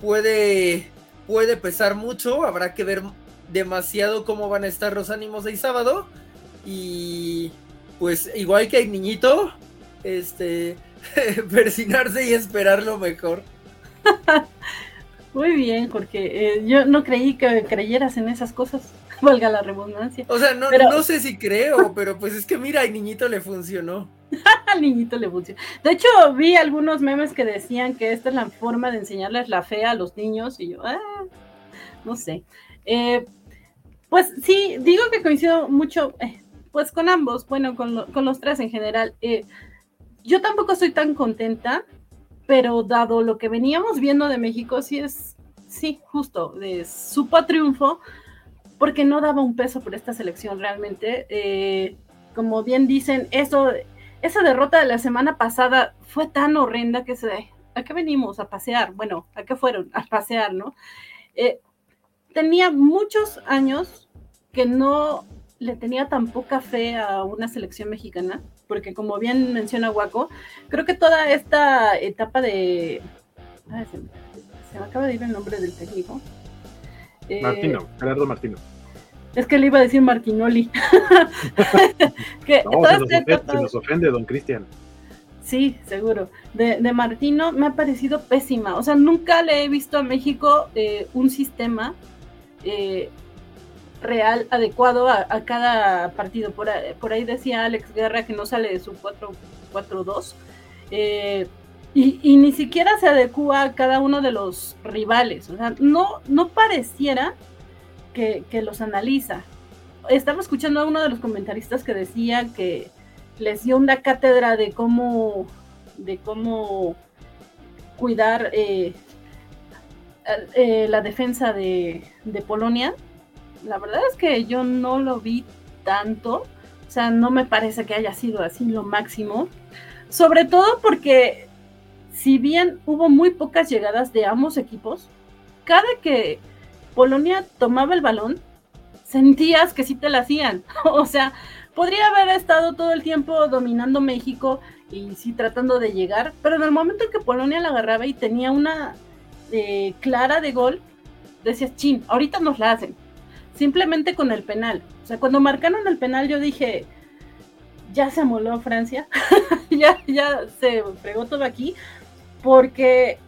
puede, puede pesar mucho. Habrá que ver demasiado cómo van a estar los ánimos del sábado. Y pues igual que hay niñito, este, *laughs* persinarse y esperar lo mejor. *laughs* Muy bien, porque eh, yo no creí que creyeras en esas cosas, *laughs* valga la redundancia. O sea, no, no sé si creo, pero pues es que mira, al niñito le funcionó. *laughs* al niñito le funcionó. De hecho, vi algunos memes que decían que esta es la forma de enseñarles la fe a los niños y yo, ah, no sé. Eh, pues sí, digo que coincido mucho, eh, pues con ambos, bueno, con, con, los tres en general. yo tampoco estoy tan contenta pero dado lo que veníamos viendo de México, sí es, sí, justo, de supo triunfo, porque no daba un peso por esta selección realmente. Eh, como bien dicen, eso, esa derrota de la semana pasada fue tan horrenda que se, ¿a qué venimos? A pasear. Bueno, ¿a qué fueron? A pasear, ¿no? Eh, tenía muchos años que no le tenía tan poca fe a una selección mexicana porque como bien menciona Guaco, creo que toda esta etapa de... se, me, acaba de ir el nombre del técnico. Eh, Martino, Gerardo Martino. Es que le iba a decir Martinoli. *laughs* que no, se, nos ofende, se, nos ofende, don Cristian. Sí, seguro. De, de, Martino me ha parecido pésima. O sea, nunca le he visto a México eh, un sistema eh, real adecuado a, cada partido. Por, ahí decía Alex Guerra que no sale de su 4-4-2. Eh, y, ni siquiera se adecua a cada uno de los rivales. O sea, no, no pareciera que, los analiza. Estaba escuchando a uno de los comentaristas que decía que les dio una cátedra de cómo, de cómo cuidar eh, eh, la defensa de, de Polonia la verdad es que yo no lo vi tanto, o sea, no me parece que haya sido así lo máximo, sobre todo porque si bien hubo muy pocas llegadas de ambos equipos, cada que Polonia tomaba el balón, sentías que sí te la hacían. *laughs* o sea, podría haber estado todo el tiempo dominando México y sí tratando de llegar, pero en el momento en que Polonia la agarraba y tenía una eh, clara de gol, decías, chin, ahorita nos la hacen. Simplemente con el penal. O sea, cuando marcaron el penal yo dije, ya se amoló Francia, *laughs* ya, ya se fregó todo aquí, porque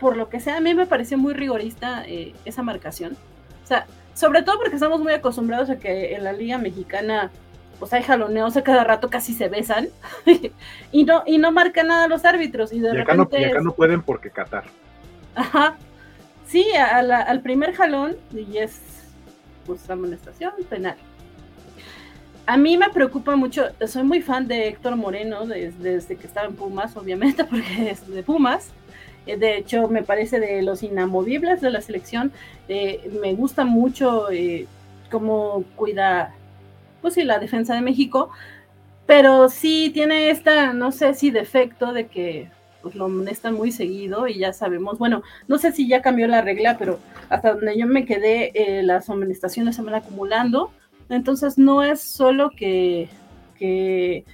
por lo que sea, a mí me pareció muy rigorista eh, esa marcación. O sea, sobre todo porque estamos muy acostumbrados a que en la Liga Mexicana pues hay jaloneos a cada rato casi se besan *laughs* y no y no marcan nada los árbitros y de acá, repente no, y acá no pueden porque Qatar. Ajá. Sí, al primer jalón y es pues amonestación penal. A mí me preocupa mucho, soy muy fan de Héctor Moreno desde, que estaba en Pumas, obviamente, *laughs* porque es de Pumas. Eh, de hecho, me parece de los inamovibles de la selección. Eh, me gusta mucho eh, cómo cuida, pues sí, la defensa de México. Pero sí tiene esta, no sé si defecto de que pues lo amonestan muy seguido y ya sabemos, bueno, no sé si ya cambió la regla, pero hasta donde yo me quedé, eh, las amonestaciones se van acumulando, entonces no es solo que, que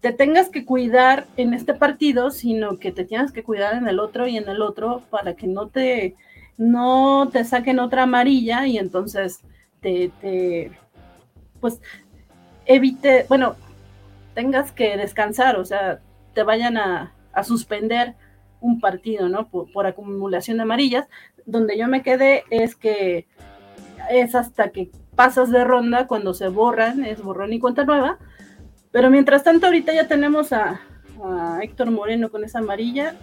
te tengas que cuidar en este partido, sino que te tienes que cuidar en el otro y en el otro para que no te, no te saquen otra amarilla y entonces te, te pues evite, bueno, tengas que descansar, o sea, te vayan a, a suspender un partido, ¿no? Por, acumulación de amarillas. Donde yo me quedé es que es hasta que pasas de ronda cuando se borran, es borrón y cuenta nueva. Pero mientras tanto, ahorita ya tenemos a, Héctor Moreno con esa amarilla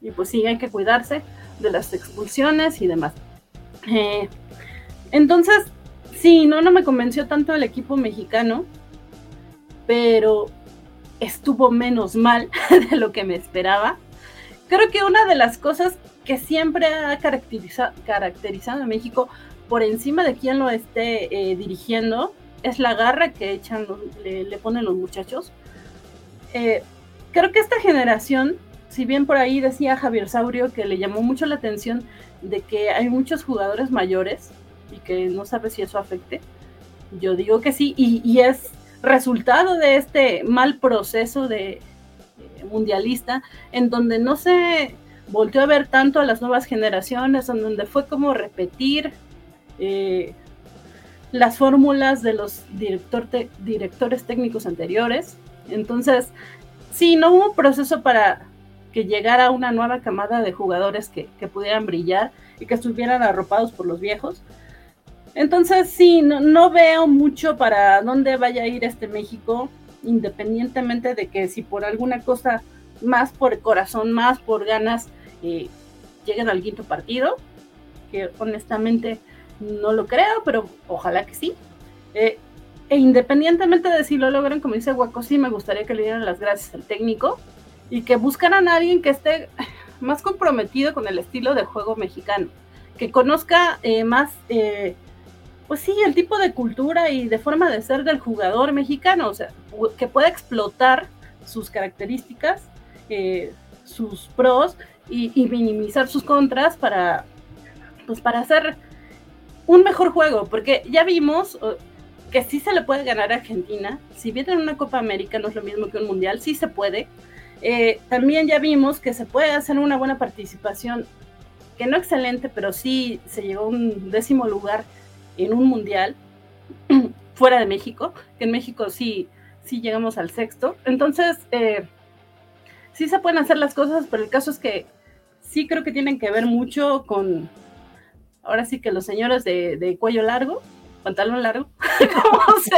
y, pues sí, hay que cuidarse de las expulsiones y demás. Eh, entonces, sí, no, no me convenció tanto el equipo mexicano, pero estuvo menos mal *laughs* de lo que me esperaba. Creo que una de las cosas que siempre ha caracterizado a México por encima de quien lo esté eh, dirigiendo es la garra que echan, le, ponen los muchachos. Eh, creo que esta generación, si bien por ahí decía Javier Saurio que le llamó mucho la atención de que hay muchos jugadores mayores y que no sabe si eso afecte, yo digo que sí, y es resultado de este mal proceso de eh, mundialista, en donde no se volteó a ver tanto a las nuevas generaciones, en donde fue como repetir eh, las fórmulas de los directores técnicos anteriores. Entonces, sí, no hubo proceso para que llegara una nueva camada de jugadores que, que pudieran brillar y que estuvieran arropados por los viejos. Entonces, sí, no, veo mucho para dónde vaya a ir este México, independientemente de que si por alguna cosa, más por corazón, más por ganas, eh, lleguen al quinto partido, que honestamente no lo creo, pero ojalá que sí. Eh, e independientemente de si lo logran, como dice Guaco, sí me gustaría que le dieran las gracias al técnico y que buscaran a alguien que esté más comprometido con el estilo de juego mexicano, que conozca eh, más pues sí, el tipo de cultura y de forma de ser del jugador mexicano, o sea, que pueda explotar sus características, eh, sus pros y, minimizar sus contras para, pues para hacer un mejor juego, porque ya vimos que sí se le puede ganar a Argentina, si bien en una Copa América no es lo mismo que un Mundial, sí se puede. Eh, también ya vimos que se puede hacer una buena participación, que no excelente, pero sí se llegó a un décimo lugar en un mundial *clears throat* fuera de México, que en México sí, sí llegamos al sexto. Entonces, eh, sí se pueden hacer las cosas, pero el caso es que sí creo que tienen que ver mucho con, ahora sí que los señores de, cuello largo, pantalón largo, *laughs* ¿cómo se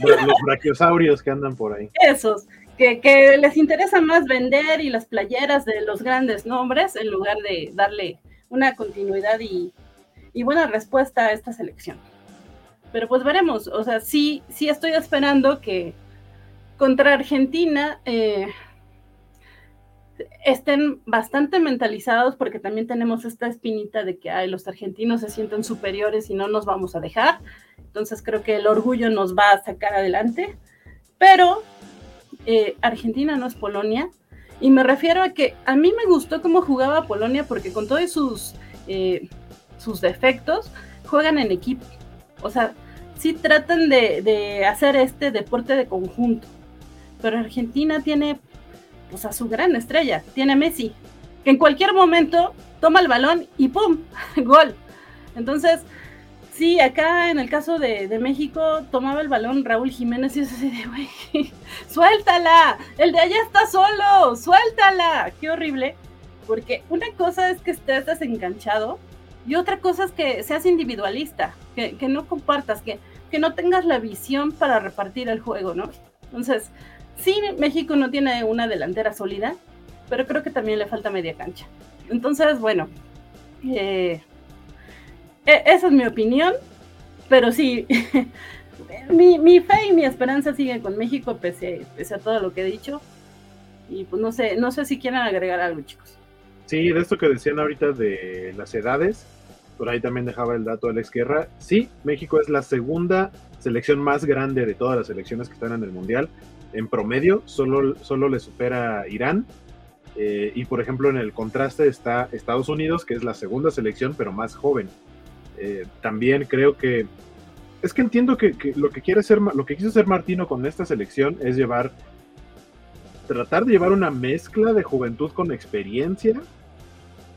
Los, los brachiosaurios que andan por ahí. Esos, que, que, les interesa más vender y las playeras de los grandes nombres en lugar de darle una continuidad y, y buena respuesta a esta selección. Pero pues veremos, o sea, sí, sí estoy esperando que contra Argentina eh, estén bastante mentalizados porque también tenemos esta espinita de que ay, los argentinos se sienten superiores y no nos vamos a dejar. Entonces creo que el orgullo nos va a sacar adelante. Pero eh, Argentina no es Polonia. Y me refiero a que a mí me gustó cómo jugaba Polonia porque con todos sus... Eh, sus defectos, juegan en equipo. O sea, sí tratan de, hacer este deporte de conjunto. Pero Argentina tiene pues a su gran estrella, tiene a Messi, que en cualquier momento toma el balón y ¡pum! *laughs* gol. Entonces, sí, acá en el caso de, de, México tomaba el balón Raúl Jiménez y es así de, güey, *laughs* suéltala, el de allá está solo, suéltala, qué horrible, porque una cosa es que estés desenganchado y otra cosa es que seas individualista, que, que no compartas, que, que no tengas la visión para repartir el juego, ¿no? Entonces, sí, México no tiene una delantera sólida, pero creo que también le falta media cancha. Entonces, bueno, eh, e, esa es mi opinión, pero sí, *laughs* mi, mi, fe y mi esperanza siguen con México pese, pese, a todo lo que he dicho. Y pues no sé, no sé si quieren agregar algo, chicos. Sí, de esto que decían ahorita de las edades, por ahí también dejaba el dato Alex Guerra. Sí, México es la segunda selección más grande de todas las selecciones que están en el Mundial. En promedio, solo, solo le supera Irán. Eh, y por ejemplo, en el contraste está Estados Unidos, que es la segunda selección, pero más joven. Eh, también creo que es que entiendo que, que, lo que quiere hacer, lo que quiso hacer Martino con esta selección es llevar, tratar de llevar una mezcla de juventud con experiencia,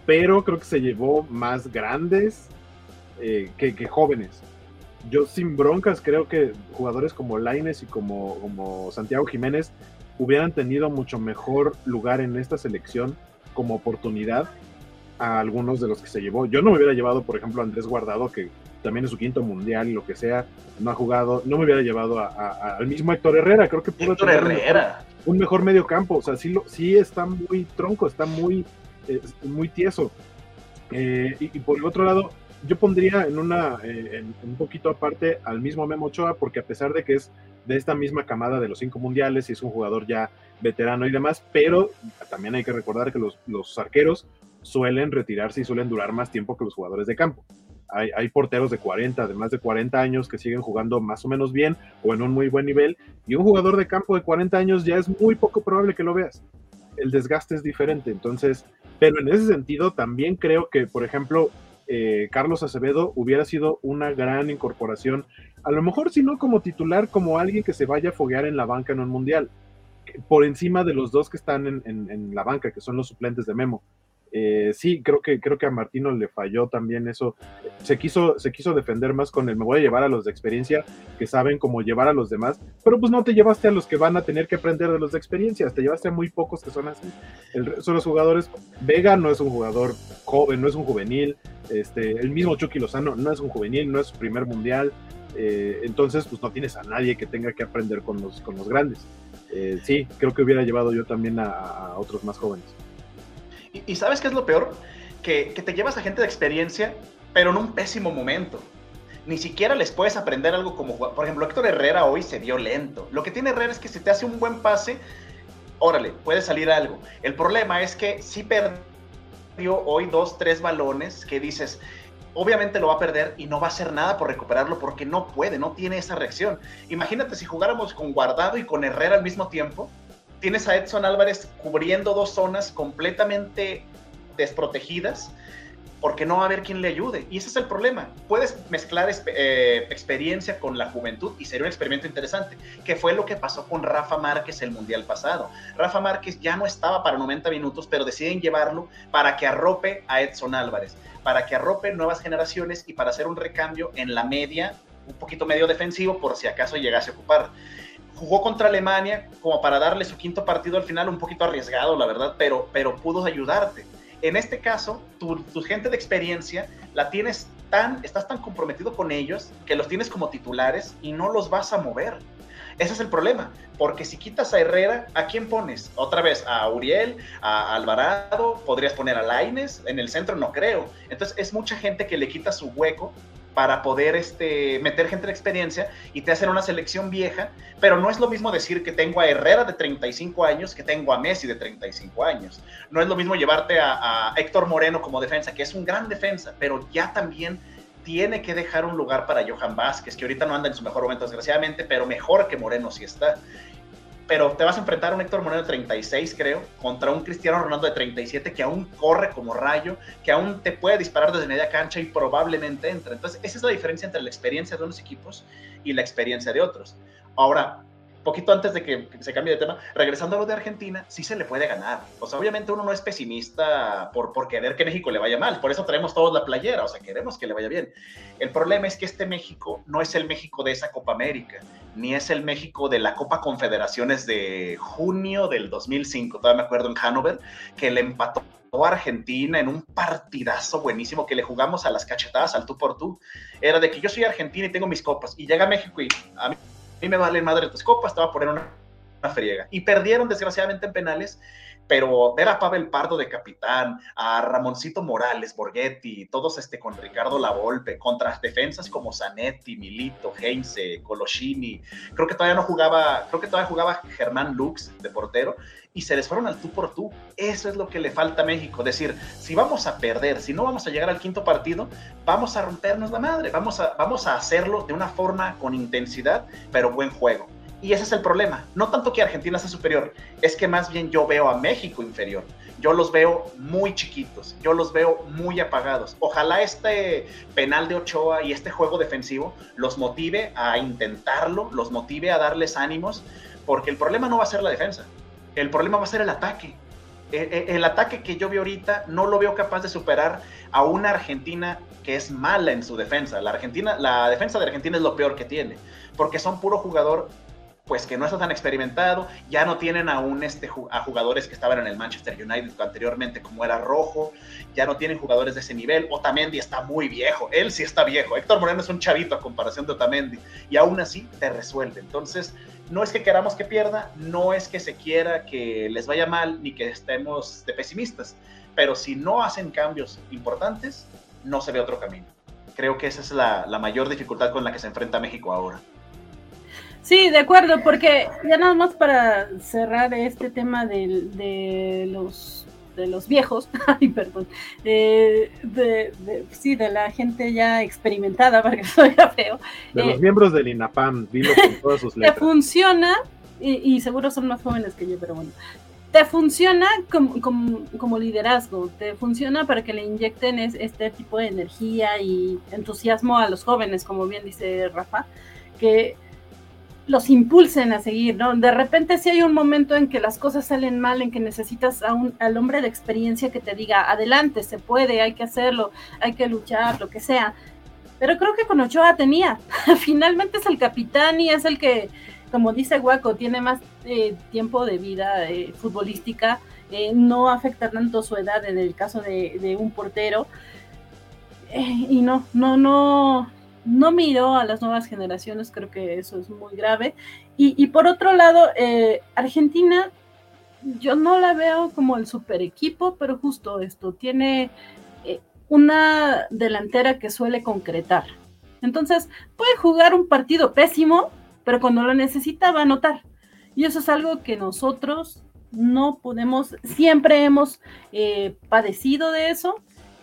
pero creo que se llevó más grandes eh, que, que, jóvenes. Yo sin broncas creo que jugadores como Laines y como, como Santiago Jiménez hubieran tenido mucho mejor lugar en esta selección como oportunidad a algunos de los que se llevó. Yo no me hubiera llevado, por ejemplo, a Andrés Guardado, que también es su quinto mundial y lo que sea, no ha jugado, no me hubiera llevado a, a, al mismo Héctor Herrera, creo que pudo Héctor Herrera. Un, mejor, un mejor medio campo, o sea, sí, lo, sí está muy tronco, está muy, eh, muy tieso. Eh, y, y, por el otro lado, yo pondría en una, eh, en, un poquito aparte al mismo Memo Ochoa, porque a pesar de que es de esta misma camada de los cinco mundiales y es un jugador ya veterano y demás, pero también hay que recordar que los, los arqueros suelen retirarse y suelen durar más tiempo que los jugadores de campo. Hay, hay, porteros de 40, de más de 40 años que siguen jugando más o menos bien o en un muy buen nivel, y un jugador de campo de 40 años ya es muy poco probable que lo veas. El desgaste es diferente, entonces, pero en ese sentido también creo que, por ejemplo, eh, Carlos Acevedo hubiera sido una gran incorporación, a lo mejor si no como titular, como alguien que se vaya a foguear en la banca en un mundial, por encima de los dos que están en, en, en la banca, que son los suplentes de Memo. Eh, sí, creo que, creo que a Martino le falló también eso. Se quiso, se quiso defender más con el me voy a llevar a los de experiencia que saben cómo llevar a los demás, pero pues no te llevaste a los que van a tener que aprender de los de experiencia, te llevaste a muy pocos que son así. El, son los jugadores. Vega no es un jugador joven, no es un juvenil. Este, el mismo Chucky Lozano no es un juvenil, no es su primer mundial. Eh, entonces, pues no tienes a nadie que tenga que aprender con los, con los grandes. Eh, sí, creo que hubiera llevado yo también a, a otros más jóvenes. Y, ¿sabes qué es lo peor? Que, que, te llevas a gente de experiencia, pero en un pésimo momento. Ni siquiera les puedes aprender algo como, por ejemplo, Héctor Herrera hoy se vio lento. Lo que tiene Herrera es que si te hace un buen pase, órale, puede salir algo. El problema es que si perdió hoy dos, tres balones que dices, obviamente lo va a perder y no va a hacer nada por recuperarlo porque no puede, no tiene esa reacción. Imagínate si jugáramos con Guardado y con Herrera al mismo tiempo, tienes a Edson Álvarez cubriendo dos zonas completamente desprotegidas porque no va a haber quien le ayude. Y ese es el problema. Puedes mezclar eh, experiencia con la juventud y sería un experimento interesante, que fue lo que pasó con Rafa Márquez el Mundial pasado. Rafa Márquez ya no estaba para 90 minutos, pero deciden llevarlo para que arrope a Edson Álvarez, para que arrope nuevas generaciones y para hacer un recambio en la media, un poquito medio defensivo por si acaso llegase a ocupar jugó contra Alemania como para darle su quinto partido al final, un poquito arriesgado, la verdad, pero, pero pudo ayudarte. En este caso, tu, tu, gente de experiencia la tienes tan, estás tan comprometido con ellos que los tienes como titulares y no los vas a mover. Ese es el problema, porque si quitas a Herrera, ¿a quién pones? Otra vez, a Uriel, a Alvarado, podrías poner a Laines, en el centro no creo. Entonces es mucha gente que le quita su hueco para poder este, meter gente de experiencia y te hacen una selección vieja, pero no es lo mismo decir que tengo a Herrera de 35 años que tengo a Messi de 35 años. No es lo mismo llevarte a, a Héctor Moreno como defensa, que es un gran defensa, pero ya también tiene que dejar un lugar para Johan Vázquez, que ahorita no anda en su mejor momento, desgraciadamente, pero mejor que Moreno sí está. Pero te vas a enfrentar a un Héctor Moreno de 36, creo, contra un Cristiano Ronaldo de 37 que aún corre como rayo, que aún te puede disparar desde media cancha y probablemente entre. Entonces, esa es la diferencia entre la experiencia de unos equipos y la experiencia de otros. Ahora, poquito antes de que se cambie de tema, regresando a lo de Argentina, sí se le puede ganar. O sea, obviamente uno no es pesimista por, por querer que México le vaya mal, por eso traemos todos la playera, o sea, queremos que le vaya bien. El problema es que este México no es el México de esa Copa América, ni es el México de la Copa Confederaciones de junio del 2005, todavía me acuerdo en Hannover, que le empató Argentina en un partidazo buenísimo que le jugamos a las cachetadas al tú por tú. Era de que yo soy argentina y tengo mis copas, y llega México y a mí mí me vale madre tus copas, te va a poner una, una friega. Y perdieron desgraciadamente en penales, pero ver a Pavel Pardo de capitán, a Ramoncito Morales, Borghetti, todos este con Ricardo Lavolpe, contra defensas como Zanetti, Milito, Heinze, Coloschini, creo que todavía no jugaba, creo que todavía jugaba Germán Lux de portero, y se les fueron al tú por tú. Eso es lo que le falta a México. Decir, si vamos a perder, si no vamos a llegar al quinto partido, vamos a rompernos la madre, vamos a, vamos a hacerlo de una forma con intensidad, pero buen juego. Y ese es el problema. No tanto que Argentina sea superior, es que más bien yo veo a México inferior. Yo los veo muy chiquitos, yo los veo muy apagados. Ojalá este penal de Ochoa y este juego defensivo los motive a intentarlo, los motive a darles ánimos, porque el problema no va a ser la defensa, el problema va a ser el ataque. El, el, ataque que yo veo ahorita no lo veo capaz de superar a una Argentina que es mala en su defensa. La, Argentina, la defensa de Argentina es lo peor que tiene, porque son puro jugador pues que no está tan experimentado, ya no tienen aún este, a jugadores que estaban en el Manchester United anteriormente, como era Rojo, ya no tienen jugadores de ese nivel, Otamendi está muy viejo, él sí está viejo, Héctor Moreno es un chavito a comparación de Otamendi, y aún así te resuelve, entonces no es que queramos que pierda, no es que se quiera que les vaya mal, ni que estemos de pesimistas, pero si no hacen cambios importantes, no se ve otro camino. Creo que esa es la, mayor dificultad con la que se enfrenta México ahora. Sí, de acuerdo, porque ya nada más para cerrar este tema de los de los viejos, *laughs* ay, perdón, de, de, de, sí, de la gente ya experimentada, *laughs* para que soy feo. De eh, los miembros del INAPAM, dilo con todas sus *laughs* letras. Te funciona, y, y, seguro son más jóvenes que yo, pero bueno, te funciona como, como, como, liderazgo, te funciona para que le inyecten es, este tipo de energía y entusiasmo a los jóvenes, como bien dice Rafa, que los impulsen a seguir, ¿no? De repente si hay un momento en que las cosas salen mal, en que necesitas a un, al hombre de experiencia que te diga, adelante, se puede, hay que hacerlo, hay que luchar, lo que sea. Pero creo que con Ochoa tenía. *laughs* Finalmente es el capitán y es el que, como dice Guaco, tiene más eh, tiempo de vida eh, futbolística, eh, no afecta tanto su edad en el caso de, de un portero. Y no, no, no, no miró a las nuevas generaciones, creo que eso es muy grave. Y, por otro lado, eh, Argentina, yo no la veo como el super equipo, pero justo esto, tiene eh, una delantera que suele concretar. Entonces, puede jugar un partido pésimo, pero cuando lo necesita va a anotar. Y eso es algo que nosotros no podemos, siempre hemos eh, padecido de eso.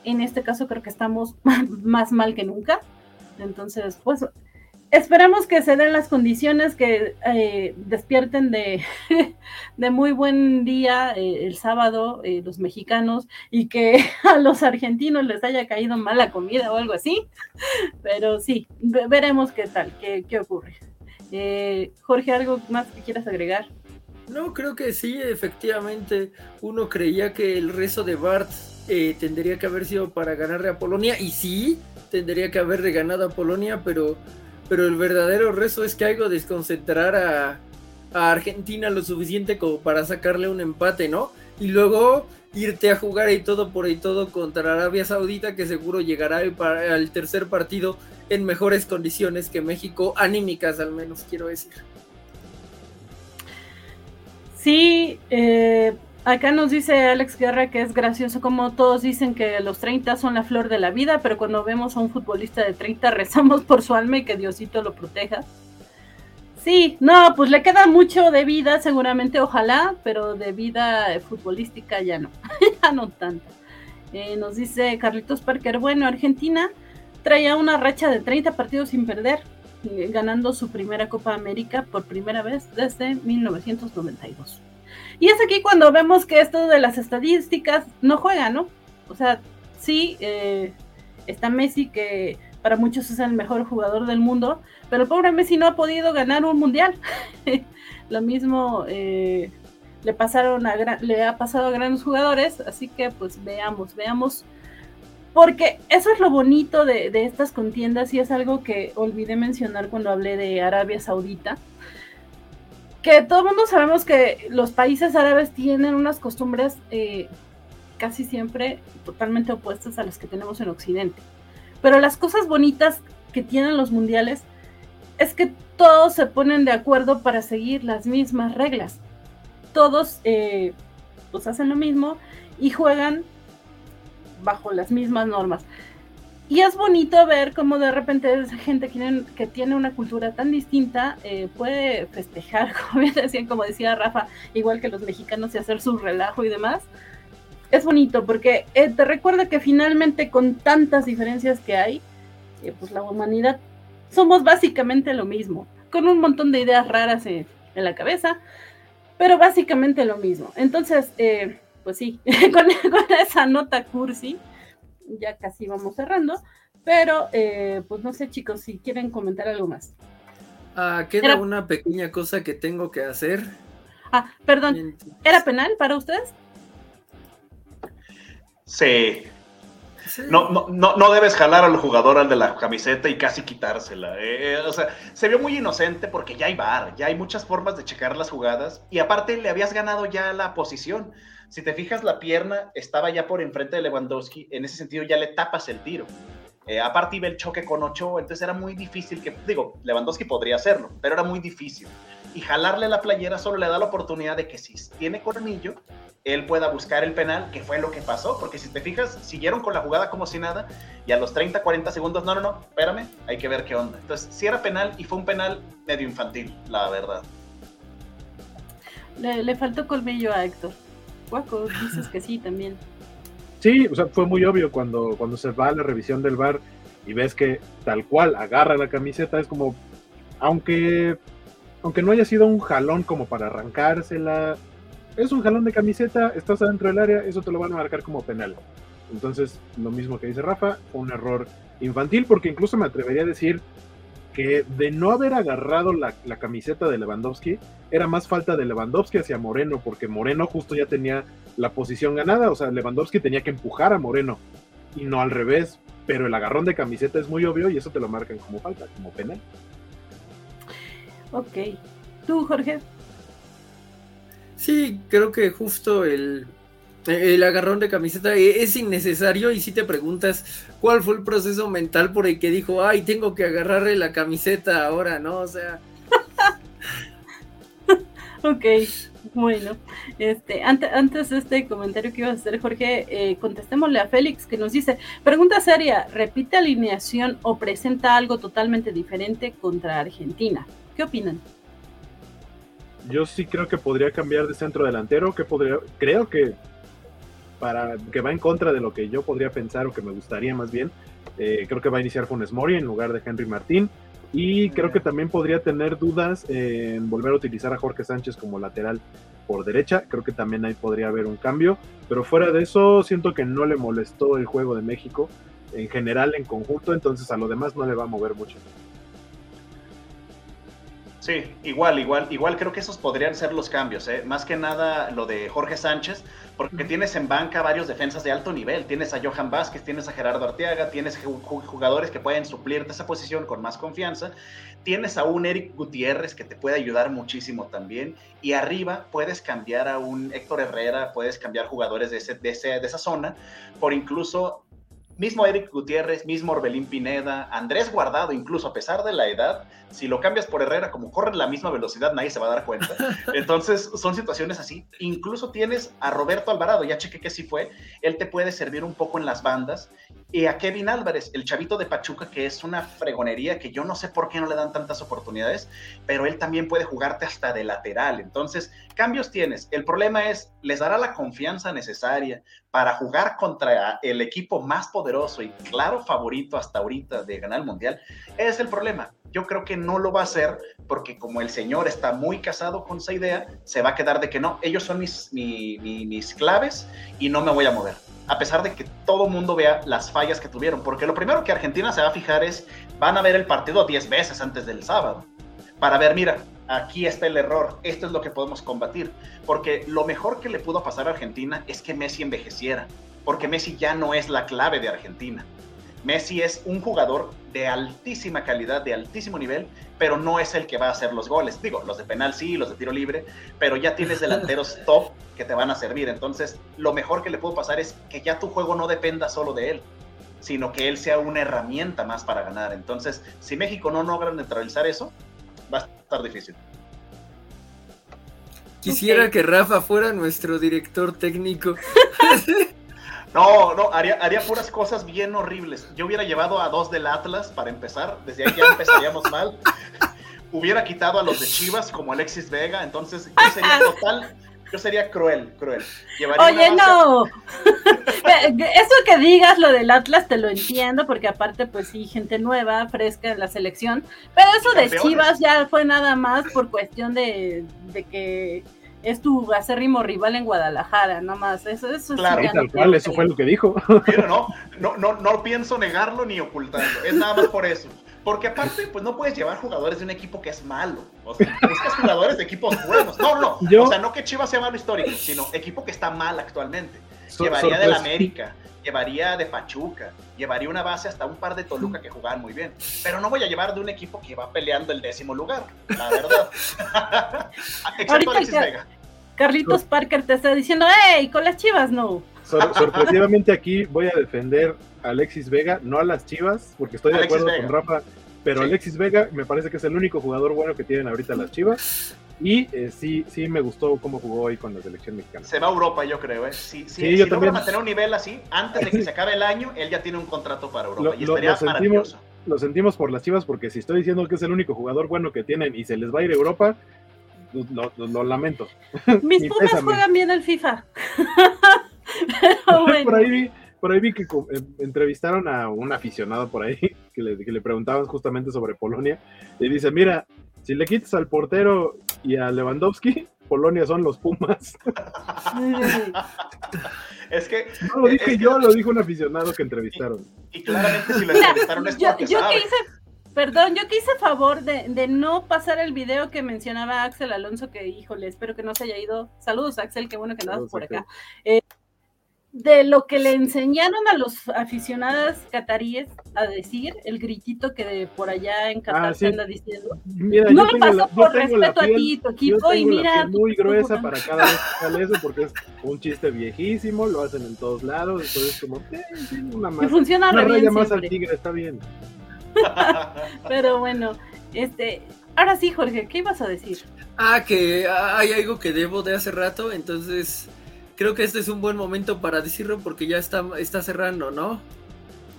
En este caso creo que estamos *laughs* más mal que nunca. Entonces, pues esperemos que se den las condiciones que eh, despierten de, *laughs* de, muy buen día eh, el sábado eh, los mexicanos y que *laughs* a los argentinos les haya caído mala comida o algo así. Pero sí, veremos qué tal, qué, qué ocurre. Eh, Jorge, ¿algo más que quieras agregar? No, creo que sí, efectivamente. Uno creía que el rezo de Bart eh, tendría que haber sido para ganarle a Polonia, y sí, tendría que haberle ganado a Polonia, pero, pero el verdadero rezo es que algo desconcentrar a, Argentina lo suficiente como para sacarle un empate, ¿no? Y luego irte a jugar y todo por ahí todo contra Arabia Saudita, que seguro llegará al tercer partido en mejores condiciones que México, anímicas al menos, quiero decir. Sí, eh, acá nos dice Alex Guerra que es gracioso como todos dicen que los 30 son la flor de la vida, pero cuando vemos a un futbolista de 30 rezamos por su alma y que Diosito lo proteja. Sí, no, pues le queda mucho de vida seguramente, ojalá, pero de vida futbolística ya no, *laughs* ya no tanto. Eh, nos dice Carlitos Parker, bueno, Argentina traía una racha de 30 partidos sin perder eh, ganando su primera Copa América por primera vez desde 1992. Y es aquí cuando vemos que esto de las estadísticas no juega, ¿no? O sea, sí, eh, está Messi, que para muchos es el mejor jugador del mundo, pero el pobre Messi no ha podido ganar un mundial. *laughs* Lo mismo eh, le, pasaron a, le ha pasado a grandes jugadores, así que pues veamos, veamos. Porque eso es lo bonito de, de estas contiendas y es algo que olvidé mencionar cuando hablé de Arabia Saudita que todo el mundo sabemos que los países árabes tienen unas costumbres eh, casi siempre totalmente opuestas a las que tenemos en Occidente. Pero las cosas bonitas que tienen los mundiales es que todos se ponen de acuerdo para seguir las mismas reglas. Todos eh, pues hacen lo mismo y juegan bajo las mismas normas. Y es bonito ver cómo de repente esa gente que tiene, una cultura tan distinta eh, puede festejar, *laughs* como bien decían, como decía Rafa, igual que los mexicanos y hacer su relajo y demás. Es bonito porque eh, te recuerda que finalmente con tantas diferencias que hay, eh, pues la humanidad somos básicamente lo mismo, con un montón de ideas raras en, la cabeza, pero básicamente lo mismo. Entonces, pues sí, *laughs* con, con esa nota cursi, ya casi vamos cerrando, pero eh, pues no sé chicos si quieren comentar algo más. Ah, queda una pequeña cosa que tengo que hacer. Ah, perdón, ¿era penal para ustedes? Sí. No, no, no, debes jalar al jugador al de la camiseta y casi quitársela. Eh, o sea, se vio muy inocente porque ya hay bar, ya hay muchas formas de checar las jugadas y aparte le habías ganado ya la posición. Si te fijas, la pierna estaba ya por enfrente de Lewandowski, en ese sentido ya le tapas el tiro. Eh, aparte iba el choque con Ochoa, entonces era muy difícil que, digo, Lewandowski podría hacerlo, pero era muy difícil. Y jalarle la playera solo le da la oportunidad de que si tiene colmillo, él pueda buscar el penal, que fue lo que pasó, porque si te fijas, siguieron con la jugada como si nada, y a los 30, 40 segundos, no, no, no, espérame, hay que ver qué onda. Entonces, si era penal, y fue un penal medio infantil, la verdad. Le, le faltó colmillo a Héctor. Guaco, dices que sí también. Sí, o sea, fue muy obvio cuando, cuando se va a la revisión del bar y ves que tal cual agarra la camiseta, es como, aunque, aunque no haya sido un jalón como para arrancársela, es un jalón de camiseta, estás adentro del área, eso te lo van a marcar como penal. Entonces, lo mismo que dice Rafa, un error infantil, porque incluso me atrevería a decir que de no haber agarrado la, camiseta de Lewandowski, era más falta de Lewandowski hacia Moreno, porque Moreno justo ya tenía la posición ganada, o sea, Lewandowski tenía que empujar a Moreno y no al revés, pero el agarrón de camiseta es muy obvio y eso te lo marcan como falta, como penal. Ok. ¿Tú, Jorge? Sí, creo que justo el, el agarrón de camiseta e-, es innecesario y si te preguntas cuál fue el proceso mental por el que dijo, ay, tengo que agarrarle la camiseta ahora, ¿no? O sea... *laughs* ok, bueno, este, antes, antes de este comentario que ibas a hacer, Jorge, eh, contestémosle a Félix que nos dice, pregunta seria, ¿repite alineación o presenta algo totalmente diferente contra Argentina? ¿Qué opinan? Yo sí creo que podría cambiar de centro delantero, que podría, creo que para que va en contra de lo que yo podría pensar o que me gustaría más bien. Eh, creo que va a iniciar con Mori en lugar de Henry Martín. Y creo que también podría tener dudas en volver a utilizar a Jorge Sánchez como lateral por derecha. Creo que también ahí podría haber un cambio. Pero fuera de eso, siento que no le molestó el juego de México en general, en conjunto. Entonces a lo demás no le va a mover mucho. Sí, igual, igual, igual creo que esos podrían ser los cambios, ¿eh? más que nada lo de Jorge Sánchez, porque tienes en banca varios defensas de alto nivel, tienes a Johan Vázquez, tienes a Gerardo Arteaga, tienes jugadores que pueden suplirte esa posición con más confianza, tienes a un Eric Gutiérrez que te puede ayudar muchísimo también, y arriba puedes cambiar a un Héctor Herrera, puedes cambiar jugadores de, ese, de, ese, de esa zona. Por incluso mismo Eric Gutiérrez, mismo Orbelín Pineda, Andrés Guardado, incluso a pesar de la edad, si lo cambias por Herrera, como corren la misma velocidad, nadie se va a dar cuenta. *laughs* Entonces, son situaciones así. Incluso tienes a Roberto Alvarado, ya chequé que sí fue, él te puede servir un poco en las bandas. Y a Kevin Álvarez, el chavito de Pachuca, que es una fregonería que yo no sé por qué no le dan tantas oportunidades, pero él también puede jugarte hasta de lateral. Entonces, cambios tienes. El problema es, ¿les dará la confianza necesaria para jugar contra el equipo más poderoso y claro favorito hasta ahorita de ganar el Mundial? Es el problema Yo creo que no lo va a hacer porque como el señor está muy casado con esa idea, se va a quedar de que no, ellos son mis, mi- mi- mis claves y no me voy a mover. A pesar de que todo mundo vea las fallas que tuvieron. Porque lo primero que Argentina se va a fijar es, van a ver el partido 10 veces antes del sábado. Para ver, mira, aquí está el error, esto es lo que podemos combatir. Porque lo mejor que le pudo pasar a Argentina es que Messi envejeciera. Porque Messi ya no es la clave de Argentina. Messi es un jugador de altísima calidad, de altísimo nivel, pero no es el que va a hacer los goles. Digo, los de penal sí, los de tiro libre, pero ya tienes delanteros *laughs* top que te van a servir. Entonces, lo mejor que le puedo pasar es que ya tu juego no dependa solo de él, sino que él sea una herramienta más para ganar. Entonces, si México no logra neutralizar eso, va a estar difícil. Quisiera que Rafa fuera nuestro director técnico. *laughs* No, no, haría, haría puras cosas bien horribles. Yo hubiera llevado a dos del Atlas para empezar, desde ahí ya *laughs* empezaríamos mal. Hubiera quitado a los de Chivas como Alexis Vega, entonces yo sería *laughs* total, yo sería cruel, cruel. Llevaría Oye, no. *laughs* Eso que digas lo del Atlas te lo entiendo, porque aparte, pues sí, gente nueva, fresca en la selección. Pero eso de. Chivas ya fue nada más por cuestión de, de que es tu acérrimo rival en Guadalajara, nada más. Eso, eso Claro. Tal cual, eso fue lo que dijo. Pero no, no, no, no pienso negarlo ni ocultarlo. Es nada más por eso. Porque aparte, pues no puedes llevar jugadores de un equipo que es malo. O sea, buscas jugadores de equipos buenos. No, no. Yo- O sea, no que Chivas sea malo histórico, sino equipo que está mal actualmente. So- llevaría del sorpres- América, llevaría de Pachuca, llevaría una base hasta un par de Toluca que jugaban muy bien. Pero no voy a llevar de un equipo que va peleando el décimo lugar, la verdad. *laughs* Excepto Alexis que- Vega. Carlitos Parker te está diciendo, ¡Ey! Con las Chivas no. Sor- *laughs* sorpresivamente aquí voy a defender a Alexis Vega, no a las Chivas, porque estoy de Alexis acuerdo Vega. con Rafa, pero Sí. Alexis Vega me parece que es el único jugador bueno que tienen ahorita las Chivas. Y eh, sí, sí me gustó cómo jugó hoy con la selección mexicana. Se va a Europa, yo creo. ¿eh? Si, si, Sí, si yo logra también. mantener un nivel así, antes de que se acabe el año, él ya tiene un contrato para Europa. Lo- y lo- estaría lo sentimos. maravilloso. Lo sentimos por las Chivas porque si estoy diciendo que es el único jugador bueno que tienen y se les va a ir a Europa, lo, lo- lo lamento. *laughs* Mis Mi Pumas pésame. juegan bien el FIFA. *laughs* *laughs* Pero bueno. por ahí vi, por ahí vi que eh, entrevistaron a un aficionado por ahí que le, que le preguntaban justamente sobre Polonia y dice, mira, si le quitas al portero y a Lewandowski, Polonia son los Pumas. Es que, No lo dije Es que- yo, lo dijo un aficionado que entrevistaron. y claramente si lo entrevistaron es yo, porque yo sabe. que hice, perdón, yo que hice favor de, de no pasar el video que mencionaba Axel Alonso, que híjole, espero que no se haya ido. Saludos, Axel, qué bueno que andas por acá. Eh, de lo que le enseñaron a los aficionados cataríes a decir, el gritito que de por allá en Qatar Ah, se sí. anda diciendo. Mira, No lo la- pasó yo por la respeto a piel- ti y tu equipo, y la mira. tú- muy gruesa para cada vez que sale eso porque es un chiste viejísimo, lo hacen en todos lados, entonces como eh, una Y más, funciona una bien raya más al tigre, está bien. *laughs* Pero bueno, este, ahora sí, Jorge, ¿qué ibas a decir? Ah, que hay algo que debo de hace rato, entonces creo que este es un buen momento para decirlo porque ya está, está cerrando, ¿no?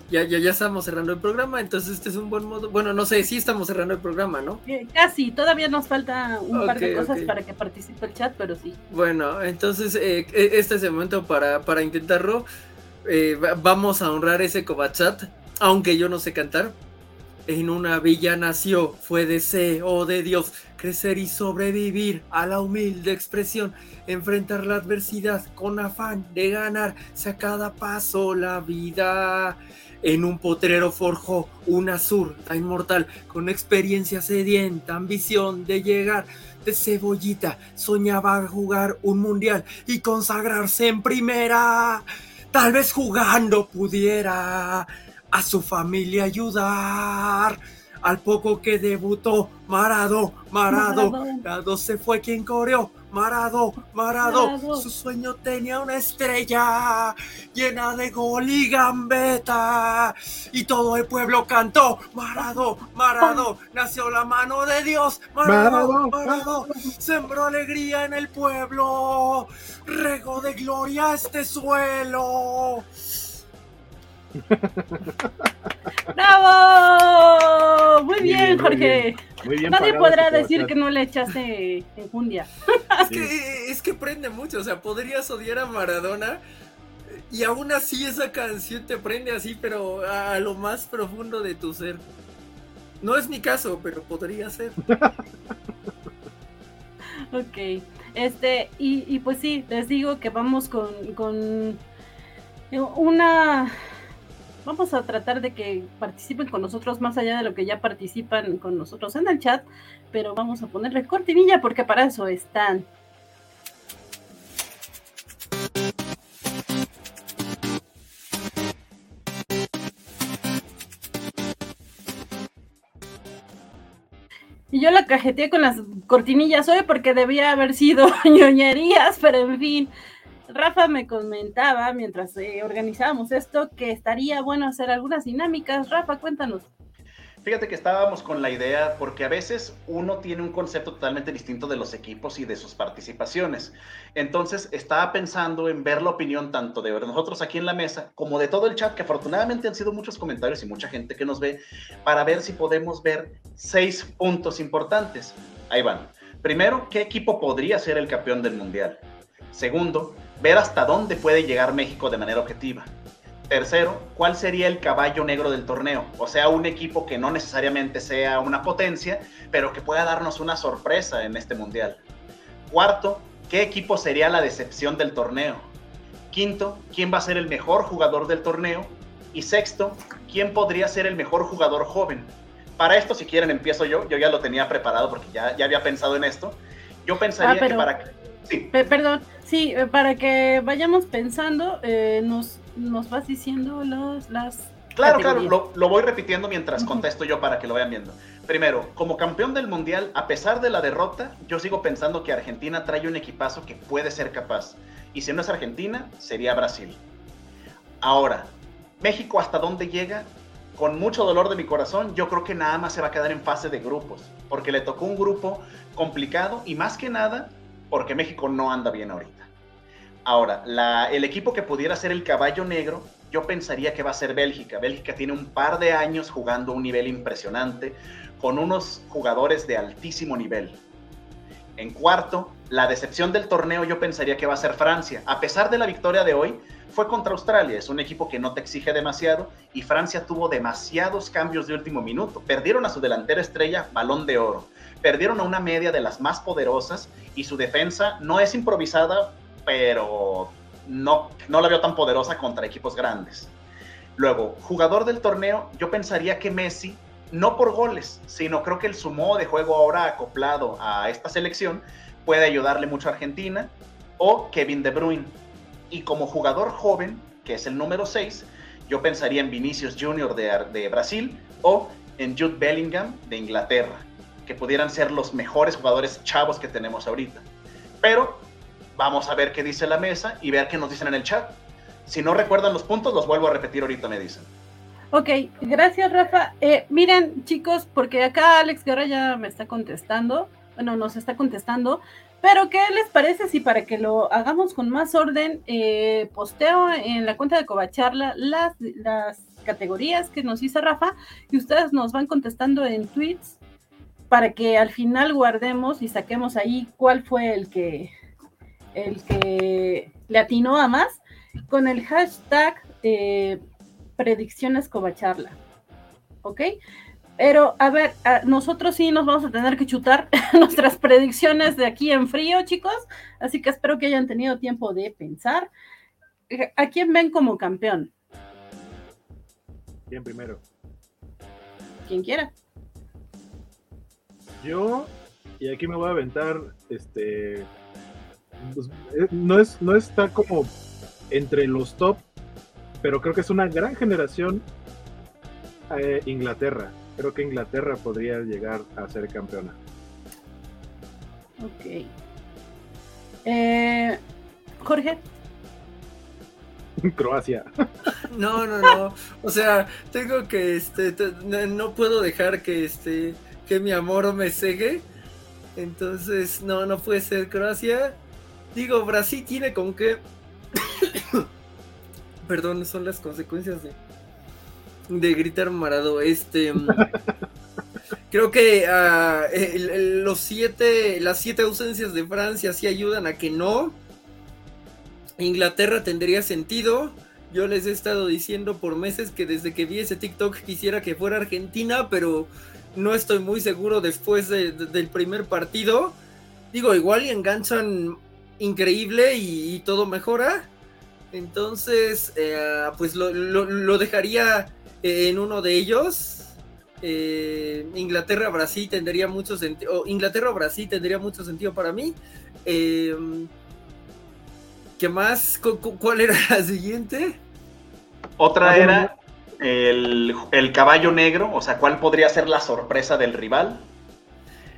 Ya, ya, ya estamos cerrando el programa, entonces este es un buen modo. Bueno, no sé, sí estamos cerrando el programa, ¿no? Eh, Casi, todavía nos falta un par de cosas ok. para que participe el chat, pero sí. Bueno, entonces eh, e- este es el momento para, para intentarlo. Eh, va- vamos a honrar ese Cobachat, aunque yo no sé cantar. En una villa nació, fue deseo de Dios, crecer y sobrevivir a la humilde expresión, enfrentar la adversidad con afán de ganarse a cada paso la vida. En un potrero forjó una zurda inmortal, con experiencia sedienta, ambición de llegar de cebollita, soñaba jugar un mundial y consagrarse en primera. Tal vez jugando pudiera a su familia ayudar. Al poco que debutó, Marado, Marado. Marado se fue quien coreó. Marado, Marado, Marado. su sueño tenía una estrella llena de gol y gambeta. Y todo el pueblo cantó, Marado, Marado, nació la mano de Dios. Marado, Marado, Marado, sembró alegría en el pueblo. Rego de gloria este suelo. *laughs* ¡Bravo! Muy Muy bien, bien, muy Jorge. Muy bien Nadie podrá decir que no le echaste enjundia. *laughs* Es que, es que prende mucho, o sea, podrías odiar a Maradona y aún así esa canción te prende así, pero a lo más profundo de tu ser. No es mi caso, pero podría ser. *laughs* ok. Este, y, y, pues sí, les digo que vamos con, con una vamos a tratar de que participen con nosotros más allá de lo que ya participan con nosotros en el chat, pero vamos a ponerle cortinilla porque para eso están. Y yo la cajeteé con las cortinillas hoy porque debía haber sido *laughs* ñoñerías, pero en fin. Rafa me comentaba mientras eh, organizábamos esto que estaría bueno hacer algunas dinámicas. Rafa, cuéntanos. Fíjate que estábamos con la idea porque a veces uno tiene un concepto totalmente distinto de los equipos y de sus participaciones. Entonces estaba pensando en ver la opinión tanto de nosotros aquí en la mesa como de todo el chat, que afortunadamente han sido muchos comentarios y mucha gente que nos ve, para ver si podemos ver seis puntos importantes. Ahí van. Primero, ¿qué equipo podría ser el campeón del mundial? Segundo, ver hasta dónde puede llegar México de manera objetiva. Tercero, ¿cuál sería el caballo negro del torneo? O sea, un equipo que no necesariamente sea una potencia, pero que pueda darnos una sorpresa en este mundial. Cuarto, ¿qué equipo sería la decepción del torneo? Quinto, ¿quién va a ser el mejor jugador del torneo? Y sexto, ¿quién podría ser el mejor jugador joven? Para esto, si quieren, empiezo yo. Yo ya lo tenía preparado porque ya, ya había pensado en esto. Yo pensaría Ah, que para... Sí. Pe- Perdón, sí, eh, para que vayamos pensando, eh, nos, nos vas diciendo los, las... Claro, claro, lo, lo voy repitiendo mientras contesto yo para que lo vayan viendo. Primero, como campeón del mundial, a pesar de la derrota, yo sigo pensando que Argentina trae un equipazo que puede ser capaz. Y si no es Argentina, sería Brasil. Ahora, México hasta dónde llega, con mucho dolor de mi corazón, yo creo que nada más se va a quedar en fase de grupos, porque le tocó un grupo complicado y más que nada porque México no anda bien ahorita. Ahora, el equipo que pudiera ser el caballo negro, yo pensaría que va a ser Bélgica. Bélgica tiene un par de años jugando a un nivel impresionante, con unos jugadores de altísimo nivel. En cuarto, la decepción del torneo yo pensaría que va a ser Francia. A pesar de la victoria de hoy, fue contra Australia. Es un equipo que no te exige demasiado y Francia tuvo demasiados cambios de último minuto. Perdieron a su delantera estrella, balón de oro. Perdieron a una media de las más poderosas y su defensa no es improvisada, pero no, no la veo tan poderosa contra equipos grandes. Luego, jugador del torneo, yo pensaría que Messi, no por goles, sino creo que el su modo de juego ahora acoplado a esta selección puede ayudarle mucho a Argentina, o Kevin De Bruyne. Y como jugador joven, que es el número 6, yo pensaría en Vinicius Jr. de, de Brasil o en Jude Bellingham de Inglaterra, que pudieran ser los mejores jugadores chavos que tenemos ahorita. Pero vamos a ver qué dice la mesa y ver qué nos dicen en el chat. Si no recuerdan los puntos, los vuelvo a repetir ahorita, me dicen. Ok, gracias Rafa. Eh, miren chicos, porque acá Alex Guerra ya me está contestando, bueno, nos está contestando, pero ¿qué les parece si para que lo hagamos con más orden, eh, posteo en la cuenta de Covacharla las, las categorías que nos hizo Rafa y ustedes nos van contestando en tweets para que al final guardemos y saquemos ahí cuál fue el que, el que le atinó a más con el hashtag eh, predicciones Covacharla. ¿Ok? Pero, a ver, a- nosotros sí nos vamos a tener que chutar *laughs* nuestras predicciones de aquí en frío, chicos. Así que espero que hayan tenido tiempo de pensar. ¿A quién ven como campeón? Bien, primero. Quien quiera. Yo, y aquí me voy a aventar, este, pues, eh, no, es, no está como entre los top, pero creo que es una gran generación eh, Inglaterra. Creo que Inglaterra podría llegar a ser campeona. Ok. Eh, Jorge. *laughs* Croacia. No, no, no. O sea, tengo que, este, te- no, no puedo dejar que, este, que mi amor me cegue. Entonces, no, no puede ser Croacia. Digo, Brasil tiene con qué. *coughs* Perdón, son las consecuencias de, de gritar marado. Este. mm, *laughs* Creo que ah, el- el- los siete, las siete ausencias de Francia sí ayudan a que no. Inglaterra tendría sentido. Yo les he estado diciendo por meses que desde que vi ese TikTok quisiera que fuera Argentina, pero no estoy muy seguro después de- de- del primer partido. Digo, igual y enganchan increíble y, y todo mejora. Entonces, eh, pues lo, lo- lo dejaría eh, en uno de ellos. Eh, Inglaterra Brasil tendría mucho sentido. Inglaterra Brasil tendría mucho sentido para mí. Eh, ¿Qué más? ¿Cu- cu- ¿Cuál era la siguiente? Otra era el, el caballo negro, o sea, cuál podría ser la sorpresa del rival.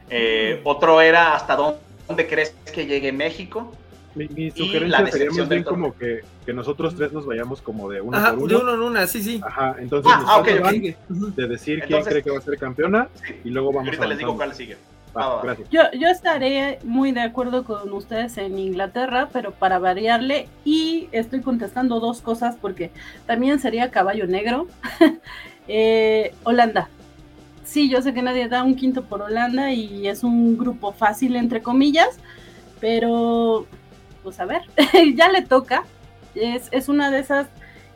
Eh, otro era hasta dónde crees que llegue México. Mi, mi Y sugerencia la sería más bien como que, que nosotros tres nos vayamos como de uno Ajá, por de uno. uno en una, sí, sí. Ajá, entonces Ah, nos ah, ok, falta ok. Van Ujú. de decir quién cree que va a ser campeona Sí. y luego vamos ahorita les digo cuál sigue. Gracias. Yo, yo estaré muy de acuerdo con ustedes en Inglaterra, pero para variarle, y estoy contestando dos cosas porque también sería caballo negro. *laughs* Eh, Holanda. Sí, yo sé que nadie da un quinto por Holanda y es un grupo fácil, entre comillas, pero pues a ver, *laughs* ya le toca. Es, es una de esas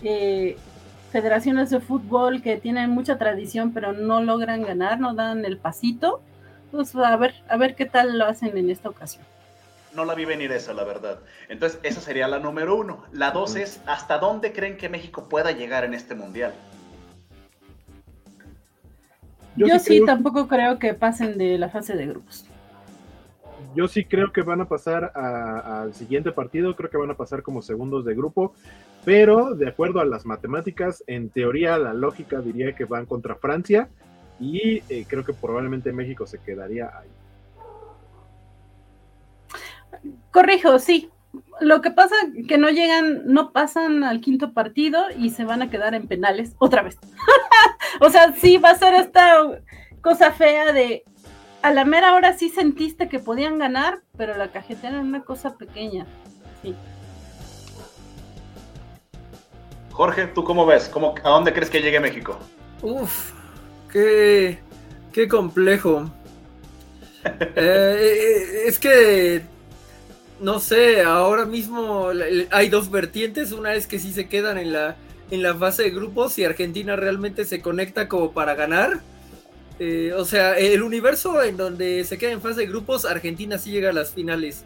eh, federaciones de fútbol que tienen mucha tradición, pero no logran ganar, no dan el pasito. Pues a ver, a ver qué tal lo hacen en esta ocasión. No la vi venir esa, la verdad. Entonces, esa sería la número uno. La dos es, ¿hasta dónde creen que México pueda llegar en este mundial? Yo, Yo sí, sí creo- tampoco creo que pasen de la fase de grupos. Yo sí creo que van a pasar al siguiente partido, creo que van a pasar como segundos de grupo, pero de acuerdo a las matemáticas, en teoría la lógica diría que van contra Francia y eh, creo que probablemente México se quedaría ahí. Corrijo, sí. Lo que pasa que no llegan, no pasan al quinto partido y se van a quedar en penales otra vez. *laughs* o sea, sí va a ser esta cosa fea de a la mera hora sí sentiste que podían ganar, pero la cajetera era una cosa pequeña. Sí. Jorge, ¿tú cómo ves? ¿Cómo, ¿A dónde crees que llegue México? Uf, qué, qué complejo. *laughs* Eh, es que, no sé, ahora mismo hay dos vertientes. Una es que sí se quedan en la, en la fase de grupos y Argentina realmente se conecta como para ganar. Eh, o sea, el universo en donde se queda en fase de grupos, Argentina sí llega a las finales.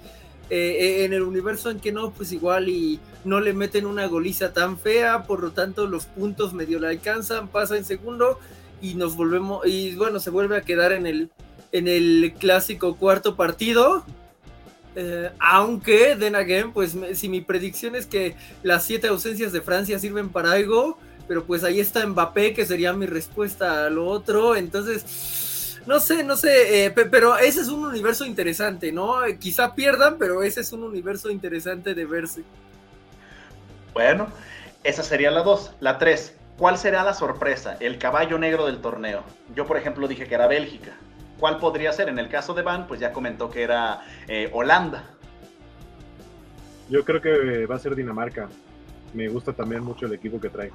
Eh, eh, en el universo en que no, pues igual y no le meten una goliza tan fea, por lo tanto los puntos medio le alcanzan, pasa en segundo y nos volvemos, y bueno, se vuelve a quedar en el, en el clásico cuarto partido. Eh, aunque, then again, pues si mi predicción es que las siete ausencias de Francia sirven para algo, pero pues ahí está Mbappé, que sería mi respuesta a lo otro, entonces, no sé, no sé, eh, pe- pero ese es un universo interesante, ¿no? Quizá pierdan, pero ese es un universo interesante de verse. Bueno, esa sería la dos. La tres, ¿cuál será la sorpresa? El caballo negro del torneo. Yo, por ejemplo, dije que era Bélgica. ¿Cuál podría ser? En el caso de Van, pues ya comentó que era eh, Holanda. Yo creo que va a ser Dinamarca. Me gusta también mucho el equipo que trae.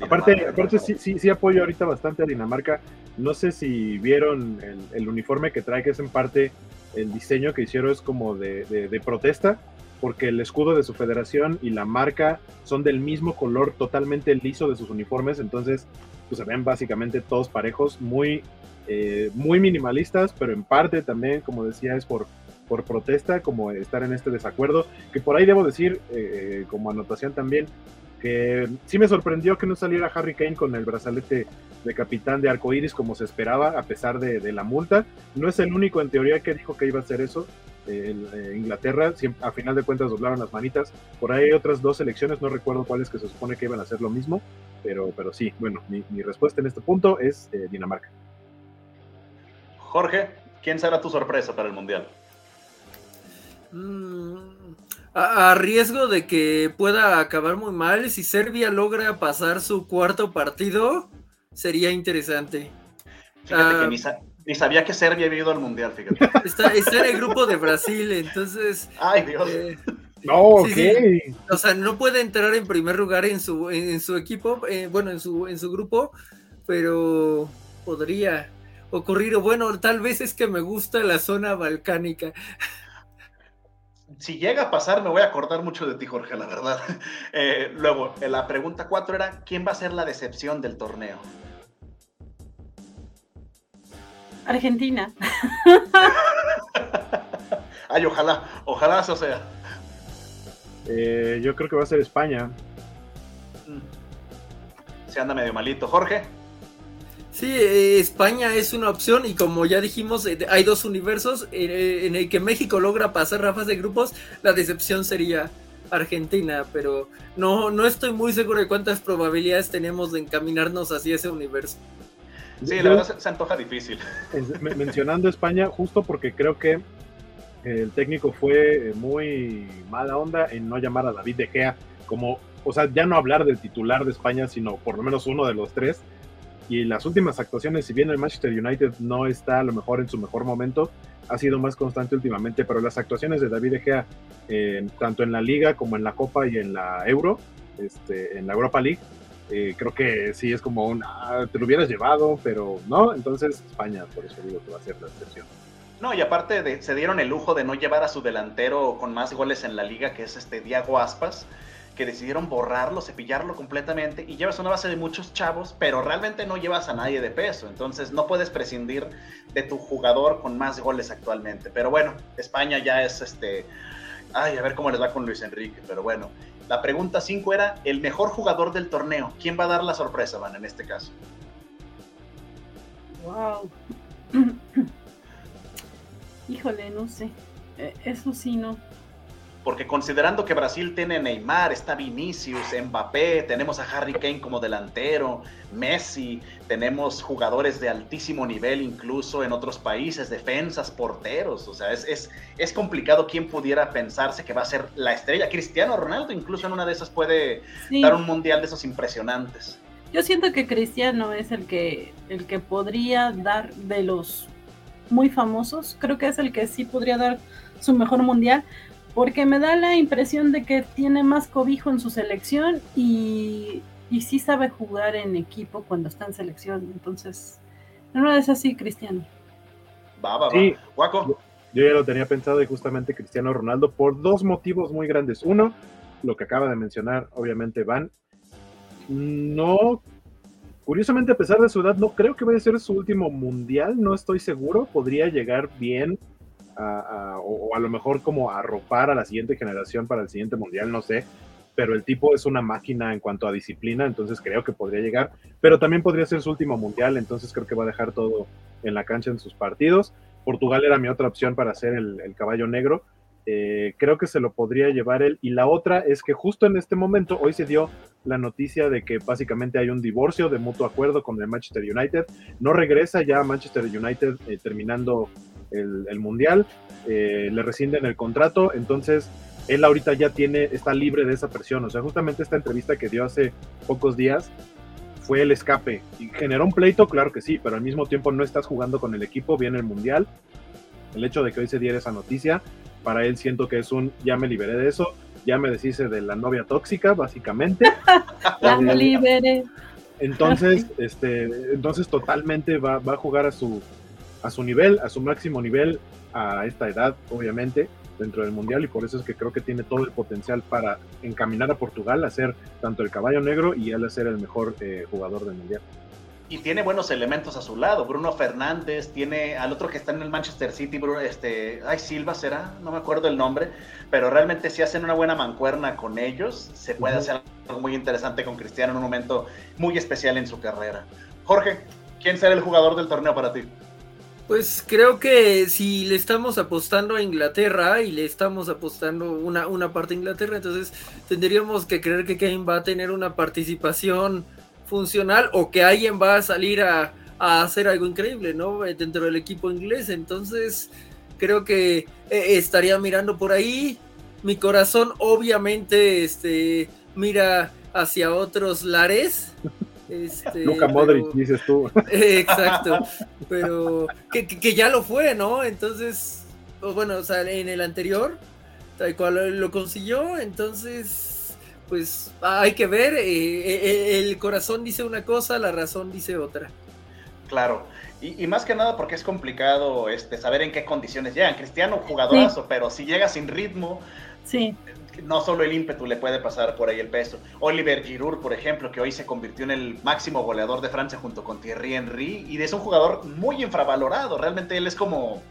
Aparte, Dinamarca, aparte sí, sí, sí apoyo ahorita bastante a Dinamarca. No sé si vieron el, el uniforme que trae, que es en parte el diseño que hicieron es como de, de- de protesta, porque el escudo de su federación y la marca son del mismo color totalmente liso de sus uniformes, entonces pues, se ven básicamente todos parejos, muy, eh, muy minimalistas, pero en parte también, como decía, es por, por protesta, como estar en este desacuerdo, que por ahí debo decir, eh, como anotación también, que sí me sorprendió que no saliera Harry Kane con el brazalete de capitán de arcoíris como se esperaba, a pesar de, de la multa. No es el único en teoría que dijo que iba a hacer eso. Eh, el- eh, Inglaterra, siempre- a final de cuentas, doblaron las manitas. Por ahí hay otras dos selecciones, no recuerdo cuáles que se supone que iban a hacer lo mismo, pero, pero sí, bueno, mi, mi respuesta en este punto es eh, Dinamarca. Jorge, ¿quién será tu sorpresa para el Mundial? Mm, a, a riesgo de que pueda acabar muy mal, si Serbia logra pasar su cuarto partido, sería interesante. Fíjate Ah. que ni, sa- ni sabía que Serbia había ido al Mundial, fíjate. *laughs* Está, está en el grupo de Brasil, entonces, Ay, Dios. eh, No, Sí, ok. o sea, no puede entrar en primer lugar en su, en, en su equipo, eh, bueno, en su, en su grupo, pero podría ocurrir, o bueno, tal vez es que me gusta la zona balcánica. Si llega a pasar, me voy a acordar mucho de ti, Jorge, la verdad. *laughs* Eh, luego, la pregunta cuatro era, ¿quién va a ser la decepción del torneo? Argentina. *laughs* Ay, ojalá, ojalá eso sea. Eh, yo creo que va a ser España. Se anda medio malito. Jorge. Sí, eh, España es una opción y como ya dijimos, eh, hay dos universos eh, en el que México logra pasar rafas de grupos, la decepción sería Argentina, pero no, no estoy muy seguro de cuántas probabilidades tenemos de encaminarnos hacia ese universo. Sí, Yo- la verdad se, se antoja difícil. *laughs* en- men- mencionando España, justo porque creo que el técnico fue muy mala onda en no llamar a David De Gea como, o sea, ya no hablar del titular de España, sino por lo menos uno de los tres. Y las últimas actuaciones, si bien el Manchester United no está a lo mejor en su mejor momento, ha sido más constante últimamente, pero las actuaciones de David De Gea, eh, tanto en la Liga como en la Copa y en la Euro, este, en la Europa League, eh, creo que sí es como un, ah, te lo hubieras llevado, pero no, entonces España, por eso digo que va a ser la excepción. No, y aparte de, se dieron el lujo de no llevar a su delantero con más goles en la liga, que es este Diago Aspas, que decidieron borrarlo, cepillarlo completamente y llevas una base de muchos chavos, pero realmente no llevas a nadie de peso, entonces no puedes prescindir de tu jugador con más goles actualmente. Pero bueno, España ya es este... Ay, a ver cómo les va con Luis Enrique, pero bueno. La pregunta 5 era el mejor jugador del torneo. ¿Quién va a dar la sorpresa, Van, en este caso? Wow. *clears throat* Híjole, no sé. Eh, Eso sí, no. Porque considerando que Brasil tiene Neymar, está Vinicius, Mbappé, tenemos a Harry Kane como delantero, Messi, tenemos jugadores de altísimo nivel incluso en otros países, defensas, porteros, o sea, es, es, es complicado quién pudiera pensarse que va a ser la estrella. Cristiano Ronaldo incluso en una de esas puede Sí, dar un mundial de esos impresionantes. yo siento que Cristiano es el que, el que podría dar de los muy famosos. Creo que es el que sí podría dar su mejor mundial. Porque me da la impresión de que tiene más cobijo en su selección y, y sí sabe jugar en equipo cuando está en selección. Entonces, no es así, Cristiano. Va, va, va. Sí. Guaco. Yo ya lo tenía pensado y justamente Cristiano Ronaldo por dos motivos muy grandes. Uno, lo que acaba de mencionar, obviamente, Van. No, curiosamente, a pesar de su edad, no creo que vaya a ser su último mundial, no estoy seguro. Podría llegar bien o, a lo mejor como arropar a la siguiente generación para el siguiente mundial, no sé. Pero el tipo es una máquina en cuanto a disciplina, entonces creo que podría llegar. Pero también podría ser su último mundial, entonces creo que va a dejar todo en la cancha en sus partidos. Portugal era mi otra opción para ser el, el caballo negro. Eh, creo que se lo podría llevar él. Y la otra es que justo en este momento, hoy se dio la noticia de que básicamente hay un divorcio de mutuo acuerdo con el Manchester United. No regresa ya a Manchester United eh, terminando el, el Mundial. Eh, le rescinden el contrato. Entonces, él ahorita ya tiene, está libre de esa presión. O sea, justamente esta entrevista que dio hace pocos días fue el escape. Y generó un pleito, claro que sí, pero al mismo tiempo no estás jugando con el equipo, viene el Mundial. El hecho de que hoy se diera esa noticia, para él siento que es un, ya me liberé de eso, ya me deshice de la novia tóxica, básicamente. *laughs* La Eh, liberé. entonces, este, entonces totalmente va, va a jugar a su, a su nivel, a su máximo nivel, a esta edad, obviamente, dentro del Mundial, y por eso es que creo que tiene todo el potencial para encaminar a Portugal a ser tanto el caballo negro y él a ser el mejor eh, jugador del Mundial. Y tiene buenos elementos a su lado. Bruno Fernández, tiene al otro que está en el Manchester City, Bruno, este, ay, Silva será, no me acuerdo el nombre, pero realmente si hacen una buena mancuerna con ellos, se puede hacer algo muy interesante con Cristiano en un momento muy especial en su carrera. Jorge, ¿quién será el jugador del torneo para ti? Pues creo que si le estamos apostando a Inglaterra y le estamos apostando una, una parte a Inglaterra, entonces tendríamos que creer que Kane va a tener una participación funcional o que alguien va a salir a, a hacer algo increíble, ¿no? Eh, Dentro del equipo inglés. Entonces creo que eh, estaría mirando por ahí. Mi corazón obviamente este, mira hacia otros lares. Este, Luca pero- Modric, dices tú. *laughs* Exacto, pero que, que- que ya lo fue, ¿no? Entonces, bueno, o sea, en el anterior, tal cual lo consiguió, entonces, pues hay que ver, eh, eh, el corazón dice una cosa, la razón dice otra. Claro. Y, y más que nada porque es complicado este, saber en qué condiciones llegan. Cristiano, jugadorazo, pero si llega sin ritmo, Sí. No solo el ímpetu le puede pasar por ahí el peso. Oliver Giroud, por ejemplo, que hoy se convirtió en el máximo goleador de Francia junto con Thierry Henry, y es un jugador muy infravalorado. Realmente él es como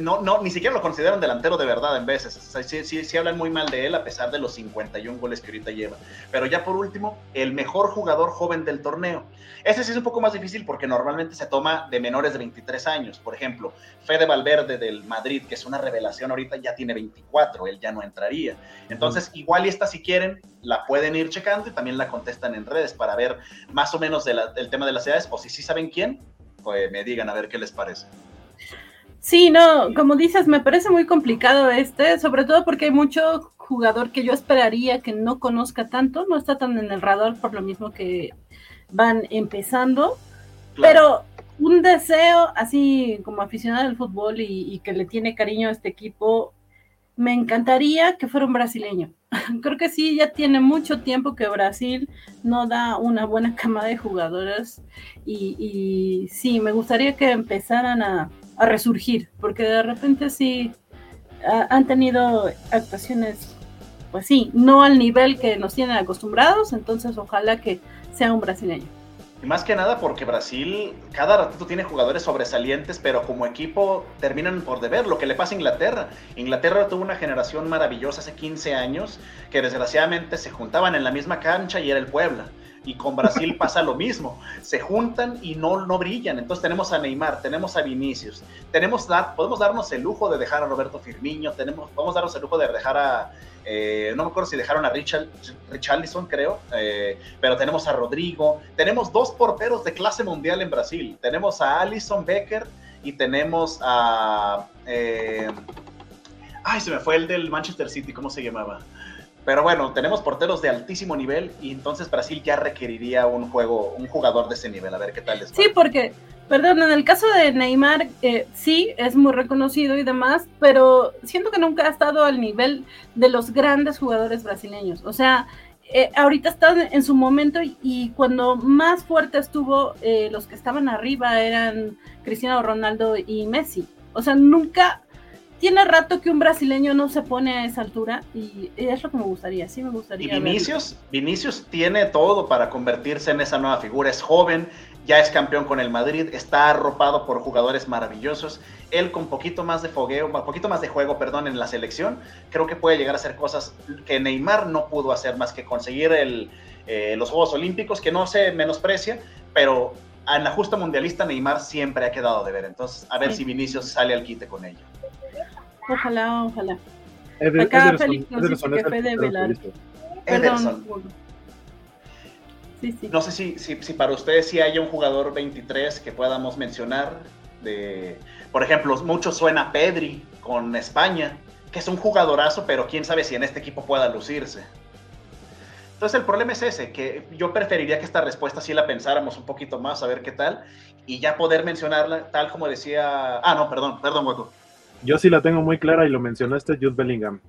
no, no, ni siquiera lo consideran delantero de verdad en veces. sí, sí, hablan muy mal de él a pesar de los 51 goles que ahorita lleva. Pero ya por último, el mejor jugador joven del torneo. Ese sí es un poco más difícil porque normalmente se toma de menores de 23 años. Por ejemplo, Fede Valverde del Madrid, que es una revelación ahorita, ya tiene 24, él ya no entraría. Entonces, igual y esta si quieren, la pueden ir checando y también la contestan en redes para ver más o menos del tema de las edades o si sí saben quién, pues me digan a ver qué les parece. Sí, no, como dices, me parece muy complicado este, sobre todo porque hay mucho jugador que yo esperaría que no conozca tanto, no está tan en el radar por lo mismo que van empezando, pero un deseo así como aficionado al fútbol y, que le tiene cariño a este equipo, me encantaría que fuera un brasileño. *laughs* Creo que sí, ya tiene mucho tiempo que Brasil no da una buena cama de jugadores y, y sí, me gustaría que empezaran a a resurgir, porque de repente sí han tenido actuaciones, pues sí, no al nivel que nos tienen acostumbrados, entonces ojalá que sea un brasileño. Y más que nada porque Brasil cada ratito tiene jugadores sobresalientes, pero como equipo terminan por deber. Lo que le pasa a Inglaterra. Inglaterra tuvo una generación maravillosa hace 15 años que desgraciadamente se juntaban en la misma cancha y era el Puebla y con Brasil *laughs* pasa lo mismo. Se juntan y no, no brillan. Entonces tenemos a Neymar, tenemos a Vinicius, tenemos dar, podemos darnos el lujo de dejar a Roberto Firmino, tenemos, podemos darnos el lujo de dejar a, eh, no me acuerdo si dejaron a Richard, Richarlison, creo, eh, pero tenemos a Rodrigo, tenemos dos porteros de clase mundial en Brasil, tenemos a Alison Becker y tenemos a... Eh, ay, se me fue el del Manchester City, ¿cómo se llamaba? Pero bueno, tenemos porteros de altísimo nivel y entonces Brasil ya requeriría un juego, un jugador de ese nivel. A ver qué tal les Sí, porque, perdón, en el caso de Neymar, eh, sí, es muy reconocido y demás, pero siento que nunca ha estado al nivel de los grandes jugadores brasileños. O sea, eh, ahorita está en su momento y, cuando más fuerte estuvo, eh, los que estaban arriba eran Cristiano Ronaldo y Messi. O sea, nunca tiene rato que un brasileño no se pone a esa altura y es lo que me gustaría, sí me gustaría. Y Vinicius, Vinicius tiene todo para convertirse en esa nueva figura, es joven, ya es campeón con el Madrid, está arropado por jugadores maravillosos, él con poquito más de fogueo, poquito más de juego, perdón, en la selección, creo que puede llegar a hacer cosas que Neymar no pudo hacer más que conseguir el, eh, los Juegos Olímpicos, que no se menosprecia, pero en la justa mundialista Neymar siempre ha quedado de ver, entonces a ver si Vinicius sale al quite con ello. Ojalá, ojalá. Acá Félix nos dice que fue de velar. Perdón. Sí, sí. No sé si, si, si, para ustedes sí hay un jugador 23 que podamos mencionar. De, por ejemplo, mucho suena Pedri con España, que es un jugadorazo, pero quién sabe si en este equipo pueda lucirse. Entonces el problema es ese, que yo preferiría que esta respuesta sí la pensáramos un poquito más, a ver qué tal, y ya poder mencionarla tal como decía... Ah, no, perdón, perdón, Hueco. Yo sí la tengo muy clara y lo mencionaste, Jude Bellingham.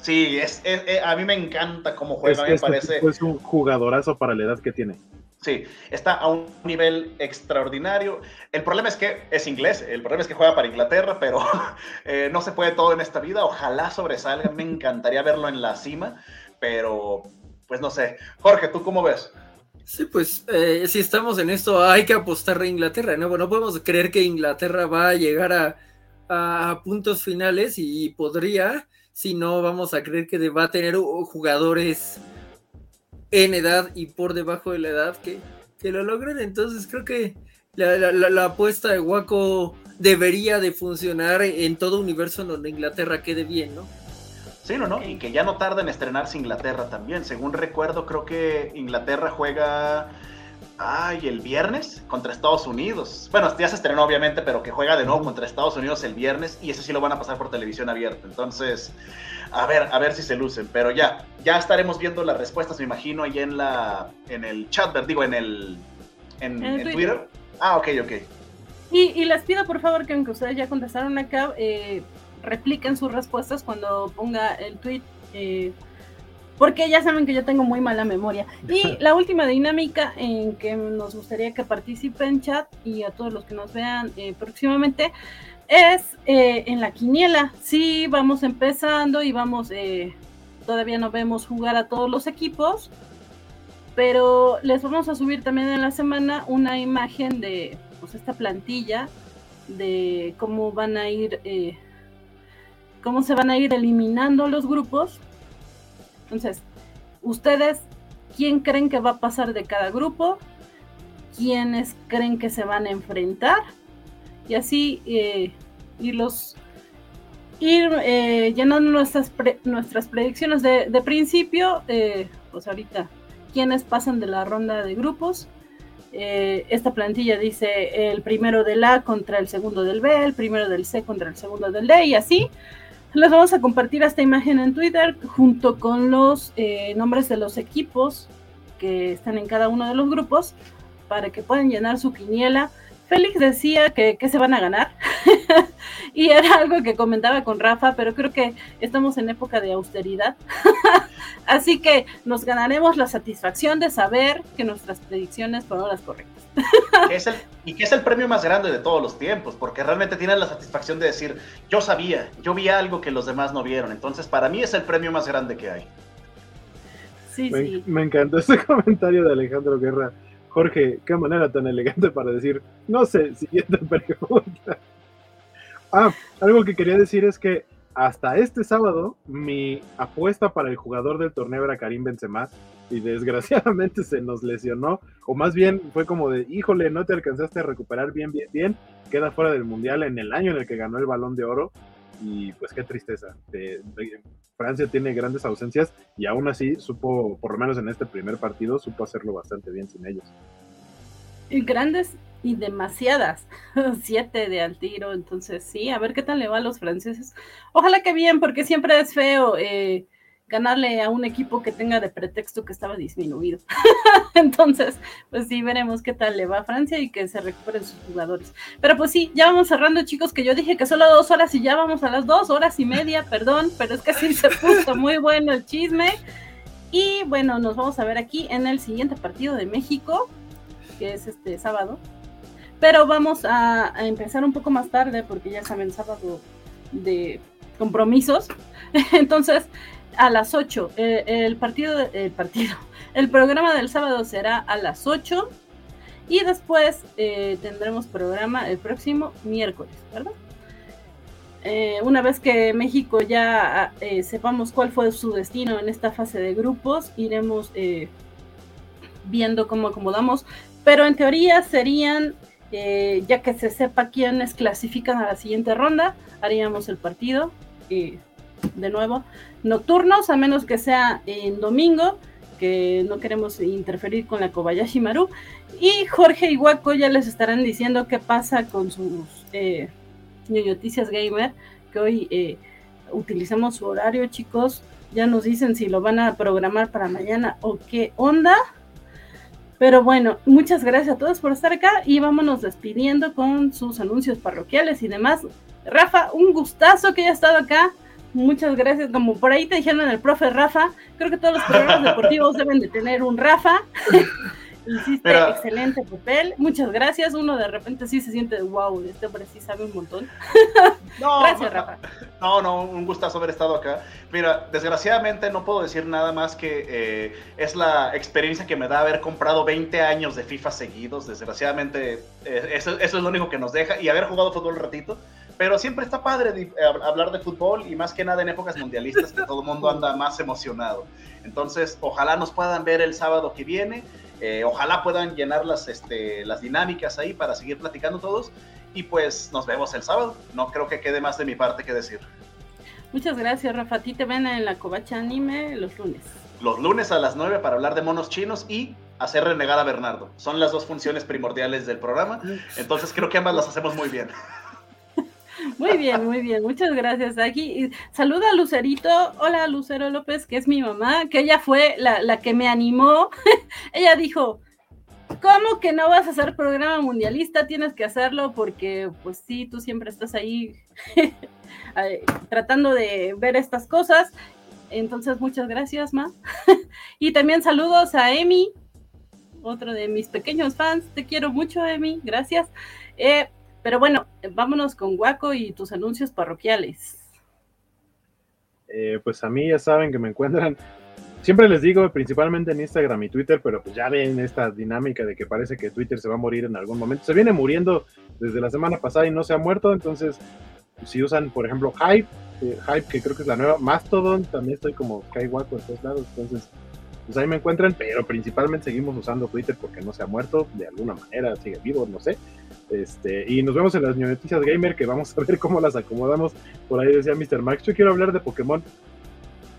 Sí, es, eh, a mí me encanta cómo juega, me parece. Es un jugadorazo para la edad que tiene. Sí, está a un nivel extraordinario. El problema es que es inglés, el problema es que juega para Inglaterra, pero *laughs* eh, no se puede todo en esta vida. Ojalá sobresalga, me encantaría verlo en la cima, pero pues no sé. Jorge, ¿tú cómo ves? Sí, pues eh, si estamos en esto, hay que apostar a Inglaterra, ¿no? No podemos creer que Inglaterra va a llegar a a puntos finales y podría, si no vamos a creer que va a tener jugadores en edad y por debajo de la edad que, que lo logren. Entonces creo que la, apuesta de Waco debería de funcionar en todo universo en donde Inglaterra quede bien, ¿no? Sí, no, no, y que ya no tarda en estrenarse Inglaterra también. Según recuerdo, creo que Inglaterra juega Ay, el viernes contra Estados Unidos. Bueno, ya se estrenó obviamente, pero que juega de nuevo contra Estados Unidos el viernes y eso sí lo van a pasar por televisión abierta. Entonces, a ver, a ver si se lucen. Pero ya, ya estaremos viendo las respuestas, me imagino, ahí en la, en el chat, digo, en el, en, Twitter. Ah, ok, ok. Y, les pido por favor que aunque ustedes ya contestaron acá, eh, repliquen sus respuestas cuando ponga el tweet. Eh, porque ya saben que yo tengo muy mala memoria. Y *laughs* la última dinámica en que nos gustaría que participen chat y a todos los que nos vean eh, próximamente es eh, en la quiniela. Sí, vamos empezando y vamos, eh, todavía no vemos jugar a todos los equipos, pero les vamos a subir también en la semana una imagen de pues, esta plantilla de cómo van a ir, eh, cómo se van a ir eliminando los grupos. Entonces, ustedes, ¿quién creen que va a pasar de cada grupo? ¿Quiénes creen que se van a enfrentar? Y así eh, irlos ir eh, llenando nuestras, nuestras predicciones de, de principio, eh, pues ahorita, ¿quiénes pasan de la ronda de grupos? Eh, esta plantilla dice el primero del A contra el segundo del B, el primero del C contra el segundo del D y así. Les vamos a compartir esta imagen en Twitter junto con los eh, nombres de los equipos que están en cada uno de los grupos para que puedan llenar su quiniela. Félix decía que, que se van a ganar *laughs* y era algo que comentaba con Rafa, pero creo que estamos en época de austeridad. *laughs* Así que nos ganaremos la satisfacción de saber que nuestras predicciones fueron las correctas. es el, y que es el premio más grande de todos los tiempos, porque realmente tienen la satisfacción de decir, yo sabía, yo vi algo que los demás no vieron. Entonces, para mí es el premio más grande que hay. Sí, me, sí. me encantó ese *laughs* comentario de Alejandro Guerra. Jorge, qué manera tan elegante para decir, no sé, siguiente *laughs* pregunta. Ah, algo que quería decir es que hasta este sábado mi apuesta para el jugador del torneo era Karim Benzema y desgraciadamente se nos lesionó, o más bien fue como de, híjole, no te alcanzaste a recuperar bien, bien, bien, queda fuera del mundial en el año en el que ganó el balón de oro y pues qué tristeza. Francia tiene grandes ausencias y aún así supo, por lo menos en este primer partido, supo hacerlo bastante bien sin ellos. Y grandes y demasiadas, *laughs* siete de al tiro, entonces sí, a ver qué tal le va a los franceses. Ojalá que bien, porque siempre es feo eh, ganarle a un equipo que tenga de pretexto que estaba disminuido. *laughs* entonces, pues sí, veremos qué tal le va a Francia y que se recuperen sus jugadores. Pero pues sí, ya vamos cerrando, chicos, que yo dije que solo dos horas y ya vamos a las dos horas y media, perdón, pero es que sí se puso muy bueno el chisme. Y bueno, nos vamos a ver aquí en el siguiente partido de México, que es este sábado. Pero vamos a, a, empezar un poco más tarde porque ya saben, sábado de compromisos. *laughs* Entonces, a las 8, eh, el partido, el partido, *laughs* el programa del sábado será a las 8 y después eh, tendremos programa el próximo miércoles, ¿verdad? Eh, una vez que México ya sepamos cuál fue su destino en esta fase de grupos, iremos viendo cómo acomodamos, pero en teoría serían ya que se sepa quiénes clasifican a la siguiente ronda, haríamos el partido de nuevo nocturnos, a menos que sea en domingo, que no queremos interferir con la Kobayashi Maru. Y Jorge y Waco ya les estarán diciendo qué pasa con sus eh, noticias gamer, que hoy eh, utilizamos su horario, chicos. Ya nos dicen si lo van a programar para mañana o qué onda. Pero bueno, muchas gracias a todos por estar acá y vámonos despidiendo con sus anuncios parroquiales y demás. Rafa, un gustazo que haya estado acá. Muchas gracias. Como por ahí te dijeron el profe Rafa, creo que todos los programas deportivos *laughs* deben de tener un Rafa. *laughs* Hiciste Pero... excelente papel. Muchas gracias. Uno de repente sí se siente, wow, este hombre sí sabe un montón. *laughs* No, gracias, Rafa. No, no, un gustazo haber estado acá. Mira, desgraciadamente no puedo decir nada más que eh, es la experiencia que me da haber comprado 20 años de FIFA seguidos. Desgraciadamente, eh, eso, eso, es lo único que nos deja. Y haber jugado fútbol un ratito. Pero siempre está padre de, eh, hablar de fútbol y más que nada en épocas mundialistas que todo el mundo anda más emocionado. Entonces, ojalá nos puedan ver el sábado que viene. Eh, ojalá puedan llenar las, este, las dinámicas ahí para seguir platicando todos. Y pues nos vemos el sábado. No creo que quede más de mi parte que decir. Muchas gracias, Rafa. A ti te ven en la Covacha Anime los lunes. Los lunes a las 9 para hablar de monos chinos y hacer renegar a Bernardo. Son las dos funciones primordiales del programa. Entonces creo que ambas las hacemos muy bien. Muy bien, muy bien, muchas gracias. Aquí saluda a Lucerito, hola Lucero López, que es mi mamá, que ella fue la, la que me animó. *laughs* ella dijo, ¿cómo que no vas a hacer programa mundialista? Tienes que hacerlo porque, pues sí, tú siempre estás ahí *laughs* tratando de ver estas cosas. Entonces, muchas gracias, Ma. *laughs* y también saludos a Emi, otro de mis pequeños fans. Te quiero mucho, Emi. Gracias. Eh, pero bueno, vámonos con Guaco y tus anuncios parroquiales. Eh, pues a mí ya saben que me encuentran Siempre les digo, principalmente en Instagram y Twitter, pero pues ya ven esta dinámica de que parece que Twitter se va a morir en algún momento. Se viene muriendo desde la semana pasada y no se ha muerto, entonces si usan, por ejemplo, Hype, eh, Hype que creo que es la nueva, Mastodon, también estoy como Guaco en todos lados, entonces pues ahí me encuentran, pero principalmente seguimos usando Twitter porque no se ha muerto, de alguna manera sigue vivo, no sé. Este, y nos vemos en las noticias gamer que vamos a ver cómo las acomodamos. Por ahí decía Mr. Max, yo quiero hablar de Pokémon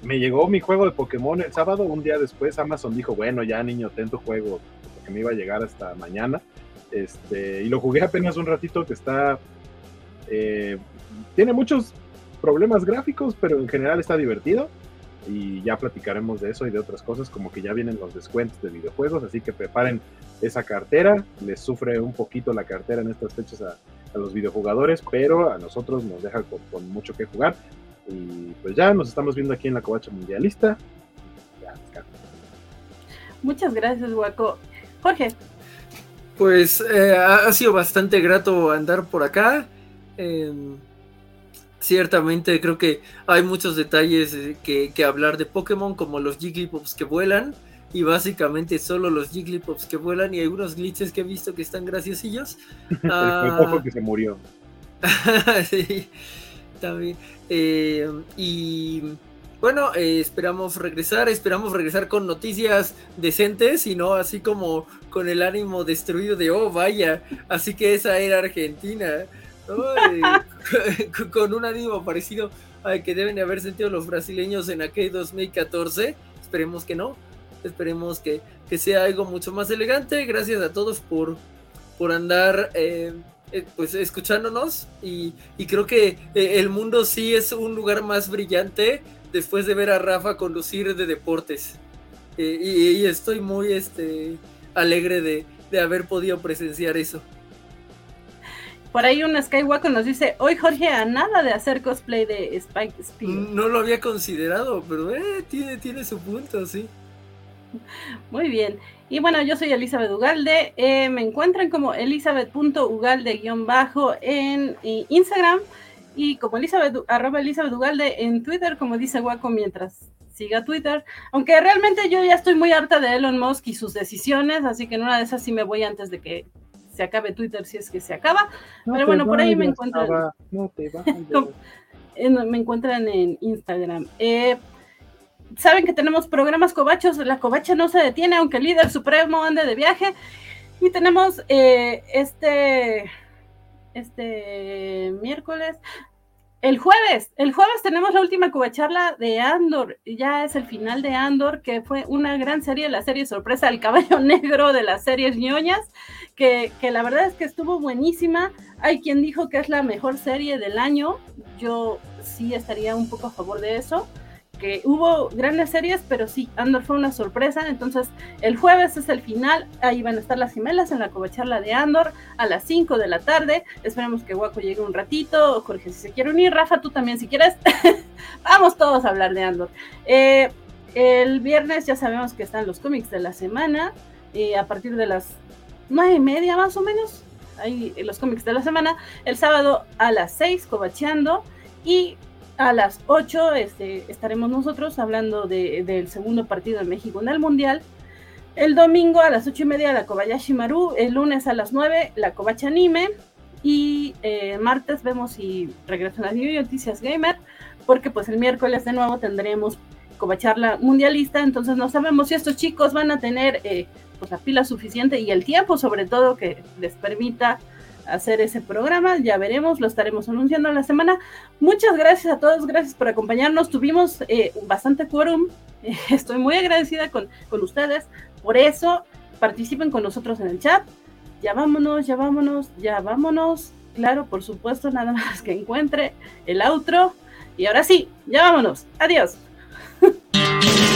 me llegó mi juego de Pokémon el sábado, un día después Amazon dijo, bueno, ya niño, ten tu juego, porque me iba a llegar hasta mañana. Este, y lo jugué apenas un ratito que está... Eh, tiene muchos problemas gráficos, pero en general está divertido. Y ya platicaremos de eso y de otras cosas, como que ya vienen los descuentos de videojuegos, así que preparen esa cartera. Les sufre un poquito la cartera en estas fechas a, los videojugadores, pero a nosotros nos deja con mucho que jugar. Y pues ya nos estamos viendo aquí en la Covacha Mundialista. Muchas gracias, Guaco. Jorge. Pues eh, ha sido bastante grato andar por acá. Em, ciertamente creo que hay muchos detalles eh, que, hablar de Pokémon, como los Jigglypuffs que vuelan. Y básicamente solo los Jigglypuffs que vuelan y algunos glitches que he visto que están graciosillos. *laughs* El ah, que se murió. *laughs* sí, también. Eh, y bueno, eh, esperamos regresar, esperamos regresar con noticias decentes y no así como con el ánimo destruido de, oh, vaya, así que esa era Argentina. *laughs* con un ánimo parecido al que deben haber sentido los brasileños en aquel 2014. Esperemos que no. Esperemos que, sea algo mucho más elegante. Gracias a todos por, por andar eh, eh, pues escuchándonos y, creo que eh, el mundo sí es un lugar más brillante después de ver a Rafa conducir de deportes. Eh, y, estoy muy este, alegre de, haber podido presenciar eso. Por ahí un Skywalker nos dice, hoy Jorge a nada de hacer cosplay de Spike Speed. No lo había considerado, pero tiene, tiene su punto, sí. Muy bien. Y bueno, yo soy Elizabeth Ugalde. Eh, me encuentran como elizabeth.ugalde-bajo en eh, Instagram y como Elizabeth, arroba Elizabeth Ugalde en Twitter, como dice Guaco mientras siga Twitter. Aunque realmente yo ya estoy muy harta de Elon Musk y sus decisiones, así que en una de esas sí me voy antes de que se acabe Twitter si es que se acaba. Pero bueno, por ahí me encuentran. No te *laughs* me encuentran en Instagram. Eh, saben que tenemos programas covachos, la covacha no se detiene, aunque el líder supremo ande de viaje. Y tenemos eh, este, este miércoles, el jueves, el jueves tenemos la última covacharla de Andor, ya es el final de Andor, que fue una gran serie, la serie sorpresa, el caballo *laughs* negro de las series ñoñas, que, que la verdad es que estuvo buenísima. Hay quien dijo que es la mejor serie del año, yo sí estaría un poco a favor de eso que hubo grandes series, pero sí, Andor fue una sorpresa. Entonces, el jueves es el final. Ahí van a estar las gemelas en la covacharla de Andor a las 5 de la tarde. Esperemos que Guaco llegue un ratito. Jorge, si se quiere unir, Rafa, tú también, si quieres. *laughs* Vamos todos a hablar de Andor. Eh, el viernes ya sabemos que están los cómics de la semana. Eh, a partir de las nueve y media más o menos. Ahí los cómics de la semana. El sábado a las 6, covacheando. Y a las 8 este, estaremos nosotros hablando del segundo partido de México en el Mundial. El domingo a las 8 y media la Kobayashi Maru. El lunes a las 9 la Kobachi Anime. Y eh, martes vemos si regresan las Noticias Gamer. Porque pues el miércoles de nuevo tendremos Cobacharla Mundialista. Entonces no sabemos si estos chicos van a tener eh, pues la pila suficiente y el tiempo sobre todo que les permita hacer ese programa. Ya veremos, lo estaremos anunciando en la semana. Muchas gracias a todos, gracias por acompañarnos. Tuvimos eh, bastante quórum. *laughs* estoy muy agradecida con, con ustedes. Por eso, participen con nosotros en el chat. Ya vámonos, ya vámonos, ya vámonos. Claro, por supuesto, nada *laughs* más que encuentre el outro. Y ahora sí, ya vámonos. Adiós. *laughs*